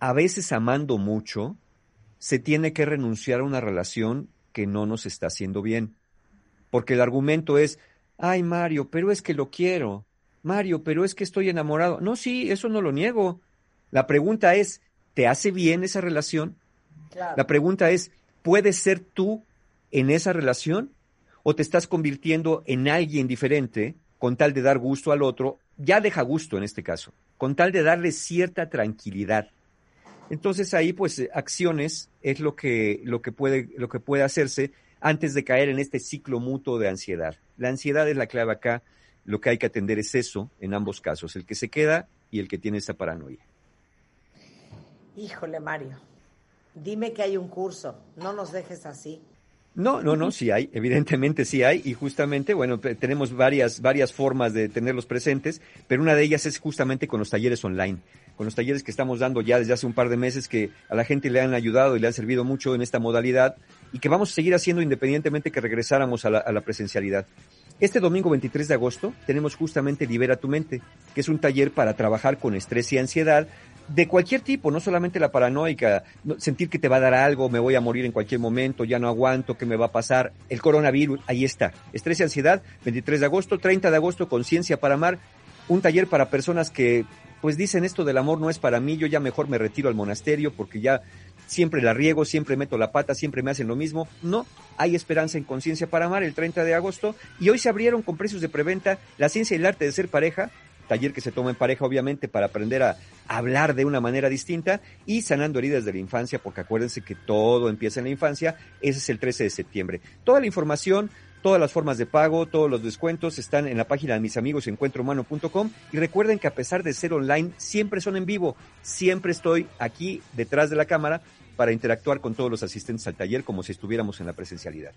a veces amando mucho, se tiene que renunciar a una relación que no nos está haciendo bien. Porque el argumento es, ay Mario, pero es que lo quiero. Mario, pero es que estoy enamorado. No, sí, eso no lo niego. La pregunta es, ¿te hace bien esa relación? Claro. La pregunta es, ¿puedes ser tú en esa relación? ¿O te estás convirtiendo en alguien diferente con tal de dar gusto al otro? Ya deja gusto en este caso, con tal de darle cierta tranquilidad. Entonces ahí pues eh, acciones es lo que, lo que puede, lo que puede hacerse antes de caer en este ciclo mutuo de ansiedad. La ansiedad es la clave acá lo que hay que atender es eso en ambos casos, el que se queda y el que tiene esta paranoia. Híjole, Mario, dime que hay un curso, no nos dejes así. No, no, no, sí hay, evidentemente sí hay, y justamente, bueno, tenemos varias, varias formas de tenerlos presentes, pero una de ellas es justamente con los talleres online, con los talleres que estamos dando ya desde hace un par de meses que a la gente le han ayudado y le han servido mucho en esta modalidad y que vamos a seguir haciendo independientemente que regresáramos a la, a la presencialidad. Este domingo 23 de agosto tenemos justamente Libera tu mente, que es un taller para trabajar con estrés y ansiedad de cualquier tipo, no solamente la paranoica, no- sentir que te va a dar algo, me voy a morir en cualquier momento, ya no aguanto, ¿qué me va a pasar? El coronavirus, ahí está. Estrés y ansiedad, 23 de agosto, 30 de agosto, Conciencia para Amar, un taller para personas que pues dicen esto del amor no es para mí, yo ya mejor me retiro al monasterio porque ya siempre la riego, siempre meto la pata, siempre me hacen lo mismo. No, hay esperanza en Conciencia para Amar el 30 de agosto y hoy se abrieron con precios de preventa La ciencia y el arte de ser pareja, taller que se toma en pareja obviamente para aprender a hablar de una manera distinta y sanando heridas de la infancia, porque acuérdense que todo empieza en la infancia, ese es el 13 de septiembre. Toda la información, todas las formas de pago, todos los descuentos están en la página de mis amigos encuentrohumano.com y recuerden que a pesar de ser online, siempre son en vivo, siempre estoy aquí detrás de la cámara para interactuar con todos los asistentes al taller como si estuviéramos en la presencialidad.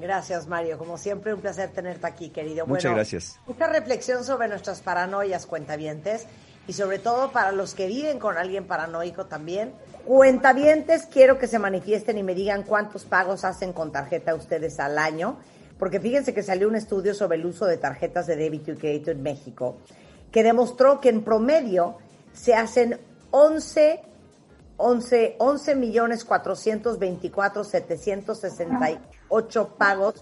Gracias, Mario. Como siempre, un placer tenerte aquí, querido. Muchas Bueno, gracias. Mucha reflexión sobre nuestras paranoias, cuentavientes, y sobre todo para los que viven con alguien paranoico también. Cuentavientes, quiero que se manifiesten y me digan cuántos pagos hacen con tarjeta ustedes al año, porque fíjense que salió un estudio sobre el uso de tarjetas de débito y crédito en México, que demostró que en promedio se hacen 11 11, 11 millones 424 768 pagos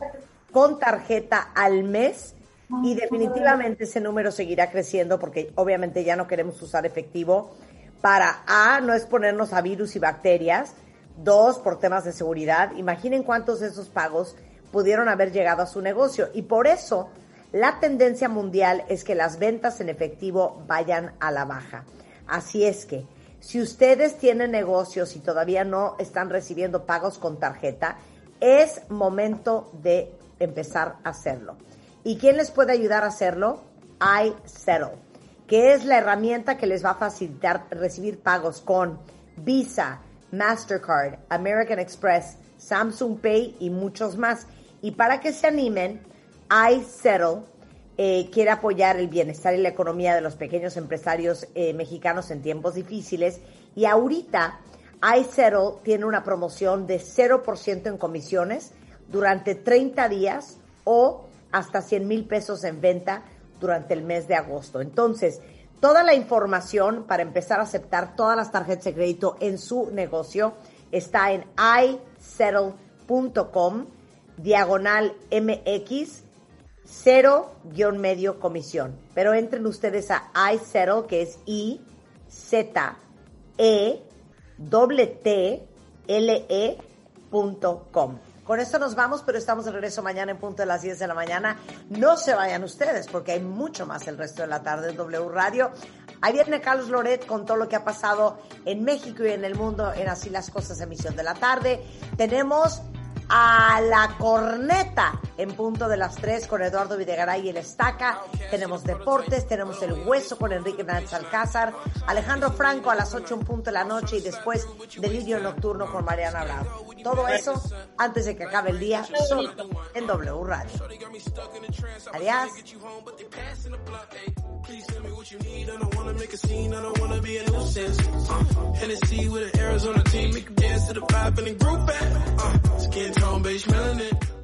con tarjeta al mes y definitivamente ese número seguirá creciendo porque obviamente ya no queremos usar efectivo para A, no exponernos a virus y bacterias, dos, por temas de seguridad. Imaginen cuántos de esos pagos pudieron haber llegado a su negocio y por eso la tendencia mundial es que las ventas en efectivo vayan a la baja. Así es que si ustedes tienen negocios y todavía no están recibiendo pagos con tarjeta, es momento de empezar a hacerlo. ¿Y quién les puede ayudar a hacerlo? iSettle, que es la herramienta que les va a facilitar recibir pagos con Visa, Mastercard, American Express, Samsung Pay y muchos más. Y para que se animen, iSettle eh, quiere apoyar el bienestar y la economía de los pequeños empresarios eh, mexicanos en tiempos difíciles. Y ahorita iSettle tiene una promoción de 0% en comisiones durante 30 días o hasta 100 mil pesos en venta durante el mes de agosto. Entonces, toda la información para empezar a aceptar todas las tarjetas de crédito en su negocio está en isettle.com diagonal MX cero guion medio comisión. Pero entren ustedes a iSettle, que es I, Z, E. Con esto nos vamos, pero estamos de regreso mañana en punto de las 10 de la mañana. No se vayan ustedes, porque hay mucho más el resto de la tarde en W Radio. Ahí viene Carlos Loret con todo lo que ha pasado en México y en el mundo en Así las Cosas, emisión de la tarde. Tenemos a la corneta en punto de las 3 con Eduardo Videgaray y el Estaca. Tenemos deportes, tenemos el hueso con Enrique Nández Alcázar, Alejandro Franco a las 8 en punto de la noche y después delirio nocturno con Mariana Bravo. Todo eso antes de que acabe el día solo en W Radio. Adiós. Traum bin ich Millionär.